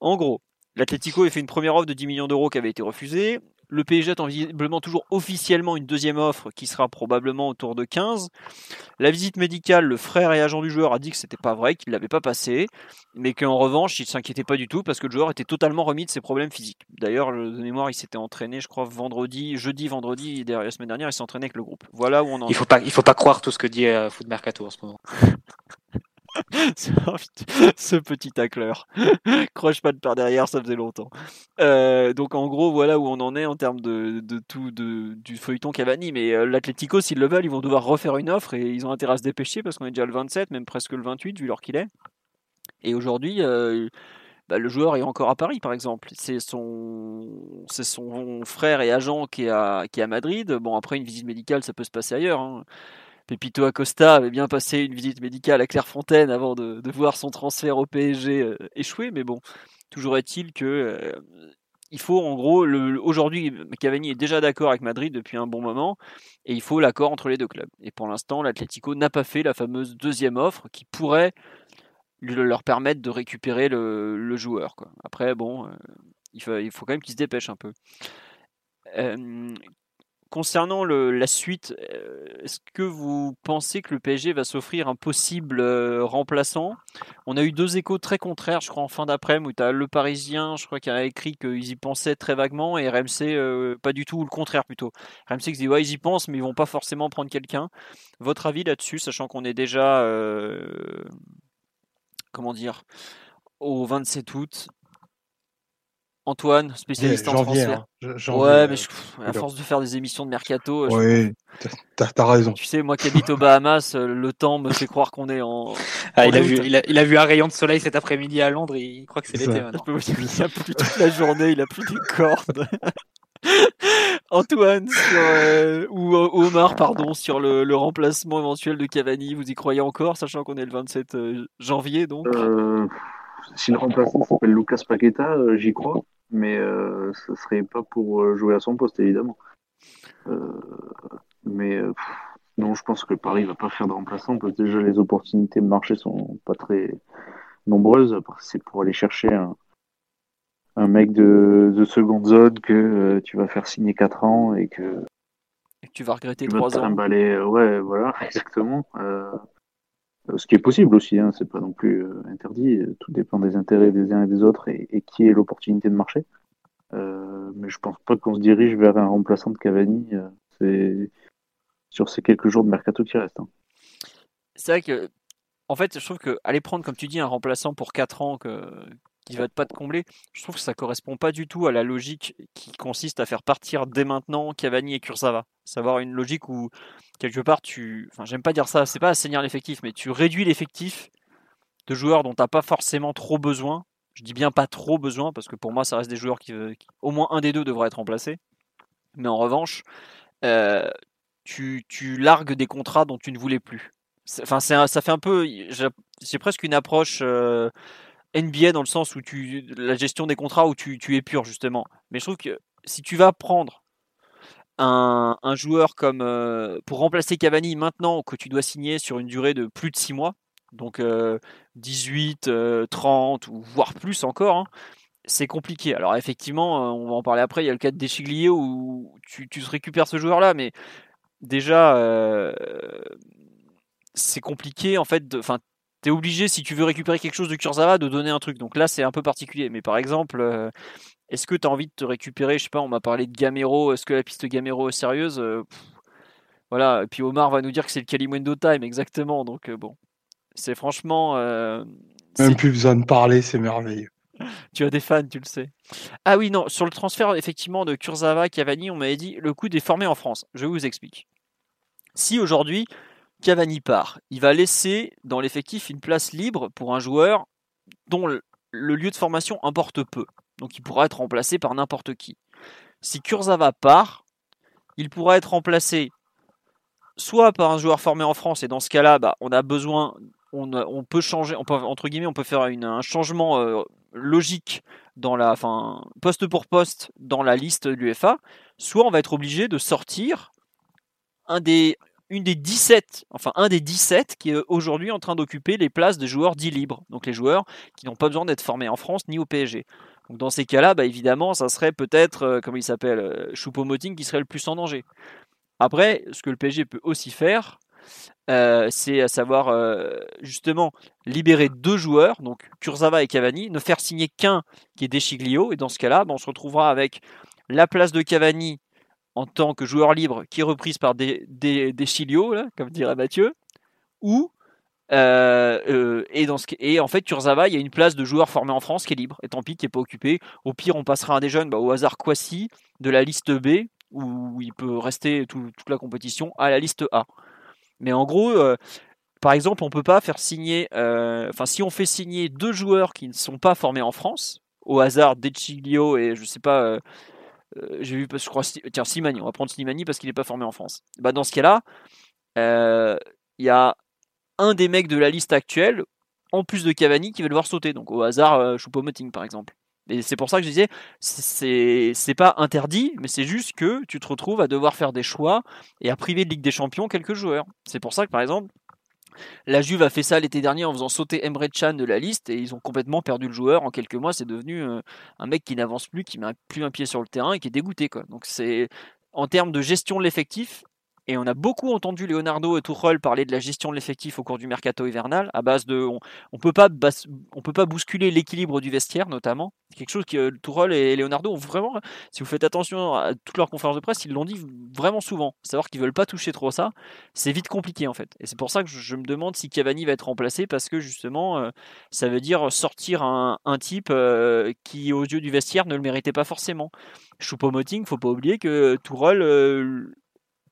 en gros, l'Atlético a fait une première offre de 10 millions d'euros qui avait été refusée. Le PSG attend visiblement toujours officiellement une deuxième offre qui sera probablement autour de 15. La visite médicale, le frère et agent du joueur a dit que c'était pas vrai, qu'il l'avait pas passé, mais qu'en revanche, il s'inquiétait pas du tout parce que le joueur était totalement remis de ses problèmes physiques. D'ailleurs, le- de mémoire, il s'était entraîné, je crois, vendredi, jeudi, vendredi, derrière la semaine dernière, il s'est entraîné avec le groupe. Voilà où on en Il faut pas, il faut pas croire tout ce que dit euh, Foot Mercato en ce moment. [LAUGHS] [LAUGHS] ce petit tacleur. [LAUGHS] Croche pas de par derrière, ça faisait longtemps. Euh, donc en gros, voilà où on en est en termes de, tout du feuilleton Cavani. Mais euh, l'Atlético, s'ils le veulent, ils vont devoir refaire une offre et ils ont intérêt à se dépêcher parce qu'on est déjà le 27, même presque le 28 vu l'heure qu'il est. Et aujourd'hui, euh, bah, le joueur est encore à Paris, par exemple. C'est son, son frère et agent qui est, à, qui est à Madrid. Bon, après, une visite médicale, ça peut se passer ailleurs. hein. Pepito Acosta avait bien passé une visite médicale à Clairefontaine avant de, voir son transfert au PSG euh, échouer, mais bon, toujours est-il que euh, il faut en gros, aujourd'hui, Cavani est déjà d'accord avec Madrid depuis un bon moment, et il faut l'accord entre les deux clubs. Et pour l'instant, l'Atlético n'a pas fait la fameuse deuxième offre qui pourrait leur permettre de récupérer le, joueur. Après, bon, euh, il, faut, quand même qu'il se dépêche un peu. Concernant la suite, euh, est-ce que vous pensez que le PSG va s'offrir un possible euh, remplaçant? On a eu deux échos très contraires, je crois, en fin d'après-midi, où tu as le Parisien, je crois, qui a écrit qu'ils y pensaient très vaguement, et RMC, euh, pas du tout, ou le contraire plutôt. RMC qui dit, ouais, ils y pensent, mais ils vont pas forcément prendre quelqu'un. Votre avis là-dessus, sachant qu'on est déjà, comment dire, au 27 août Antoine, spécialiste en transfert. Hein. ouais, mais à force de faire des émissions de mercato. Oui, t'as raison. Tu sais, moi qui habite aux Bahamas, euh, le temps me fait croire qu'on est en. Ah, il, a vu, il, a, vu un rayon de soleil cet après-midi à Londres, il croit que c'est l'été maintenant. Il a plu toute la journée, il a plu des cordes. [LAUGHS] Antoine euh, ou euh, Omar pardon sur le, remplacement éventuel de Cavani, vous y croyez encore, sachant qu'on est le 27 janvier donc? si le remplaçant s'appelle Lucas Paqueta, j'y crois mais euh, ce serait pas pour euh, jouer à son poste, évidemment. Euh, mais euh, non, je pense que Paris va pas faire de remplaçant parce que déjà les opportunités de marché sont pas très nombreuses. C'est pour aller chercher un, un mec de, de, seconde zone que tu vas faire signer 4 ans et que, et que tu vas regretter 3 ans. ouais, voilà, [LAUGHS] exactement. Euh, euh, ce qui est possible aussi, hein, c'est pas non plus euh, interdit. Tout dépend des intérêts des uns et des autres et, qui est l'opportunité de marché. Euh, mais je pense pas qu'on se dirige vers un remplaçant de Cavani. c'est sur ces quelques jours de mercato qui restent. Hein. C'est vrai que, en fait, je trouve que aller prendre, comme tu dis, un remplaçant pour 4 ans que, qui va pas te combler, je trouve que ça correspond pas du tout à la logique qui consiste à faire partir dès maintenant Cavani et Kurzawa. Savoir une logique où quelque part tu, enfin j'aime pas dire ça, c'est pas assainir l'effectif, mais tu réduis l'effectif de joueurs dont t'as pas forcément trop besoin. Je dis bien pas trop besoin parce que pour moi ça reste des joueurs qui, au moins un des deux devrait être remplacé. Mais en revanche, euh, tu, tu largues des contrats dont tu ne voulais plus. Enfin, ça fait un peu, presque une approche euh, NBA dans le sens où tu la gestion des contrats où tu, tu es pur justement. Mais je trouve que si tu vas prendre un, un joueur comme euh, pour remplacer Cavani maintenant que tu dois signer sur une durée de plus de 6 mois, donc 18, euh, 30 euh, ou voire plus encore, hein, c'est compliqué. Alors effectivement, on va en parler après, il y a le cas de Dechiglier où tu, tu récupères ce joueur-là, mais déjà c'est compliqué en fait. Enfin, t'es obligé, si tu veux récupérer quelque chose de Kurzawa, de donner un truc. Donc là, c'est un peu particulier. Mais par exemple, euh, est-ce que tu as envie de te récupérer Je sais pas, on m'a parlé de Gamero. Est-ce que la piste Gamero est sérieuse euh, Voilà. Et puis Omar va nous dire que c'est le Kalimwendo time, exactement. Donc euh, bon, c'est franchement. Même plus besoin de parler, c'est merveilleux. [LAUGHS] tu as des fans, tu le sais. Ah oui, non, sur le transfert effectivement de Kurzawa, Cavani, on m'avait dit le coup est formé en France. Je vous explique. Si aujourd'hui, Cavani part. Il va laisser dans l'effectif une place libre pour un joueur dont le lieu de formation importe peu. Donc il pourra être remplacé par n'importe qui. Si Kurzawa part, il pourra être remplacé soit par un joueur formé en France, et dans ce cas-là, bah, on a besoin, on, peut changer, entre guillemets, on peut faire un changement euh, logique dans la, enfin, poste pour poste dans la liste de l'UFA, soit on va être obligé de sortir un des, une des 17, enfin un des 17 qui est aujourd'hui en train d'occuper les places des joueurs dits libres, donc les joueurs qui n'ont pas besoin d'être formés en France ni au PSG. Dans ces cas-là, bah évidemment, ça serait peut-être, euh, comment il s'appelle, euh, Choupo-Moting qui serait le plus en danger. Après, ce que le PSG peut aussi faire, euh, c'est à savoir justement libérer deux joueurs, donc Kurzawa et Cavani, ne faire signer qu'un qui est Deschiglio, et dans ce cas-là, bah, on se retrouvera avec la place de Cavani en tant que joueur libre qui est reprise par des, des, là, comme dirait Mathieu, ou euh, euh, et, dans ce, et en fait, Kurzawa, il y a une place de joueur formé en France qui est libre, et tant pis, qui n'est pas occupé. Au pire, on passera un des jeunes bah, au hasard Kwasi de la liste B, où il peut rester toute la compétition, à la liste A. Mais en gros, euh, par exemple, on peut pas faire signer, enfin, si on fait signer deux joueurs qui ne sont pas formés en France, au hasard Decilio et je sais pas euh, j'ai vu, je crois, tiens, Slimani, on va prendre Slimani parce qu'il n'est pas formé en France. Bah, dans ce cas-là, euh, il y a un des mecs de la liste actuelle, en plus de Cavani, qui va devoir sauter. Donc au hasard, euh, Choupo-Moting par exemple. Et c'est pour ça que je disais, c'est pas interdit, mais c'est juste que tu te retrouves à devoir faire des choix et à priver de Ligue des Champions quelques joueurs. C'est pour ça que par exemple, la Juve a fait ça l'été dernier en faisant sauter Emre Can de la liste et ils ont complètement perdu le joueur. En quelques mois, c'est devenu euh, un mec qui n'avance plus, qui met plus un pied sur le terrain et qui est dégoûté. Donc c'est en termes de gestion de l'effectif, et on a beaucoup entendu Leonardo et Tuchel parler de la gestion de l'effectif au cours du mercato hivernal, à base de, on, on peut pas, on peut pas bousculer l'équilibre du vestiaire notamment. C'est quelque chose que Tuchel et Leonardo ont vraiment, si vous faites attention à toutes leurs conférences de presse, ils l'ont dit vraiment souvent. Savoir qu'ils veulent pas toucher trop ça, c'est vite compliqué en fait. Et c'est pour ça que je, me demande si Cavani va être remplacé parce que justement, euh, ça veut dire sortir un, type euh, qui aux yeux du vestiaire ne le méritait pas forcément. Choupo-Moting, faut pas oublier que Tourelle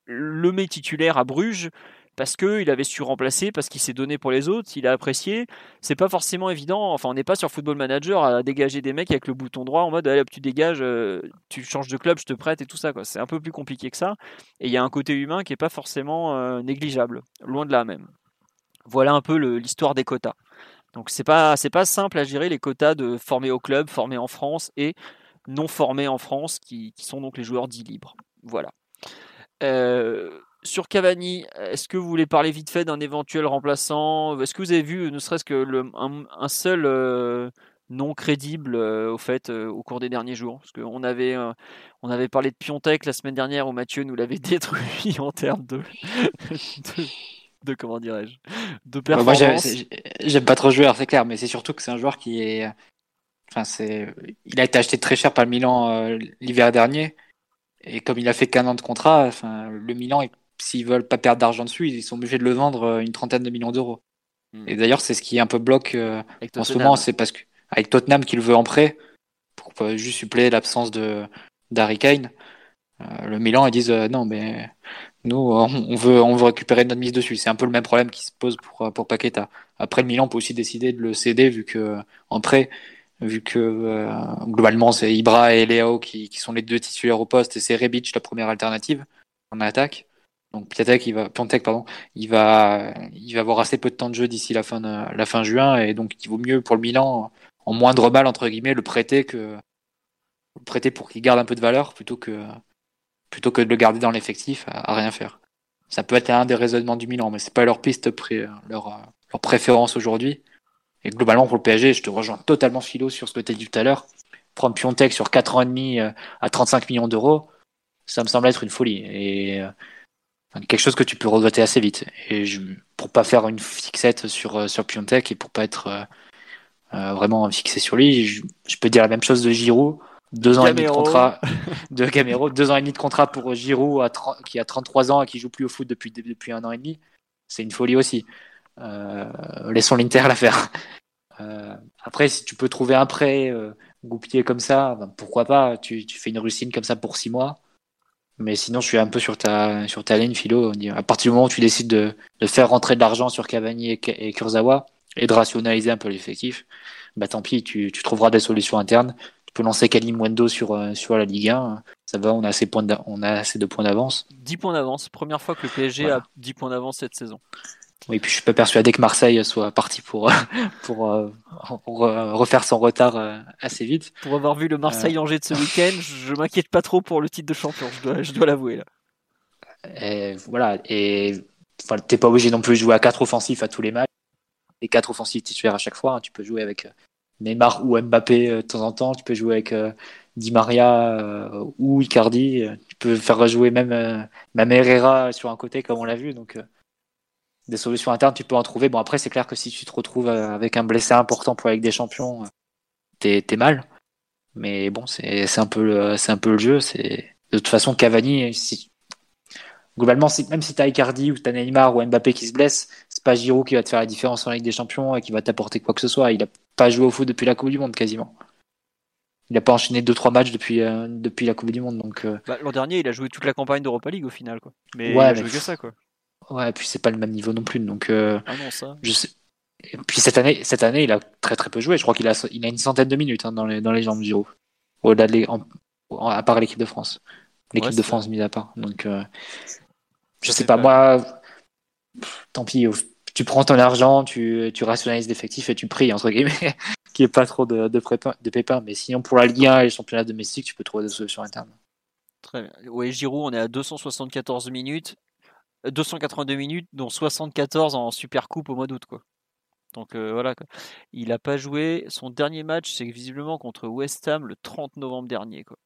le met titulaire à Bruges parce qu'il avait su remplacer, parce qu'il s'est donné pour les autres, il a apprécié. C'est pas forcément évident. Enfin, on n'est pas sur Football Manager à dégager des mecs avec le bouton droit en mode allez tu dégages, euh, tu changes de club, je te prête et tout ça. C'est un peu plus compliqué que ça. Et il y a un côté humain qui n'est pas forcément euh, négligeable, loin de là même. Voilà un peu l'histoire des quotas. Donc c'est pas pas simple à gérer les quotas de formés au club, formés en France et non formés en France, qui sont donc les joueurs dits libres. Voilà. Euh, sur Cavani, est-ce que vous voulez parler vite fait d'un éventuel remplaçant? Est-ce que vous avez vu ne serait-ce que le, un, seul euh, nom crédible euh, au fait au cours des derniers jours? Parce qu'on avait, on avait parlé de Piontek la semaine dernière où Mathieu nous l'avait [LAUGHS] détruit en termes de, de, comment dirais-je de performance. Moi j'aime pas trop jouer, c'est clair, mais c'est surtout que c'est un joueur qui est, enfin c'est, il a été acheté très cher par le Milan l'hiver dernier. Et comme il a fait qu'un an de contrat, enfin, le Milan, s'ils veulent pas perdre d'argent dessus, ils sont obligés de le vendre euh, une trentaine de millions d'euros. Hmm. Et d'ailleurs, c'est ce qui est un peu bloque euh, en ce moment, c'est parce que avec Tottenham qui le veut en prêt pour juste suppléer l'absence de d'Harry Kane, euh, le Milan ils disent non mais nous on veut on veut récupérer notre mise dessus. C'est un peu le même problème qui se pose pour pour Paqueta. Après le Milan peut aussi décider de le céder vu que en prêt vu que euh, globalement c'est Ibra et Léo qui, qui, sont les deux titulaires au poste et c'est Rebic la première alternative en attaque. Donc Piatek, il va, Piontek, pardon, il va, il va avoir assez peu de temps de jeu d'ici la fin de, la fin juin et donc il vaut mieux pour le Milan en moindre mal entre guillemets le prêter que le prêter pour qu'il garde un peu de valeur plutôt que plutôt que de le garder dans l'effectif à, rien faire. Ça peut être un des raisonnements du Milan, mais c'est pas leur piste pré, leur, leur préférence aujourd'hui. Et globalement, pour le PSG, je te rejoins totalement philo sur ce que tu as dit tout à l'heure. Prendre Piontek sur 4 ans et demi euh, à 35 millions d'euros, ça me semble être une folie. Et euh, quelque chose que tu peux regretter assez vite. Et je, pour pas faire une fixette sur, euh, sur Piontek et pour pas être vraiment fixé sur lui, je, peux dire la même chose de Giroud. Deux ans et demi de contrat [LAUGHS] de Gamero, deux ans et demi de contrat pour Giroud qui a 33 ans et qui joue plus au foot depuis, depuis un an et demi. C'est une folie aussi. Euh, laissons l'Inter la faire. Euh, après, si tu peux trouver un prêt euh, goupillé comme ça, ben, pourquoi pas tu, tu, fais une rustine comme ça pour six mois. Mais sinon, je suis un peu sur ta, sur ta ligne, Philo. À partir du moment où tu décides de, de faire rentrer de l'argent sur Cavani et, et, Kurzawa et de rationaliser un peu l'effectif, bah tant pis, tu, tu, trouveras des solutions internes. Tu peux lancer Kalim sur, sur la Ligue 1. Ça va, on a assez, points on a assez de points d'avance. 10 points d'avance. Première fois que le PSG a 10 points d'avance cette saison. Oui, puis je suis pas persuadé que Marseille soit parti pour, [LAUGHS] pour, euh, refaire son retard euh, assez vite. Pour avoir vu le Marseille-Angers de ce week-end, je m'inquiète pas trop pour le titre de champion, je dois, je dois l'avouer. là. Et voilà, et enfin, t'es pas obligé non plus de jouer à quatre offensifs à tous les matchs. Et quatre offensifs titulaires à chaque fois. Hein. Tu peux jouer avec Neymar ou Mbappé de temps en temps. Tu peux jouer avec Di Maria ou Icardi. Tu peux faire rejouer même, même Herrera sur un côté comme on l'a vu. Donc des solutions internes, tu peux en trouver. Bon, après, c'est clair que si tu te retrouves euh, avec un blessé important pour avec des champions, euh, t'es es mal. Mais bon, c'est un peu le c'est un peu le jeu. C'est de toute façon Cavani. Si, globalement, même si t'as Icardi ou t'as Neymar ou Mbappé qui se blesse, c'est pas Giroud qui va te faire la différence en Ligue des Champions et qui va t'apporter quoi que ce soit. Il a pas joué au foot depuis la Coupe du Monde quasiment. Il a pas enchaîné deux trois matchs depuis euh, depuis la Coupe du Monde donc. Bah, L'an dernier, il a joué toute la campagne d'Europa League au final quoi. Mais ouais, il a joué que ça quoi. Ouais, puis c'est pas le même niveau non plus. Donc, euh, ah non, ça. Je sais. Et puis cette année, cette année, il a très très peu joué. Je crois qu'il a, il a une centaine de minutes hein, dans, les, dans les jambes Giro. Au-delà de à part l'équipe de France. L'équipe de France mise à part. Donc, euh, je sais pas, moi, tant pis. Tu prends ton argent, tu, tu rationalises l'effectif et tu pries, entre guillemets, [LAUGHS] qu'il n'y ait pas trop de, de, de pépins. Mais sinon, pour la Ligue 1 et les championnats domestiques, tu peux trouver des solutions internes. Très bien. Oui, Giroud, on est à 274 minutes. 282 minutes, dont 74 en Super Coupe au mois d'août. Quoi. Donc euh, voilà, il n'a pas joué. Son dernier match, c'est visiblement contre West Ham le 30 novembre dernier. Quoi.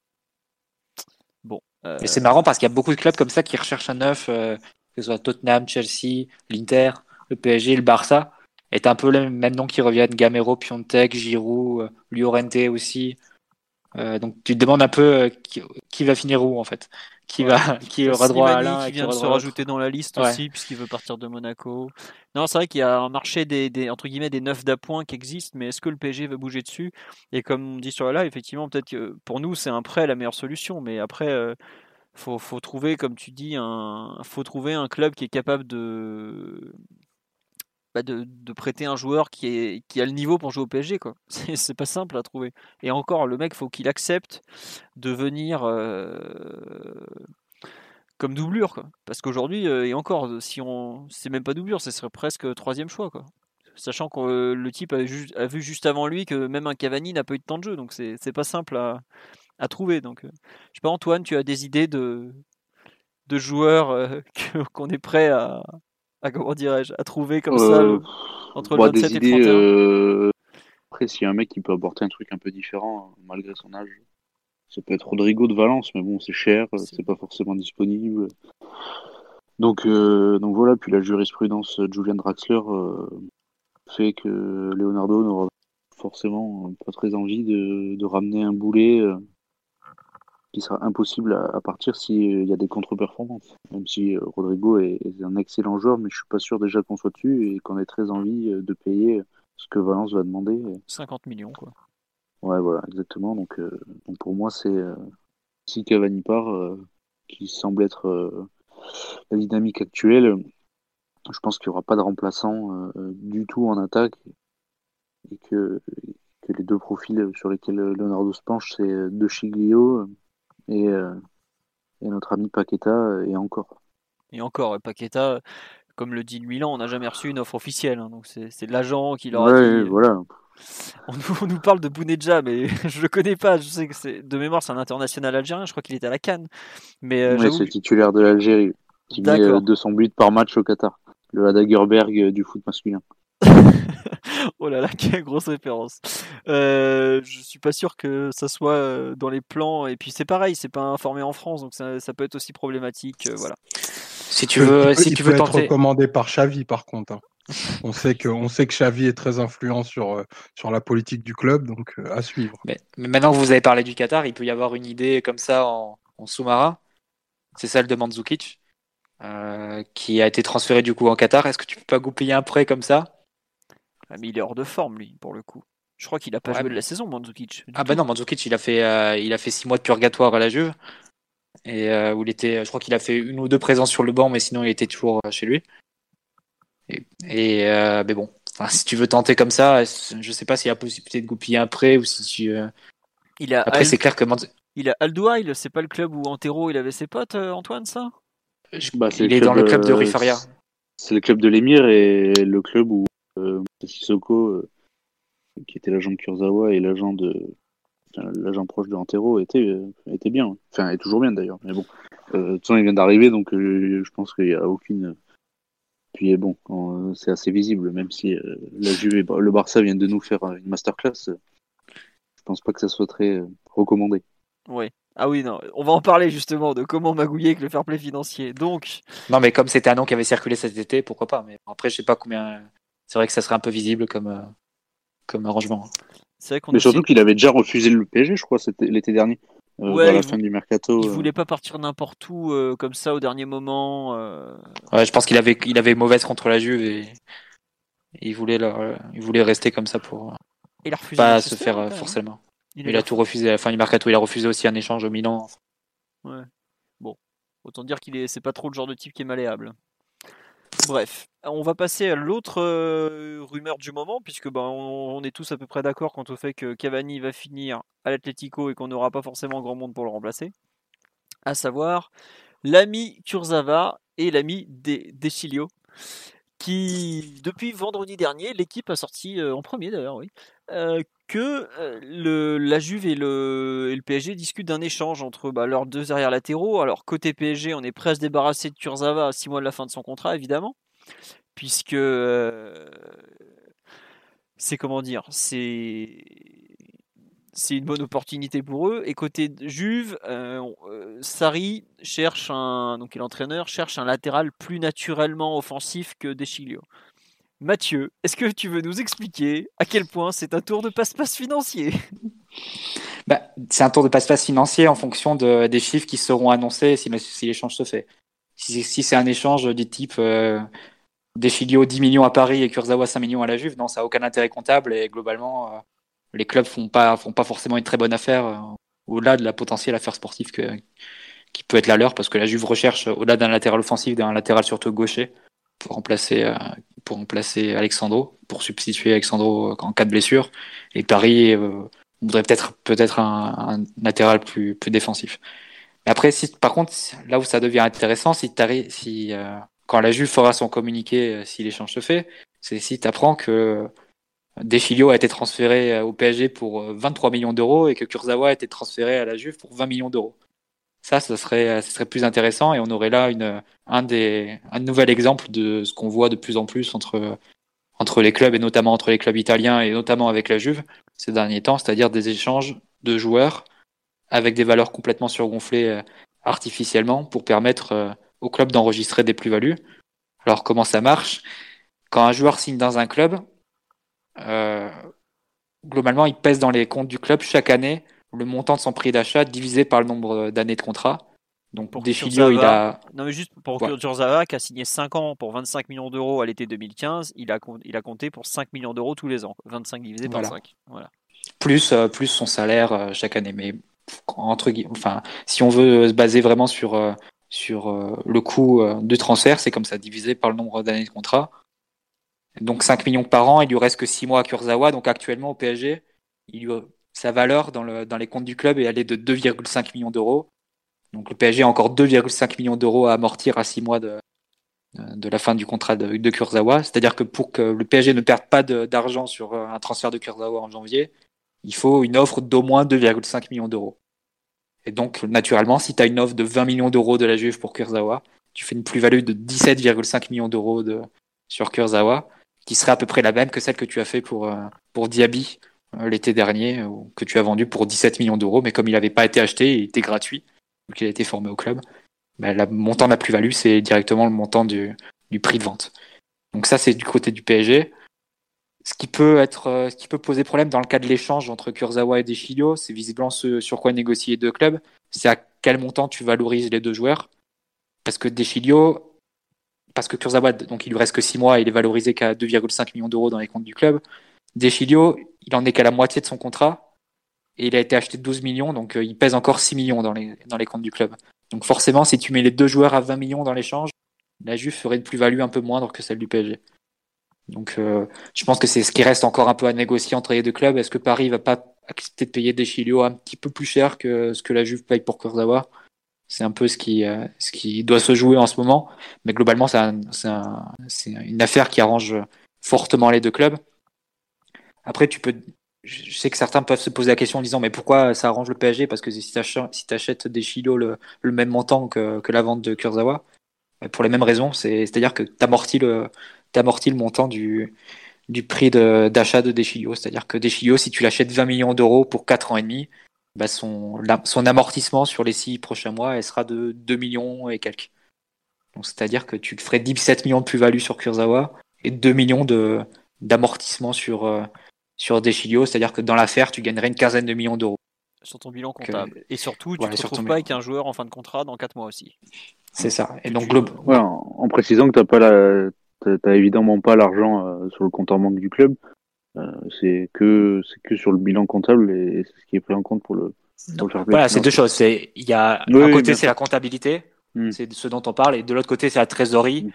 Bon. Mais c'est marrant parce qu'il y a beaucoup de clubs comme ça qui recherchent un neuf, que ce soit Tottenham, Chelsea, l'Inter, le PSG, le Barça. Et un peu les mêmes noms qui reviennent Gamero, Piontek, Giroud, Llorente aussi. donc tu te demandes un peu qui, va finir où en fait qui va qui aura droit à l'un qui vient de se rajouter dans la liste aussi puisqu'il veut partir de Monaco. Non, c'est vrai qu'il y a un marché des, des, entre guillemets des neufs d'appoint qui existent, mais est-ce que le PSG va bouger dessus? Et comme on dit sur la live, effectivement, peut-être que pour nous c'est un prêt la meilleure solution, mais après euh, faut, faut trouver, comme tu dis, un faut trouver un club qui est capable de de, prêter un joueur qui, a le niveau pour jouer au PSG. Quoi. [LAUGHS] C'est, pas simple à trouver. Et encore, le mec, faut qu'il accepte de venir euh, comme doublure. Parce qu'aujourd'hui, euh, et encore, si on, c'est même pas doublure, ce serait presque troisième choix. Sachant que euh, le type a, vu juste avant lui que même un Cavani n'a pas eu de temps de jeu. Donc c'est, pas simple à, trouver. Donc, je sais pas, Antoine, tu as des idées de, de joueurs [LAUGHS] qu'on est prêt à, à [LAUGHS] comment dirais-je, à trouver comme ça Euh, entre bon, le 27 des et idées. 31. euh, Après, s'il y a un mec qui peut apporter un truc un peu différent, euh, malgré son âge, ça peut être Rodrigo de Valence, mais bon, c'est cher, C'est- pas forcément disponible. Donc, euh, donc voilà, puis la jurisprudence de Julian Draxler euh, fait que Leonardo n'aura forcément pas très envie de, de ramener un boulet euh, qui sera impossible à, à partir s'il y a des contre-performances. Même si euh, Rodrigo est, est un excellent joueur, mais je suis pas sûr déjà qu'on soit dessus et qu'on ait très envie euh, de payer ce que Valence va demander. 50 millions, quoi. Ouais, voilà, exactement. Donc, euh, donc pour moi, c'est euh, si Cavani part, euh, qui semble être euh, la dynamique actuelle, je pense qu'il n'y aura pas de remplaçant euh, du tout en attaque et que, que les deux profils sur lesquels Leonardo se penche, c'est De Chiglio et, euh, et notre ami Paqueta et encore. Et encore, et Paqueta, comme le dit Milan, on n'a jamais reçu une offre officielle. hein, donc c'est l'agent qui leur a Ouais, dit. voilà. On nous, on nous parle de Bounedja, mais [LAUGHS] je le connais pas. Je sais que c'est de mémoire, c'est un international algérien. Je crois qu'il était à la Cannes. Mais euh, c'est que- titulaire de l'Algérie qui met D'accord. euh, 200 buts par match au Qatar. Le Adagerberg euh, du foot masculin. [LAUGHS] [LAUGHS] oh là là, quelle grosse référence. Euh, je suis pas sûr que ça soit euh, dans les plans. Et puis c'est pareil, c'est pas informé en France, donc ça, ça peut être aussi problématique. euh, voilà. Si tu peut- veux, il peut- si il tu peut veux être tenter. recommandé par Xavi, par contre. hein. On sait que, on sait que Xavi est très influent sur, euh, sur la politique du club, donc euh, à suivre. Mais, mais maintenant que vous avez parlé du Qatar, il peut y avoir une idée comme ça en, en sous-marin. C'est celle de Mandzukic, euh, qui a été transféré du coup en Qatar. Est-ce que tu peux pas goupiller un prêt comme ça? Ah, Mais il est hors de forme, lui, pour le coup. Je crois qu'il a pas Ouais, joué mais- de la saison, Mandzukic. Ah tout. bah non, Mandzukic, il a fait, euh, il a fait six mois de purgatoire à la Juve. Et euh, où il était, je crois qu'il a fait une ou deux présences sur le banc, mais sinon il était toujours euh, chez lui. Et, et, euh, mais bon, enfin, si tu veux tenter comme ça, je sais pas s'il y a possibilité de goupiller un prêt ou si tu. euh, Il a, Après, Al- c'est clair que Mandz- il a Aldouail, c'est pas le club où Antero il avait ses potes, Antoine, ça? Je- Bah, c'est il le est dans le club de euh, Rui Faria. C'est le club de l'émir et le club où Sissoko, euh, qui était l'agent de Kurzawa et l'agent de enfin, l'agent proche de Antero, était, euh, était bien. Enfin, est toujours bien d'ailleurs. Mais bon, euh, de toute façon, il vient d'arriver, donc euh, je pense qu'il n'y a aucune. Puis bon, euh, c'est assez visible, même si euh, la Juve et le Barça viennent de nous faire euh, une masterclass. euh, je pense pas que ça soit très euh, recommandé. Ouais. Ah oui, non, on va en parler justement de comment magouiller avec le fair play financier. Donc, Non, mais comme c'était un nom qui avait circulé cet été, pourquoi pas. Mais après, je sais pas combien. C'est vrai que ça serait un peu visible comme, euh, comme arrangement. c'est vrai qu'on Mais surtout aussi- qu'il avait déjà refusé le PSG, je crois, c'était l'été dernier, euh, Ouais, vers la il fin du mercato. il euh. voulait pas partir n'importe où euh, comme ça au dernier moment. euh, Ouais, je pense qu'il avait, il avait mauvaise contre la Juve et, et il, voulait leur- euh, il voulait rester comme ça pour Il a refusé. pas se faire euh, même. forcément. Il, Il a tout refusé à la fin du mercato. Il a refusé aussi un échange au Milan. Ouais. Bon, autant dire qu'il est, c'est pas trop le genre de type qui est malléable. Bref, on va passer à l'autre euh, rumeur du moment, puisque ben, on, est tous à peu près d'accord quant au fait que Cavani va finir à l'Atlético et qu'on n'aura pas forcément grand monde pour le remplacer. À savoir l'ami Kurzawa et l'ami De qui depuis vendredi dernier, l'équipe a sorti euh, en premier d'ailleurs, oui, euh, que euh, le, la Juve et le, et le PSG discutent d'un échange entre bah, leurs deux arrières latéraux. Alors côté PSG, on est se débarrasser de Kurzawa à 6 mois de la fin de son contrat, évidemment, puisque c'est comment dire, c'est c'est une bonne opportunité pour eux. Et côté Juve, euh, euh, Sarri cherche un, donc l'entraîneur cherche un latéral plus naturellement offensif que Deschilio. Mathieu, est-ce que tu veux nous expliquer à quel point c'est un tour de passe-passe financier? [LAUGHS] Bah, C'est un tour de passe-passe financier en fonction de, des chiffres qui seront annoncés si, l'échange se fait. Si, si c'est un échange du type euh, Deschilio 10 millions à Paris et Kurzawa 5 millions à la Juve, non, ça n'a aucun intérêt comptable et globalement, euh, les clubs font pas, font pas forcément une très bonne affaire euh, au-delà de la potentielle affaire sportive que, qui peut être la leur parce que la Juve recherche au-delà d'un latéral offensif, d'un latéral surtout gaucher pour remplacer, euh, pour remplacer Alexandro, pour substituer Alexandro en cas de blessure. Et Paris euh, voudrait peut-être peut-être un, un, latéral plus, plus défensif. Mais après, si, par contre, là où ça devient intéressant, si, si euh, quand la Juve fera son communiqué, euh, si l'échange se fait, c'est si tu apprends que Deschilio a été transféré au PSG pour 23 millions d'euros et que Kurzawa a été transféré à la Juve pour 20 millions d'euros. Ça, ce serait, ce serait plus intéressant et on aurait là une, un, des, un nouvel exemple de ce qu'on voit de plus en plus entre, entre les clubs et notamment entre les clubs italiens et notamment avec la Juve ces derniers temps, c'est-à-dire des échanges de joueurs avec des valeurs complètement surgonflées euh, artificiellement pour permettre euh, au club d'enregistrer des plus-values. Alors comment ça marche? Quand un joueur signe dans un club, euh, globalement, il pèse dans les comptes du club chaque année le montant de son prix d'achat divisé par le nombre d'années de contrat. Donc pour Deschilio, il a. Non, mais juste pour ouais. Kurzawa, qui a signé 5 ans pour 25 millions d'euros à l'été 2015, il a, il a compté pour 5 millions d'euros tous les ans. 25 divisé par voilà. 5. Voilà. Plus, euh, plus son salaire euh, chaque année. Mais entre enfin, si on veut se baser vraiment sur, euh, sur le coût de transfert, c'est comme ça, divisé par le nombre d'années de contrat. Donc 5 millions par an, il lui reste que 6 mois à Kurzawa. Donc actuellement au PSG, il sa valeur dans, le, dans les comptes du club est allée de 2,5 millions d'euros. Donc le PSG a encore 2,5 millions d'euros à amortir à 6 mois de, la fin du contrat de, Kurzawa. C'est-à-dire que pour que le PSG ne perde pas d'argent sur un transfert de Kurzawa en janvier, il faut une offre d'au moins 2,5 millions d'euros. Et donc, naturellement, si tu as une offre de 20 millions d'euros de la Juve pour Kurzawa, tu fais une plus-value de 17,5 millions d'euros de, sur Kurzawa, qui serait à peu près la même que celle que tu as fait pour, pour Diaby l'été dernier, que tu as vendu pour 17 millions d'euros, mais comme il n'avait pas été acheté, il était gratuit, vu qu'il a été formé au club, ben, le montant de la plus-value, c'est directement le montant du, du, prix de vente. Donc ça, c'est du côté du PSG. Ce qui peut être, ce qui peut poser problème dans le cas de l'échange entre Kurzawa et Deschilio, c'est visiblement ce sur quoi négocier les deux clubs. C'est à quel montant tu valorises les deux joueurs. Parce que Deschilio, parce que Kurzawa, donc il lui reste que 6 mois, il est valorisé qu'à 2,5 millions d'euros dans les comptes du club. Deschilio, il en est qu'à la moitié de son contrat et il a été acheté de 12 millions, donc euh, il pèse encore 6 millions dans les, dans les comptes du club. Donc forcément, si tu mets les deux joueurs à 20 millions dans l'échange, la Juve ferait une plus-value un peu moindre que celle du PSG. Donc euh, je pense que c'est ce qui reste encore un peu à négocier entre les deux clubs. Est-ce que Paris va pas accepter de payer Deschilio un petit peu plus cher que ce que la Juve paye pour Kurzawa? C'est un peu ce qui, euh, ce qui doit se jouer en ce moment. Mais globalement, c'est un, un, une affaire qui arrange fortement les deux clubs. Après, tu peux. Je sais que certains peuvent se poser la question en disant mais pourquoi ça arrange le PSG Parce que si tu achètes, des Chilo le, le, même montant que, que, la vente de Kurzawa, pour les mêmes raisons, c'est-à-dire que tu amortis le, montant du, du prix d'achat de, de. C'est-à-dire que Deschilio, si tu l'achètes 20 millions d'euros pour 4 ans et demi, bah son, la, son amortissement sur les 6 prochains mois, elle sera de 2 millions et quelques. Donc c'est-à-dire que tu te ferais 17 millions de plus-value sur Kurzawa et 2 millions de d'amortissement sur, euh, sur Deschilio, c'est-à-dire que dans l'affaire, tu gagnerais une quinzaine de millions d'euros. Sur ton bilan comptable. Que... Et surtout, tu ne te retrouves pas avec un joueur en fin de contrat dans 4 mois aussi. C'est ça. Et donc, globe... ouais, en, en, précisant que tu n'as pas la... T'as évidemment pas l'argent euh, sur le compte en banque du club. Euh, c'est que c'est que sur le bilan comptable et c'est ce qui est pris en compte pour le. Pour le voilà, c'est deux choses. C'est il y a oui, un côté c'est la comptabilité, mmh. c'est ce dont on parle, et de l'autre côté c'est la trésorerie. Mmh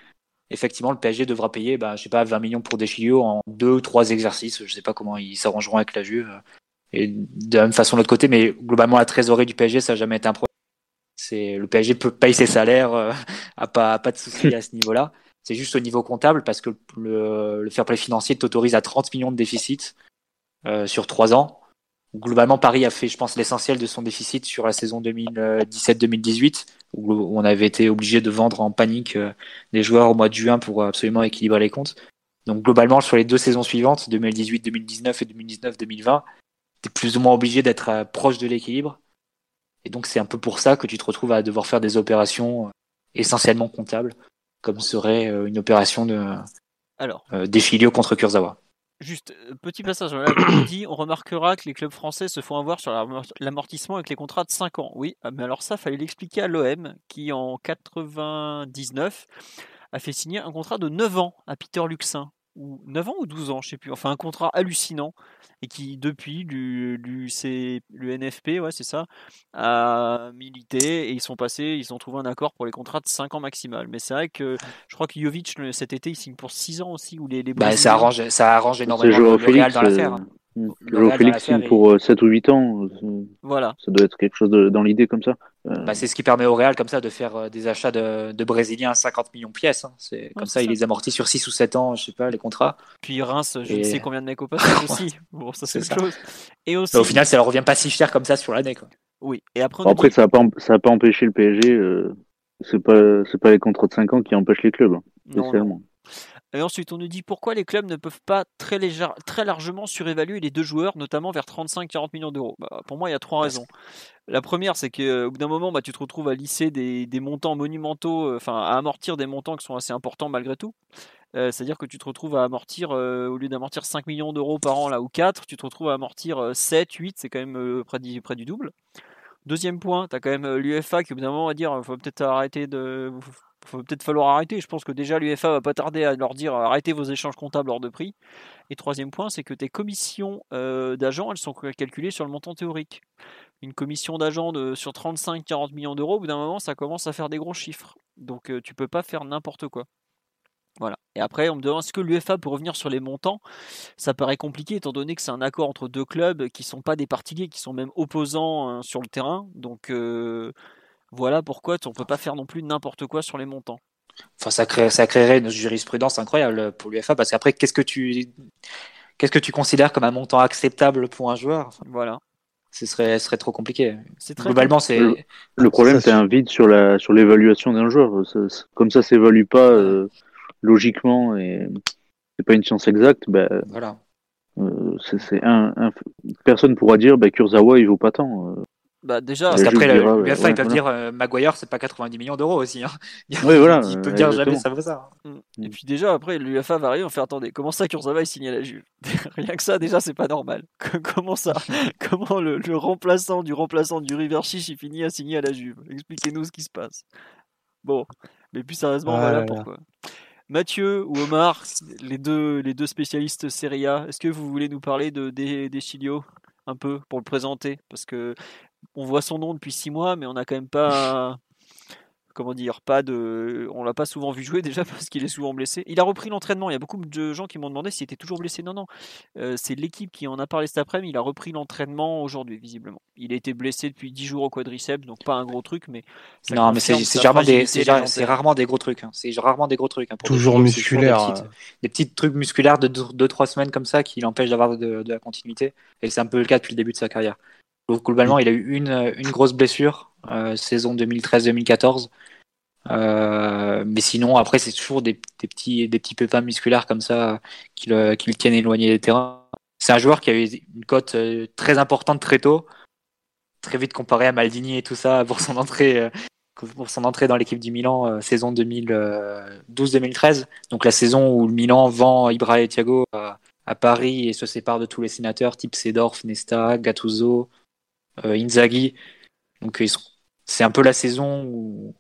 effectivement, le PSG devra payer, bah, je sais pas, 20 millions pour Deschilio en deux ou trois exercices. Je sais pas comment ils s'arrangeront avec la Juve. Et de la même façon de l'autre côté, mais globalement, la trésorerie du PSG, ça n'a jamais été un problème. C'est, le PSG peut payer ses salaires, euh, [LAUGHS] a pas, pas de souci à ce niveau-là. C'est juste au niveau comptable parce que le, fair play financier t'autorise à 30 millions de déficit euh, sur trois ans. Globalement, Paris a fait, je pense, l'essentiel de son déficit sur la saison 2017-2018, où on avait été obligé de vendre en panique des joueurs au mois de juin pour absolument équilibrer les comptes. Donc globalement, sur les deux saisons suivantes, 2018-2019 et 2019-2020, es plus ou moins obligé d'être proche de l'équilibre. Et donc c'est un peu pour ça que tu te retrouves à devoir faire des opérations essentiellement comptables, comme serait une opération de Alors, euh, contre Kurzawa. Juste, petit passage, là, on dit, on remarquera que les clubs français se font avoir sur l'amortissement avec les contrats de 5 ans. Oui, ah, mais alors ça, fallait l'expliquer à l'OM, qui en 99 a fait signer un contrat de 9 ans à Peter Luxin. Ou 9 ans ou 12 ans, je sais plus. Enfin, un contrat hallucinant et qui, depuis, le NFP, ouais, c'est ça, a milité et ils sont passés, ils ont trouvé un accord pour les contrats de 5 ans maximal. Mais c'est vrai que je crois que Jovic, cet été, il signe pour 6 ans aussi. Ou les, les bah, ça, arrange, ça arrange énormément le, Real dans l'affaire. Joao Félix signe pour 7 ou 8 ans. Voilà. Ça doit être quelque chose de, dans l'idée comme ça. Euh, bah, c'est ce qui permet au Real comme ça de faire euh, des achats de, de Brésiliens à 50 millions de pièces. Hein. C'est comme ça, il les amortit sur 6 ou 7 ans, je sais pas, les contrats. Puis Reims, je ne sais combien de mecs au passage [LAUGHS] aussi. Bon, ça c'est chose. Et aussi... au final, ça leur revient pas si cher comme ça sur l'année. Oui. Et après, après ça n'a pas, ça a pas empêché le PSG. Euh, c'est pas, pas les contrats de 5 ans qui empêchent les clubs. Hein, non, et ensuite, on nous dit pourquoi les clubs ne peuvent pas très, très largement surévaluer les deux joueurs, notamment vers 35-40 millions d'euros. Bah, pour moi, il y a trois raisons. La première, c'est qu'au bout d'un moment, bah, tu te retrouves à lisser des, montants monumentaux, euh, enfin à amortir des montants qui sont assez importants malgré tout. Euh, c'est-à-dire que tu te retrouves à amortir, euh, au lieu d'amortir 5 millions d'euros par an là ou 4, tu te retrouves à amortir 7, 8, c'est quand même près du, près, du, double. Deuxième point, tu as quand même l'UFA qui au bout d'un moment va dire il faut peut-être arrêter de faut peut-être falloir arrêter. Je pense que déjà l'UFA va pas tarder à leur dire arrêtez vos échanges comptables hors de prix. Et troisième point, c'est que tes commissions euh, d'agents, elles sont calculées sur le montant théorique. Une commission d'agent sur 35-40 millions d'euros, au bout d'un moment, ça commence à faire des gros chiffres. Donc euh, tu peux pas faire n'importe quoi. Voilà. Et après, on me demande est-ce que l'UFA peut revenir sur les montants? Ça paraît compliqué étant donné que c'est un accord entre deux clubs qui sont pas des particuliers, qui sont même opposants hein, sur le terrain. Donc euh, voilà pourquoi on ne peut pas faire non plus n'importe quoi sur les montants. Enfin, ça, ça créerait une jurisprudence incroyable pour l'UFA parce qu'après, qu'est-ce que tu qu'est-ce que tu considères comme un montant acceptable pour un joueur? Voilà. Ce serait, serait trop compliqué. Globalement, c'est le, problème, c'est un vide sur la sur l'évaluation d'un joueur. comme ça, s'évalue pas euh, logiquement et c'est pas une science exacte. Ben, voilà. Euh, c'est un, personne pourra dire bah, Kurzawa il vaut pas tant. Euh. Bah déjà, parce qu'après, l'UFA, ils peuvent dire euh, Maguire, c'est pas 90 millions d'euros aussi. Hein. [LAUGHS] Oui, voilà. [LAUGHS] il peut dire jamais ça vaut ça. Mm. Et puis déjà, après, l'UFA va arriver, on fait attendez, comment ça Kurzawa est signé à la Juve? [LAUGHS] Rien que ça, déjà, c'est pas normal. comment ça Comment le, remplaçant du remplaçant du River Chiche, il finit à signer à la Juve? Expliquez-nous ce qui se passe. Bon, mais plus sérieusement, voilà pourquoi. Mathieu ou Omar, les deux, les deux spécialistes Serie A, est-ce que vous voulez nous parler de, des, des un peu pour le présenter? Parce que on voit son nom depuis six mois, mais on n'a quand même pas comment dire, pas de, on l'a pas souvent vu jouer [LAUGHS] déjà parce qu'il est souvent blessé. Il a repris l'entraînement. Il y a beaucoup de gens qui m'ont demandé s'il était toujours blessé. Non, non, euh, c'est l'équipe qui en a parlé cet après-midi. Il a repris l'entraînement aujourd'hui, visiblement. Il a été blessé depuis 10 jours au quadriceps, donc pas un gros truc, mais non, mais c'est rarement des, rarement des gros trucs. Hein. C'est rarement des gros trucs. Hein, toujours musculaire. Des, des, petits trucs musculaires de 2-3 semaines comme ça qui l'empêchent d'avoir de, de, la continuité. Et c'est un peu le cas depuis le début de sa carrière. Globalement, il a eu une, une grosse blessure, euh, saison 2013-2014. Euh, mais sinon, après, c'est toujours des, des, petits, des petits pépins musculaires comme ça qui le, qui le tiennent éloigné des terrains. C'est un joueur qui a eu une cote euh, très importante très tôt, très vite comparé à Maldini et tout ça pour son entrée, pour son entrée dans l'équipe du Milan, saison 2012-2013. Donc la saison où le Milan vend Ibra et Thiago à, à Paris et se sépare de tous les sénateurs type Sedorf, Nesta, Gattuso, Inzaghi. Donc c'est un peu la saison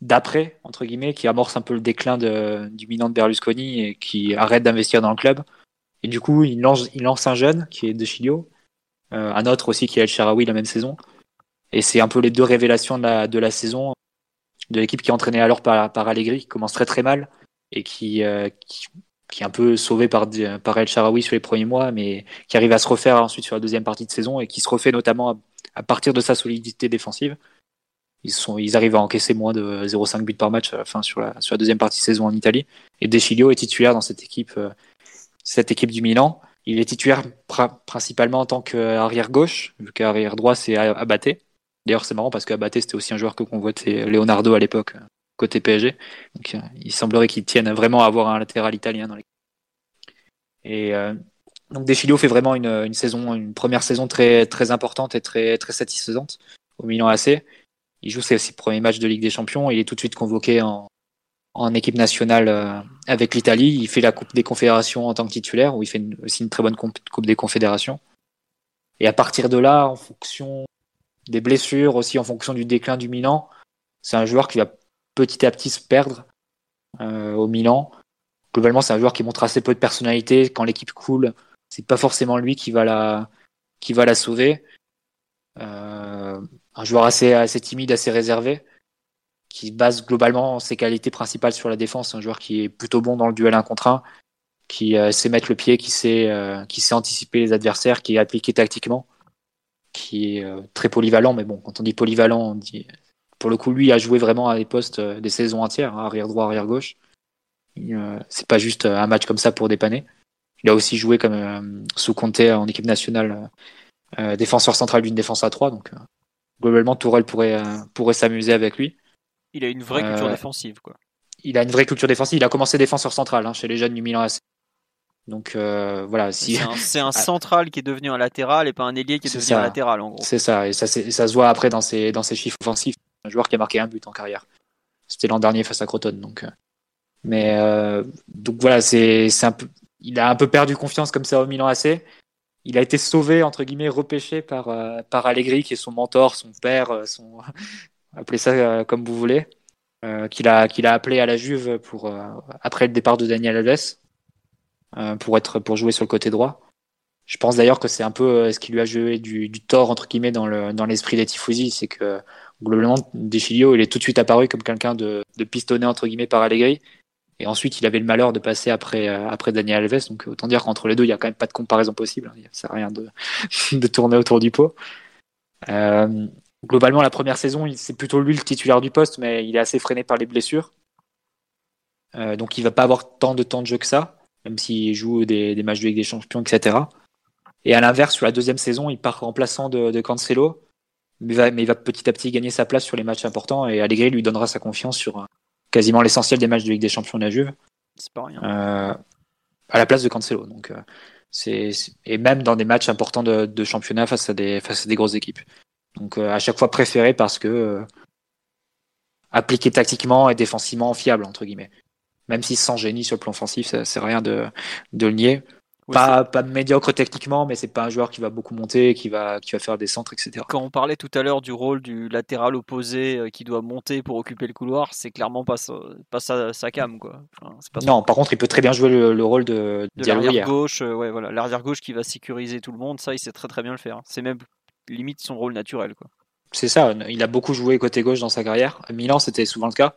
d'après, entre guillemets, qui amorce un peu le déclin de, du Milan de Berlusconi et qui arrête d'investir dans le club. Et du coup, il lance, il un jeune qui est De Chilio, euh, un autre aussi qui est El Sharawi la même saison. Et c'est un peu les deux révélations de la, saison de l'équipe qui est entraînée alors par, par Allegri, qui commence très très mal et qui, euh, qui, qui, est un peu sauvé par, El Sharawi sur les premiers mois, mais qui arrive à se refaire ensuite sur la deuxième partie de saison et qui se refait notamment à, partir de sa solidité défensive. Ils, sont, ils arrivent à encaisser moins de 0,5 buts par match sur, la, sur la deuxième partie de saison en Italie. Et Deschilio est titulaire dans cette équipe, euh, cette équipe du Milan. Il est titulaire principalement en tant qu'arrière gauche, vu qu'arrière droit c'est Abaté. D'ailleurs c'est marrant parce qu'Abaté c'était aussi un joueur que convoitait Leonardo à l'époque côté PSG. Donc, il semblerait qu'ils tiennent vraiment à avoir un latéral italien dans l'équipe. Et euh, Donc fait vraiment une, une, saison, une première saison très, très importante et très, très satisfaisante au Milan AC. Il joue ses, premiers matchs de Ligue des Champions. Il est tout de suite convoqué en, en équipe nationale euh, avec l'Italie. Il fait la Coupe des Confédérations en tant que titulaire, où il fait aussi une très bonne Coupe des Confédérations. Et à partir de là, en fonction des blessures, aussi en fonction du déclin du Milan, c'est un joueur qui va petit à petit se perdre euh, au Milan. Globalement, c'est un joueur qui montre assez peu de personnalité. Quand l'équipe coule, c'est pas forcément lui qui va la, qui va la sauver. Euh, un joueur assez, assez timide, assez réservé, qui base globalement ses qualités principales sur la défense. Un joueur qui est plutôt bon dans le duel 1 contre 1, qui euh, sait mettre le pied, qui sait, euh, qui sait anticiper les adversaires, qui est appliqué tactiquement, qui est très polyvalent. Mais bon, quand on dit polyvalent, on dit pour le coup, lui a joué vraiment à des postes des saisons entières, hein, arrière droit, arrière gauche. c'est pas juste un match comme ça pour dépanner. Il a aussi joué comme sous Comté en équipe nationale, défenseur central d'une défense à 3. Donc globalement, Tourelle pourrait, pourrait s'amuser avec lui. Il a une vraie culture défensive, quoi. Il a une vraie culture défensive. Il a commencé défenseur central hein, chez les jeunes du Milan AC. Donc euh, voilà, si c'est un, [LAUGHS] central qui est devenu un latéral et pas un ailier qui est, devenu un latéral en gros. C'est ça, et ça, ça se voit après dans ses, dans ses chiffres offensifs. Un joueur qui a marqué un but en carrière. C'était l'an dernier face à Croton, donc. Euh. Mais euh, donc voilà, c'est un il a un peu perdu confiance comme ça au Milan AC. Il a été sauvé entre guillemets, repêché par par Allegri qui est son mentor, son père, son [LAUGHS] appelez ça comme vous voulez, qu'il a appelé à la Juve après le départ de Daniel Alves euh, pour être pour jouer sur le côté droit. Je pense d'ailleurs que c'est un peu euh, ce qui lui a joué du, tort entre guillemets dans le dans l'esprit des tifosi, c'est que globalement Deschilio il est tout de suite apparu comme quelqu'un de, pistonné entre guillemets par Allegri. Et ensuite il avait le malheur de passer après euh, Daniel Alves. Donc autant dire qu'entre les deux il y a quand même pas de comparaison possible, ça sert à rien de [LAUGHS] de tourner autour du pot. Euh, globalement la première saison c'est plutôt lui le titulaire du poste mais il est assez freiné par les blessures. Euh, donc il va pas avoir tant de temps de jeu que ça même s'il joue des, matchs de Ligue des Champions, etc. Et à l'inverse, sur la deuxième saison, il part remplaçant de Cancelo, mais, va, mais il va petit à petit gagner sa place sur les matchs importants et Allegri lui donnera sa confiance sur euh, quasiment l'essentiel des matchs de Ligue des Champions de la Juve. C'est pas rien. Euh, à la place de Cancelo. Donc, euh, c'est, et même dans des matchs importants de, de, championnat face à des, face à des grosses équipes. Donc, euh, à chaque fois préféré parce que euh, appliqué tactiquement et défensivement fiable, entre guillemets même si sans génie sur le plan offensif, c'est rien de, de le nier. Pas, pas médiocre techniquement, mais c'est pas un joueur qui va beaucoup monter, qui va, qui va faire des centres, etc. Quand on parlait tout à l'heure du rôle du latéral opposé euh, qui doit monter pour occuper le couloir, c'est clairement pas, sa, pas sa, sa cam. Quoi. Enfin, pas non, par contre, il peut très bien jouer le, le rôle de, de l'arrière gauche. Euh, ouais, voilà, l'arrière gauche qui va sécuriser tout le monde, ça, il sait très très bien le faire. C'est même limite son rôle naturel. Quoi. C'est ça, il a beaucoup joué côté gauche dans sa carrière. À Milan, c'était souvent le cas.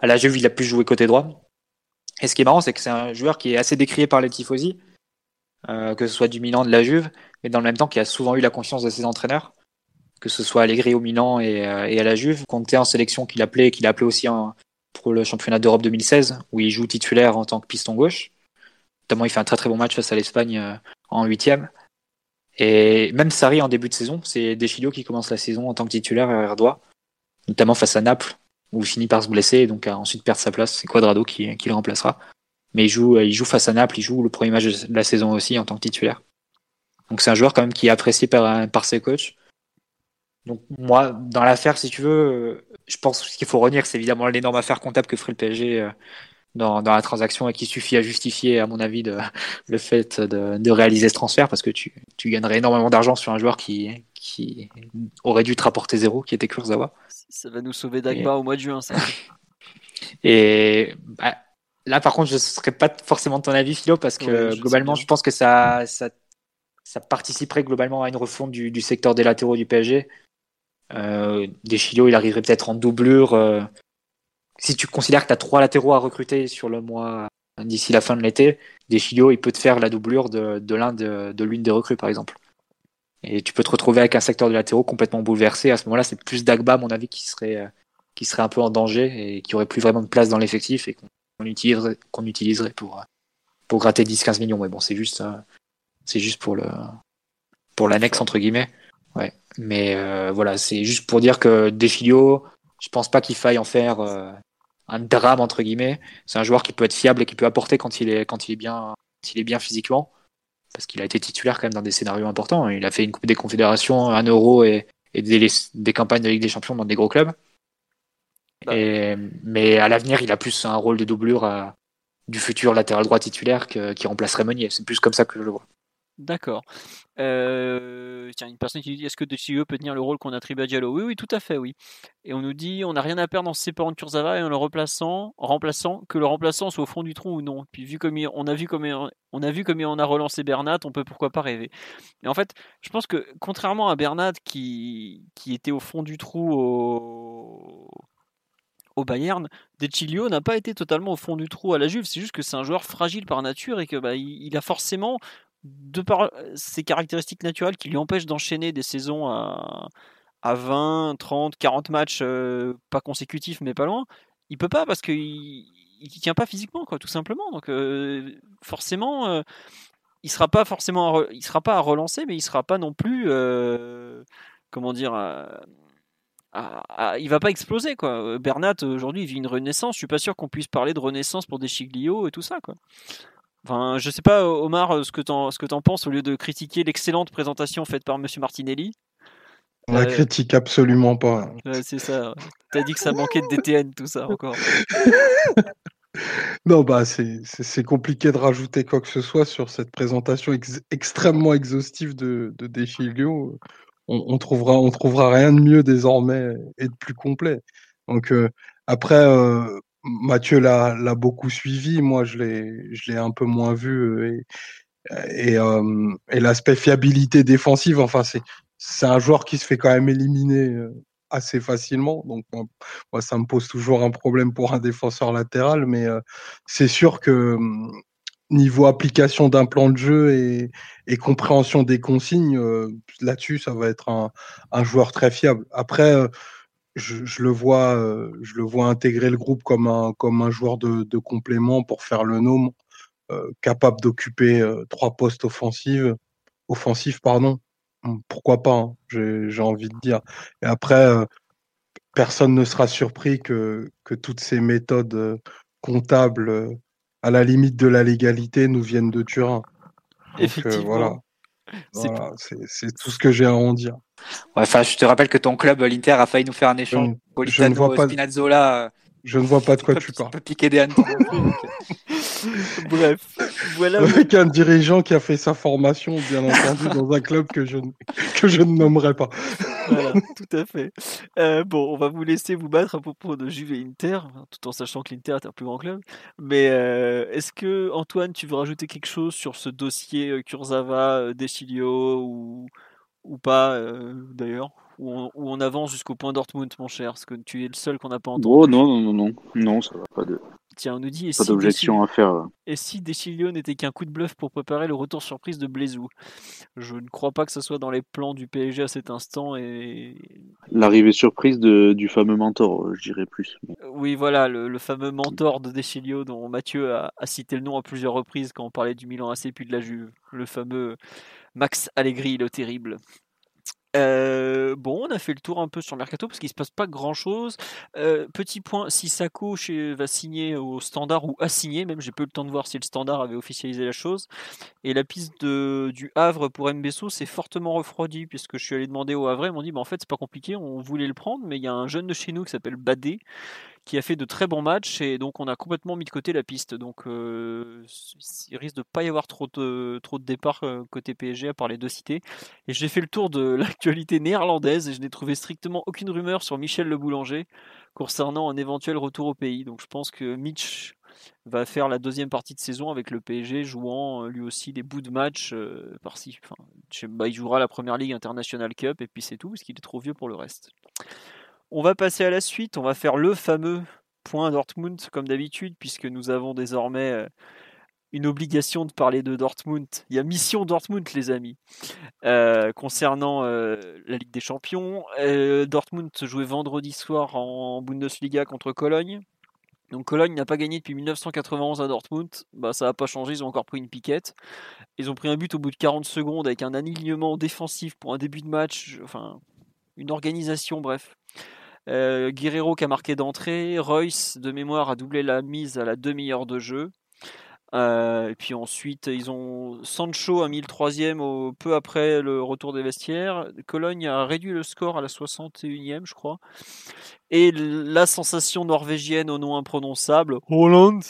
À la Juve, il a plus joué côté droit. Et ce qui est marrant, c'est que c'est un joueur qui est assez décrié par les tifosi, euh, que ce soit du Milan, de la Juve, mais dans le même temps qui a souvent eu la confiance de ses entraîneurs, que ce soit Allegri au Milan et, euh, et à la Juve. Conte en sélection qu'il appelait, qu'il a appelé aussi pour le championnat d'Europe 2016, où il joue titulaire en tant que piston gauche. Notamment, il fait un très très bon match face à l'Espagne euh, en huitième. Et même Sarri en début de saison, c'est Deschilio qui commence la saison en tant que titulaire arrière droit, notamment face à Naples, où il finit par se blesser et donc a ensuite perdre sa place. C'est Quadrado qui, le remplacera. Mais il joue, il joue face à Naples, il joue le premier match de la saison aussi en tant que titulaire. Donc c'est un joueur quand même qui est apprécié par, par ses coachs. Donc moi, dans l'affaire, si tu veux, je pense ce qu'il faut retenir, c'est évidemment l'énorme affaire comptable que ferait le PSG euh, dans, la transaction et qui suffit à justifier, à mon avis, [LAUGHS] le fait de, réaliser ce transfert parce que tu, tu gagnerais énormément d'argent sur un joueur qui, qui aurait dû te rapporter zéro, qui était Kurzawa. Ça va nous sauver Dagba au mois de juin, ça. [LAUGHS] Et bah, là, par contre, je ne serais pas forcément de ton avis, Philo, parce que globalement, je pense que ça, ça, ça, participerait globalement à une refonte du, du secteur des latéraux du PSG. Euh, Deschilio, il arriverait peut-être en doublure. Euh, si tu considères que tu as trois latéraux à recruter sur le mois d'ici la fin de l'été, Deschilio, il peut te faire la doublure de, de l'un de, de l'une des recrues, par exemple. Et tu peux te retrouver avec un secteur de latéraux complètement bouleversé. À ce moment-là, c'est plus Dagba, à mon avis, qui serait, euh, qui serait un peu en danger et qui aurait plus vraiment de place dans l'effectif et qu'on utiliserait, qu'on utiliserait pour, euh, pour gratter 10-15 millions. Mais bon, c'est juste, euh, c'est juste pour le, pour l'annexe, entre guillemets. Ouais. Mais euh, voilà, c'est juste pour dire que Defilio, je pense pas qu'il faille en faire euh, un drame, entre guillemets. C'est un joueur qui peut être fiable et qui peut apporter quand il est, quand il est bien, quand il est bien physiquement parce qu'il a été titulaire quand même dans des scénarios importants. Il a fait une Coupe des Confédérations, un Euro et, des, des, campagnes de Ligue des Champions dans des gros clubs. Bah. mais à l'avenir, il a plus un rôle de doublure à, du futur latéral droit titulaire qui remplacerait Meunier. C'est plus comme ça que je le vois. D'accord. Euh, tiens, une personne qui dit est-ce que De Chilio peut tenir le rôle qu'on attribue à Diallo? Oui, oui, tout à fait, oui. Et on nous dit on n'a rien à perdre en se séparant de Kurzawa et en le remplaçant, remplaçant, que le remplaçant soit au fond du trou ou non. Puis vu comme on a vu comme on a vu comme on a relancé Bernat, on peut pourquoi pas rêver. Et en fait, je pense que contrairement à Bernat qui, qui était au fond du trou au, au Bayern, De n'a pas été totalement au fond du trou à la Juve. C'est juste que c'est un joueur fragile par nature et que bah, il, a forcément, de par ses caractéristiques naturelles, qui lui empêchent d'enchaîner des saisons à, à 20, 30, 40 matchs, euh, pas consécutifs mais pas loin. Il peut pas parce qu'il il tient pas physiquement, quoi, tout simplement. Donc euh, forcément, euh, il sera pas forcément, il sera pas à relancer, mais il sera pas non plus, comment dire il va pas exploser quoi. Bernat aujourd'hui vit une renaissance. Je suis pas sûr qu'on puisse parler de renaissance pour des Chiglio et tout ça quoi. Enfin, je sais pas Omar ce que t'en ce que penses au lieu de critiquer l'excellente présentation faite par Monsieur Martinelli. On la euh, critique absolument pas. c'est ça. T'as dit que ça manquait de DTN tout ça encore. [LAUGHS] non bah c'est compliqué de rajouter quoi que ce soit sur cette présentation extrêmement exhaustive de, de Deschilio on, trouvera, on trouvera rien de mieux désormais et de plus complet. Donc euh, après, euh, Mathieu l'a, beaucoup suivi, moi je l'ai, un peu moins vu euh, et, et, l'aspect fiabilité défensive, enfin c'est, un joueur qui se fait quand même éliminer assez facilement. Donc moi, ça me pose toujours un problème pour un défenseur latéral, mais c'est sûr que niveau application d'un plan de jeu et, compréhension des consignes, euh, là-dessus, ça va être un, joueur très fiable. Après, euh, je, le vois, euh, je le vois intégrer le groupe comme un, comme un joueur de, complément pour faire le nom, capable d'occuper trois postes offensifs, offensifs pardon. Hum, pourquoi pas hein, J'ai envie de dire. Et après, personne ne sera surpris que, que toutes ces méthodes comptables à la limite de la légalité, nous viennent de Turin. Euh, Effectivement. voilà. C'est tout ce que j'ai à en dire. enfin, je te rappelle que ton club, l'Inter, a failli nous faire un échange. Je, ne vois pas Spinazzola. Je ne vois pas de quoi tu parles. Tu peux piquer des [LAUGHS] [LAUGHS] Bref, voilà. Avec un dirigeant qui a fait sa formation, bien entendu, [LAUGHS] dans un club que je, que je ne nommerai pas. voilà, tout à fait. Euh, bon, on va vous laisser vous battre à propos de Juve et Inter, tout en sachant que l'Inter est un plus grand club. Mais euh, est-ce que, Antoine, tu veux rajouter quelque chose sur ce dossier euh, Kurzawa, Deschilio ou, ou pas, d'ailleurs? Ou on, avance jusqu'au point Dortmund, mon cher Parce que tu es le seul qu'on n'a pas entendu. Oh non, non, non, non, non, ça va pas de. Tiens, on nous dit. Pas d'objection à faire. Et si Deschilio n'était qu'un coup de bluff pour préparer le retour surprise de Blaisou Je ne crois pas que ce soit dans les plans du PSG à cet instant. et L'arrivée surprise de, du fameux mentor, je dirais plus. Oui, voilà, le, fameux mentor de Deschilio dont Mathieu a, cité le nom à plusieurs reprises quand on parlait du Milan AC puis de la Juve. Le fameux Max Allegri, le terrible. Bon, on a fait le tour un peu sur mercato parce qu'il se passe pas grand chose. Petit point, si Sako va signer au standard ou a signé, même j'ai peu le temps de voir si le standard avait officialisé la chose. Et la piste de, du Havre pour Mbesso s'est fortement refroidi puisque je suis allé demander au Havre, ils m'ont dit bah, en fait c'est pas compliqué, on voulait le prendre, mais il y a un jeune de chez nous qui s'appelle Badé qui a fait de très bons matchs et donc on a complètement mis de côté la piste. Donc euh, il risque de pas y avoir trop de trop de départs euh, côté PSG à part les deux cités. Et j'ai fait le tour de [LAUGHS] l'actualité néerlandaise et je n'ai trouvé strictement aucune rumeur sur Michel Le Boulanger concernant un éventuel retour au pays. Donc je pense que Mitch va faire la deuxième partie de saison avec le PSG jouant euh, lui aussi des bouts de match par-ci. Enfin, bah, il jouera la première ligue International Cup et puis c'est tout parce qu'il est trop vieux pour le reste. On va passer à la suite. On va faire le fameux point Dortmund, comme d'habitude, puisque nous avons désormais euh, une obligation de parler de Dortmund. Il y a mission Dortmund, les amis. Euh, concernant euh, la Ligue des Champions, Dortmund jouait vendredi soir en Bundesliga contre Cologne. Donc Cologne n'a pas gagné depuis 1991 à Dortmund. Bah, ça n'a pas changé, ils ont encore pris une piquette. Ils ont pris un but au bout de 40 secondes avec un alignement défensif pour un début de match. Enfin, une organisation, bref. Euh, Guerrero qui a marqué d'entrée. Royce, de mémoire, a doublé la mise à la demi-heure de jeu. Euh, et puis ensuite, ils ont Sancho a mis le troisième au, peu après le retour des vestiaires. Cologne a réduit le score à la 61e, je crois. Et la sensation norvégienne au nom imprononçable, Holland,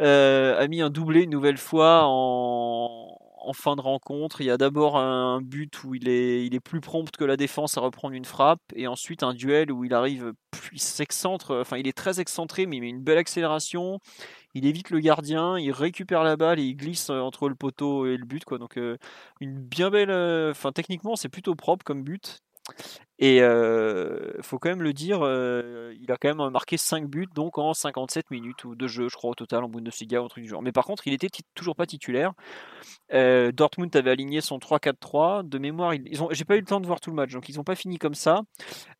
euh, a mis un doublé une nouvelle fois en, en fin de rencontre. Il y a d'abord un but où il est, plus prompt que la défense à reprendre une frappe, et ensuite un duel où il arrive, il s'excentre, enfin il est très excentré, mais il met une belle accélération il évite le gardien, il récupère la balle et il glisse euh, entre le poteau et le but. Quoi. Donc euh, une bien belle. Euh, enfin techniquement c'est plutôt propre comme but. Et il faut quand même le dire, il a quand même marqué 5 buts donc en 57 minutes ou de jeu, je crois au total en Bundesliga ou un truc du genre. Mais par contre, il était toujours pas titulaire. Dortmund avait aligné son 3-4-3 de mémoire. J'ai pas eu le temps de voir tout le match, donc ils n'ont pas fini comme ça.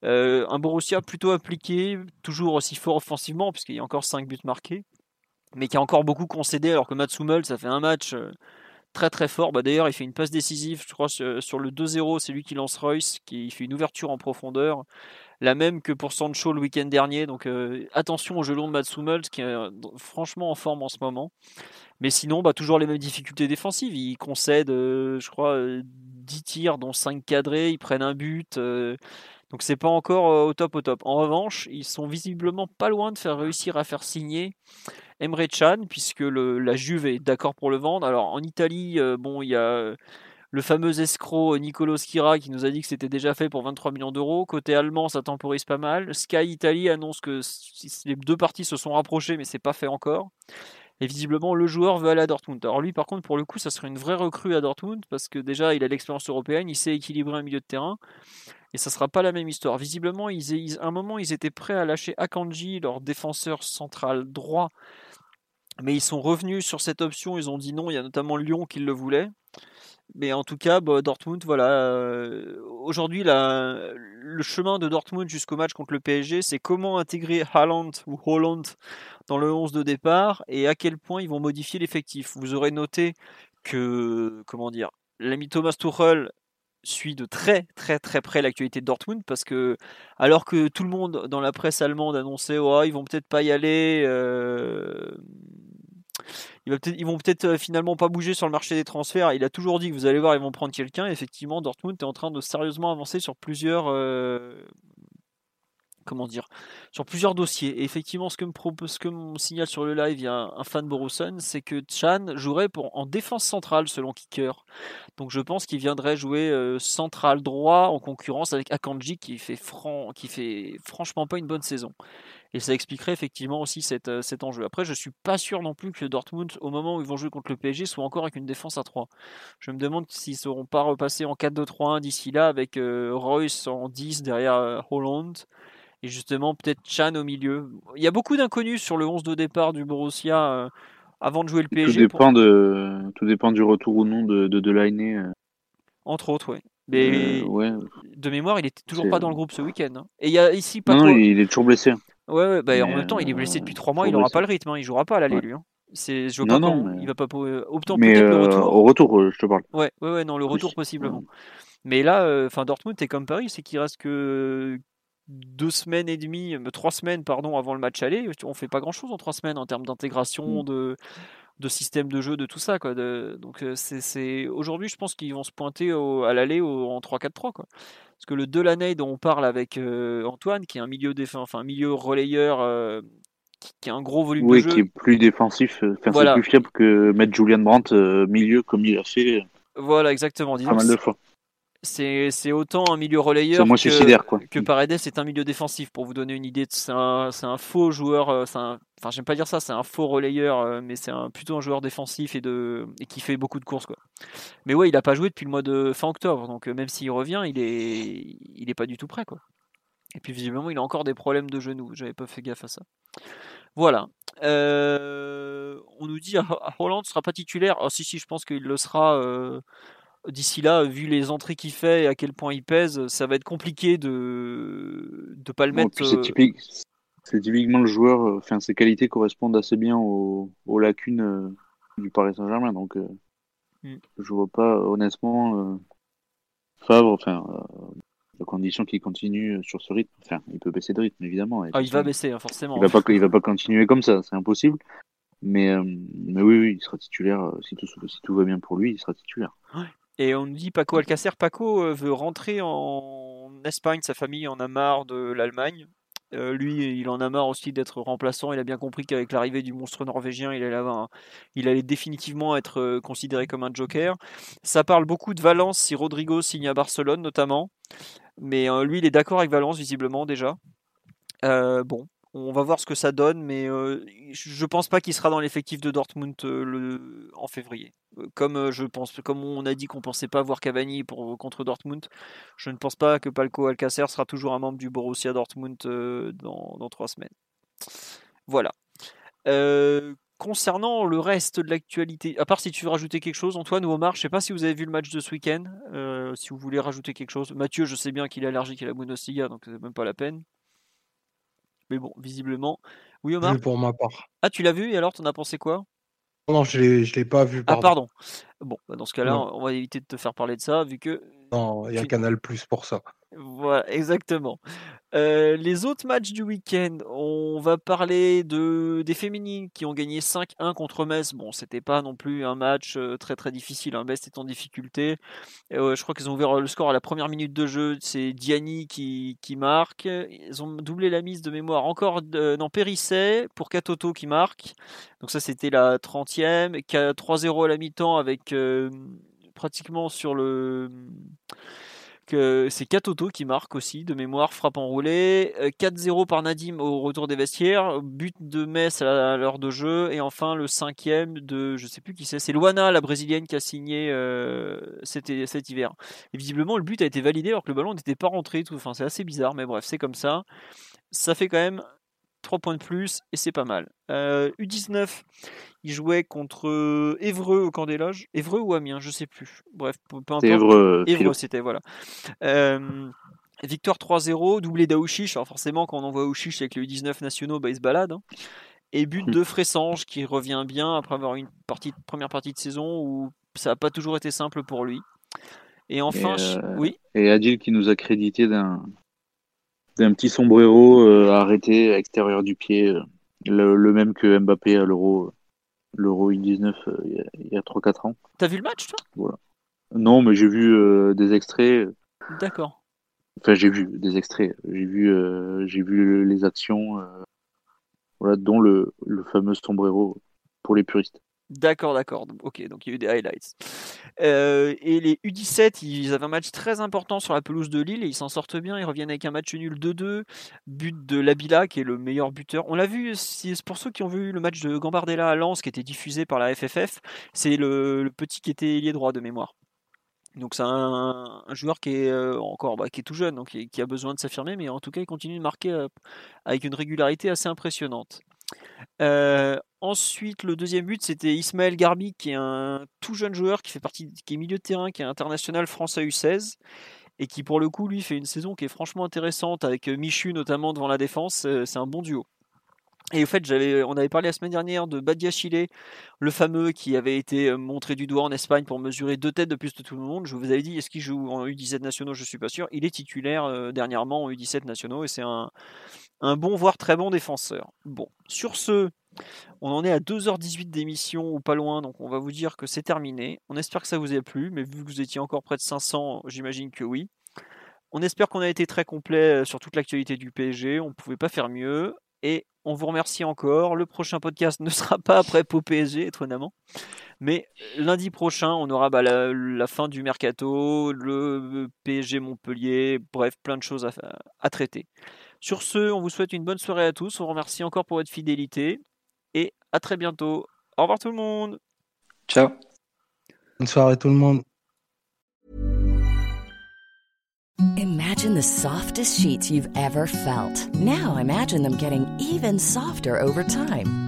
un Borussia plutôt appliqué, toujours aussi fort offensivement puisqu'il y a encore 5 buts marqués mais qui a encore beaucoup concédé, alors que Mats ça fait un match euh, très très fort. Bah, D'ailleurs, il fait une passe décisive, je crois, sur le 2-0, c'est lui qui lance Royce, qui fait une ouverture en profondeur, la même que pour Sancho le week-end dernier. Donc euh, attention au gelon de Mats qui est euh, franchement en forme en ce moment. Mais sinon, bah, toujours les mêmes difficultés défensives. Il concède, je crois, 10 tirs, dont 5 cadrés, ils prennent un but. Donc c'est pas encore au top au top. En revanche, ils sont visiblement pas loin de faire réussir à faire signer Emre Can, puisque la Juve est d'accord pour le vendre. Alors en Italie, euh, bon, il y a euh, le fameux escroc euh, Nicolo Schira qui nous a dit que c'était déjà fait pour 23 millions d'euros. Côté allemand, ça temporise pas mal. Sky Italy annonce que les deux parties se sont rapprochées, mais c'est pas fait encore. Et visiblement, le joueur veut aller à Dortmund. Alors lui, par contre, pour le coup, ça serait une vraie recrue à Dortmund parce que déjà, il a l'expérience européenne, il sait équilibrer un milieu de terrain. Et ça sera pas la même histoire. Visiblement, ils, à un moment, ils étaient prêts à lâcher Akanji, leur défenseur central droit, mais ils sont revenus sur cette option, ils ont dit non, il y a notamment Lyon qui le voulait. Mais en tout cas, bah, Dortmund, voilà. Euh, aujourd'hui, le chemin de Dortmund jusqu'au match contre le PSG, c'est comment intégrer Haaland ou Holland dans le 11 de départ et à quel point ils vont modifier l'effectif. Vous aurez noté que, comment dire, l'ami Thomas Tuchel suit de très très très près l'actualité de Dortmund parce que alors que tout le monde dans la presse allemande annonçait oh, ils vont peut-être pas y aller euh, ils, vont peut-être euh, finalement pas bouger sur le marché des transferts. Il a toujours dit que vous allez voir, ils vont prendre quelqu'un. Effectivement, Dortmund est en train de sérieusement avancer sur plusieurs, euh, comment dire, sur plusieurs dossiers. Et effectivement, ce que me propose, ce que signale sur le live, il y a un, fan Borussen, c'est que Chan jouerait pour, en défense centrale selon Kicker. Donc je pense qu'il viendrait jouer euh, central droit en concurrence avec Akanji qui fait, qui fait franchement pas une bonne saison. Et ça expliquerait effectivement aussi euh, cet enjeu. Après, je suis pas sûr non plus que Dortmund, au moment où ils vont jouer contre le PSG, soit encore avec une défense à 3. Je me demande s'ils ne seront pas repassés en 4-2-3-1 d'ici là, avec euh, Royce en 10 derrière Holland. Et justement, peut-être Chan au milieu. Il y a beaucoup d'inconnus sur le 11 de départ du Borussia avant de jouer le PSG. Tout dépend, de, tout dépend du retour ou non de, de Delaney. Entre autres, oui. Mais ouais. de mémoire, il était toujours pas dans le groupe ce week-end. Hein. Et il y a ici pas. Non, il est toujours blessé. Ouais, bah, en même temps, il est blessé depuis 3 mois, il n'aura pas le rythme, hein, il jouera pas à l'aller lui. Hein. C'est, je vois pas il va pas autant peut-être le retour. Au retour, je te parle. Ouais, ouais, ouais, non, le retour possiblement. Mais là, enfin, Dortmund est comme Paris, c'est qu'il reste que deux semaines et demie, trois semaines pardon, avant le match aller. On fait pas grand chose en trois semaines en termes d'intégration, mm. de, de système de jeu, de tout ça. Quoi. donc c'est, aujourd'hui, je pense qu'ils vont se pointer à l'aller en 3-4-3. Quoi. Parce que le Delaney dont on parle avec euh, Antoine, qui est un milieu enfin milieu relayeur, euh, qui, a un gros volume de jeu. qui est plus défensif, euh, enfin, c'est plus fiable que mettre Julian Brandt milieu comme il a fait. Voilà, exactement. Pas mal de fois c'est autant un milieu relayeur que, que Paredes est un milieu défensif. Pour vous donner une idée, c'est un, faux joueur. Euh, un, enfin, j'aime pas dire ça, c'est un faux relayeur, euh, mais c'est plutôt un joueur défensif et, de, et qui fait beaucoup de courses. Quoi. Mais ouais, il a pas joué depuis le mois de fin octobre, donc euh, même s'il revient, il est, il est pas du tout prêt. Quoi. Et puis visiblement, il a encore des problèmes de genoux. J'avais pas fait gaffe à ça. Voilà. on nous dit ah, Roland ne sera pas titulaire. Ah, si, si, je pense qu'il le sera d'ici là, vu les entrées qu'il fait et à quel point il pèse, ça va être compliqué de ne pas le mettre. C'est euh, typique, c'est typiquement le joueur, euh, enfin ses qualités correspondent assez bien aux, lacunes euh, du Paris Saint-Germain, donc mm. je vois pas honnêtement Favre, enfin la condition qu'il continue sur ce rythme, enfin il peut baisser de rythme évidemment. Ah, il va baisser hein, forcément. Il va pas, il va pas continuer comme ça, c'est impossible. Mais, euh, mais oui, oui, il sera titulaire. euh, Si tout, si tout va bien pour lui, il sera titulaire. Et on nous dit Paco Alcacer. Paco euh, veut rentrer en Espagne, sa famille en a marre de l'Allemagne. Euh, lui, il en a marre aussi d'être remplaçant. Il a bien compris qu'avec l'arrivée du monstre norvégien, il allait, avoir un- il allait définitivement être euh, considéré comme un joker. Ça parle beaucoup de Valence si Rodrigo signe à Barcelone notamment. Mais euh, lui, il est d'accord avec Valence visiblement déjà. Euh, bon, on va voir ce que ça donne, mais euh, je pense pas qu'il sera dans l'effectif de Dortmund euh, le, en février. Euh, Comme on a dit qu'on pensait pas voir Cavani pour, contre Dortmund, je ne pense pas que Palco Alcacer sera toujours un membre du Borussia Dortmund dans, dans trois semaines. Voilà. Concernant le reste de l'actualité, à part si tu veux rajouter quelque chose, Antoine ou Omar, je sais pas si vous avez vu le match de ce week-end, si vous voulez rajouter quelque chose. Mathieu, je sais bien qu'il est allergique à la Bundesliga, donc c'est même pas la peine. Mais bon, visiblement. Oui, Omar Vu pour ma part. Ah, tu l'as vu et alors, t'en as pensé quoi? Non, je l'ai, je l'ai pas vu. Ah, Pardon. Bon, bah, dans ce cas-là, on va éviter de te faire parler de ça, vu que. Non, il y a Tu- Canal Plus pour ça. Voilà, exactement. Euh, les autres matchs du week-end, on va parler de, des féminines qui ont gagné 5-1 contre Metz. Bon, c'était pas non plus un match euh, très très difficile. Hein. Metz est en difficulté. Je crois qu'ils ont ouvert le score à la première minute de jeu. C'est Diani qui, qui marque. Ils ont doublé la mise de mémoire encore de, non, Périsset pour Katoto qui marque. Donc ça, c'était la 30e. 3-0 à la mi-temps avec euh, pratiquement sur le que c'est Katoto qui marque aussi de mémoire, frappe enroulée. Euh, 4-0 par Nadim au retour des vestiaires. But de Metz à l'heure de jeu. Et enfin le cinquième de, je sais plus qui c'est, c'est Luana, la brésilienne qui a signé euh, cet, cet hiver. Et visiblement le but a été validé alors que le ballon n'était pas rentré. Tout. Enfin, c'est assez bizarre, mais bref, c'est comme ça. Ça fait quand même 3 points de plus et c'est pas mal. Euh, U19, il jouait contre Évreux au camp des loges. Évreux ou Amiens, je sais plus. Bref, peu, importe. Évreux, Philo. Évreux, c'était, voilà. Euh, victoire 3-0, doublé d'Aouchiche. Alors forcément, quand on envoie Aouchiche avec les U19 nationaux, bah, il se balade. hein. Et but Hmm. de Fressange qui revient bien après avoir une partie, première partie de saison où ça n'a pas toujours été simple pour lui. Et enfin, Et, euh, oui, Et Adil qui nous a crédité d'un d'un petit sombrero euh, arrêté à l'extérieur du pied, euh, le, le même que Mbappé à l'Euro l'Euro U19 euh, il y a- a 3-4 ans. t'as vu le match, toi? Non, mais j'ai vu euh, des extraits. D'accord. Enfin, j'ai vu des extraits. J'ai vu, euh, j'ai vu les actions, euh, voilà, dont le, le fameux sombrero pour les puristes. D'accord, d'accord. Ok, donc il y a eu des highlights. Euh, et les U17, ils avaient un match très important sur la pelouse de Lille et ils s'en sortent bien. Ils reviennent avec un match nul 2-2. But de Labila, qui est le meilleur buteur. On l'a vu, pour ceux qui ont vu le match de Gambardella à Lens, qui était diffusé par la FFF. C'est le, petit qui était ailier droit de mémoire. Donc c'est un, joueur qui est euh, encore bah, qui est tout jeune, donc qui, qui a besoin de s'affirmer, mais en tout cas il continue de marquer euh, avec une régularité assez impressionnante. Ensuite, le deuxième but, c'était Ismaël Garbi, qui est un tout jeune joueur qui fait partie, qui est milieu de terrain, qui est international français U16 et qui pour le coup lui fait une saison qui est franchement intéressante avec Michu notamment devant la défense. C'est un bon duo. Et au fait, on avait parlé la semaine dernière de Badia Chile, le fameux qui avait été montré du doigt en Espagne pour mesurer deux têtes de plus de tout le monde. Je vous avais dit, est-ce qu'il joue en U17 nationaux? Je suis pas sûr. Il est titulaire dernièrement en U17 nationaux et c'est un, un bon, voire très bon défenseur. Bon, sur ce, on en est à 2h18 d'émission ou pas loin, donc on va vous dire que c'est terminé. On espère que ça vous a plu, mais vu que vous étiez encore près de 500, j'imagine que oui. On espère qu'on a été très complet euh, sur toute l'actualité du PSG, on ne pouvait pas faire mieux. Et on vous remercie encore. Le prochain podcast ne sera pas après Pau PSG, étonnamment. Mais lundi prochain, on aura bah, la, fin du mercato, le PSG Montpellier, bref, plein de choses à traiter. Sur ce, on vous souhaite une bonne soirée à tous. On vous remercie encore pour votre fidélité. Et à très bientôt. Au revoir tout le monde. Ciao. Bonne soirée tout le monde. Imagine the softest sheets you've ever felt. Now imagine them getting even softer over time.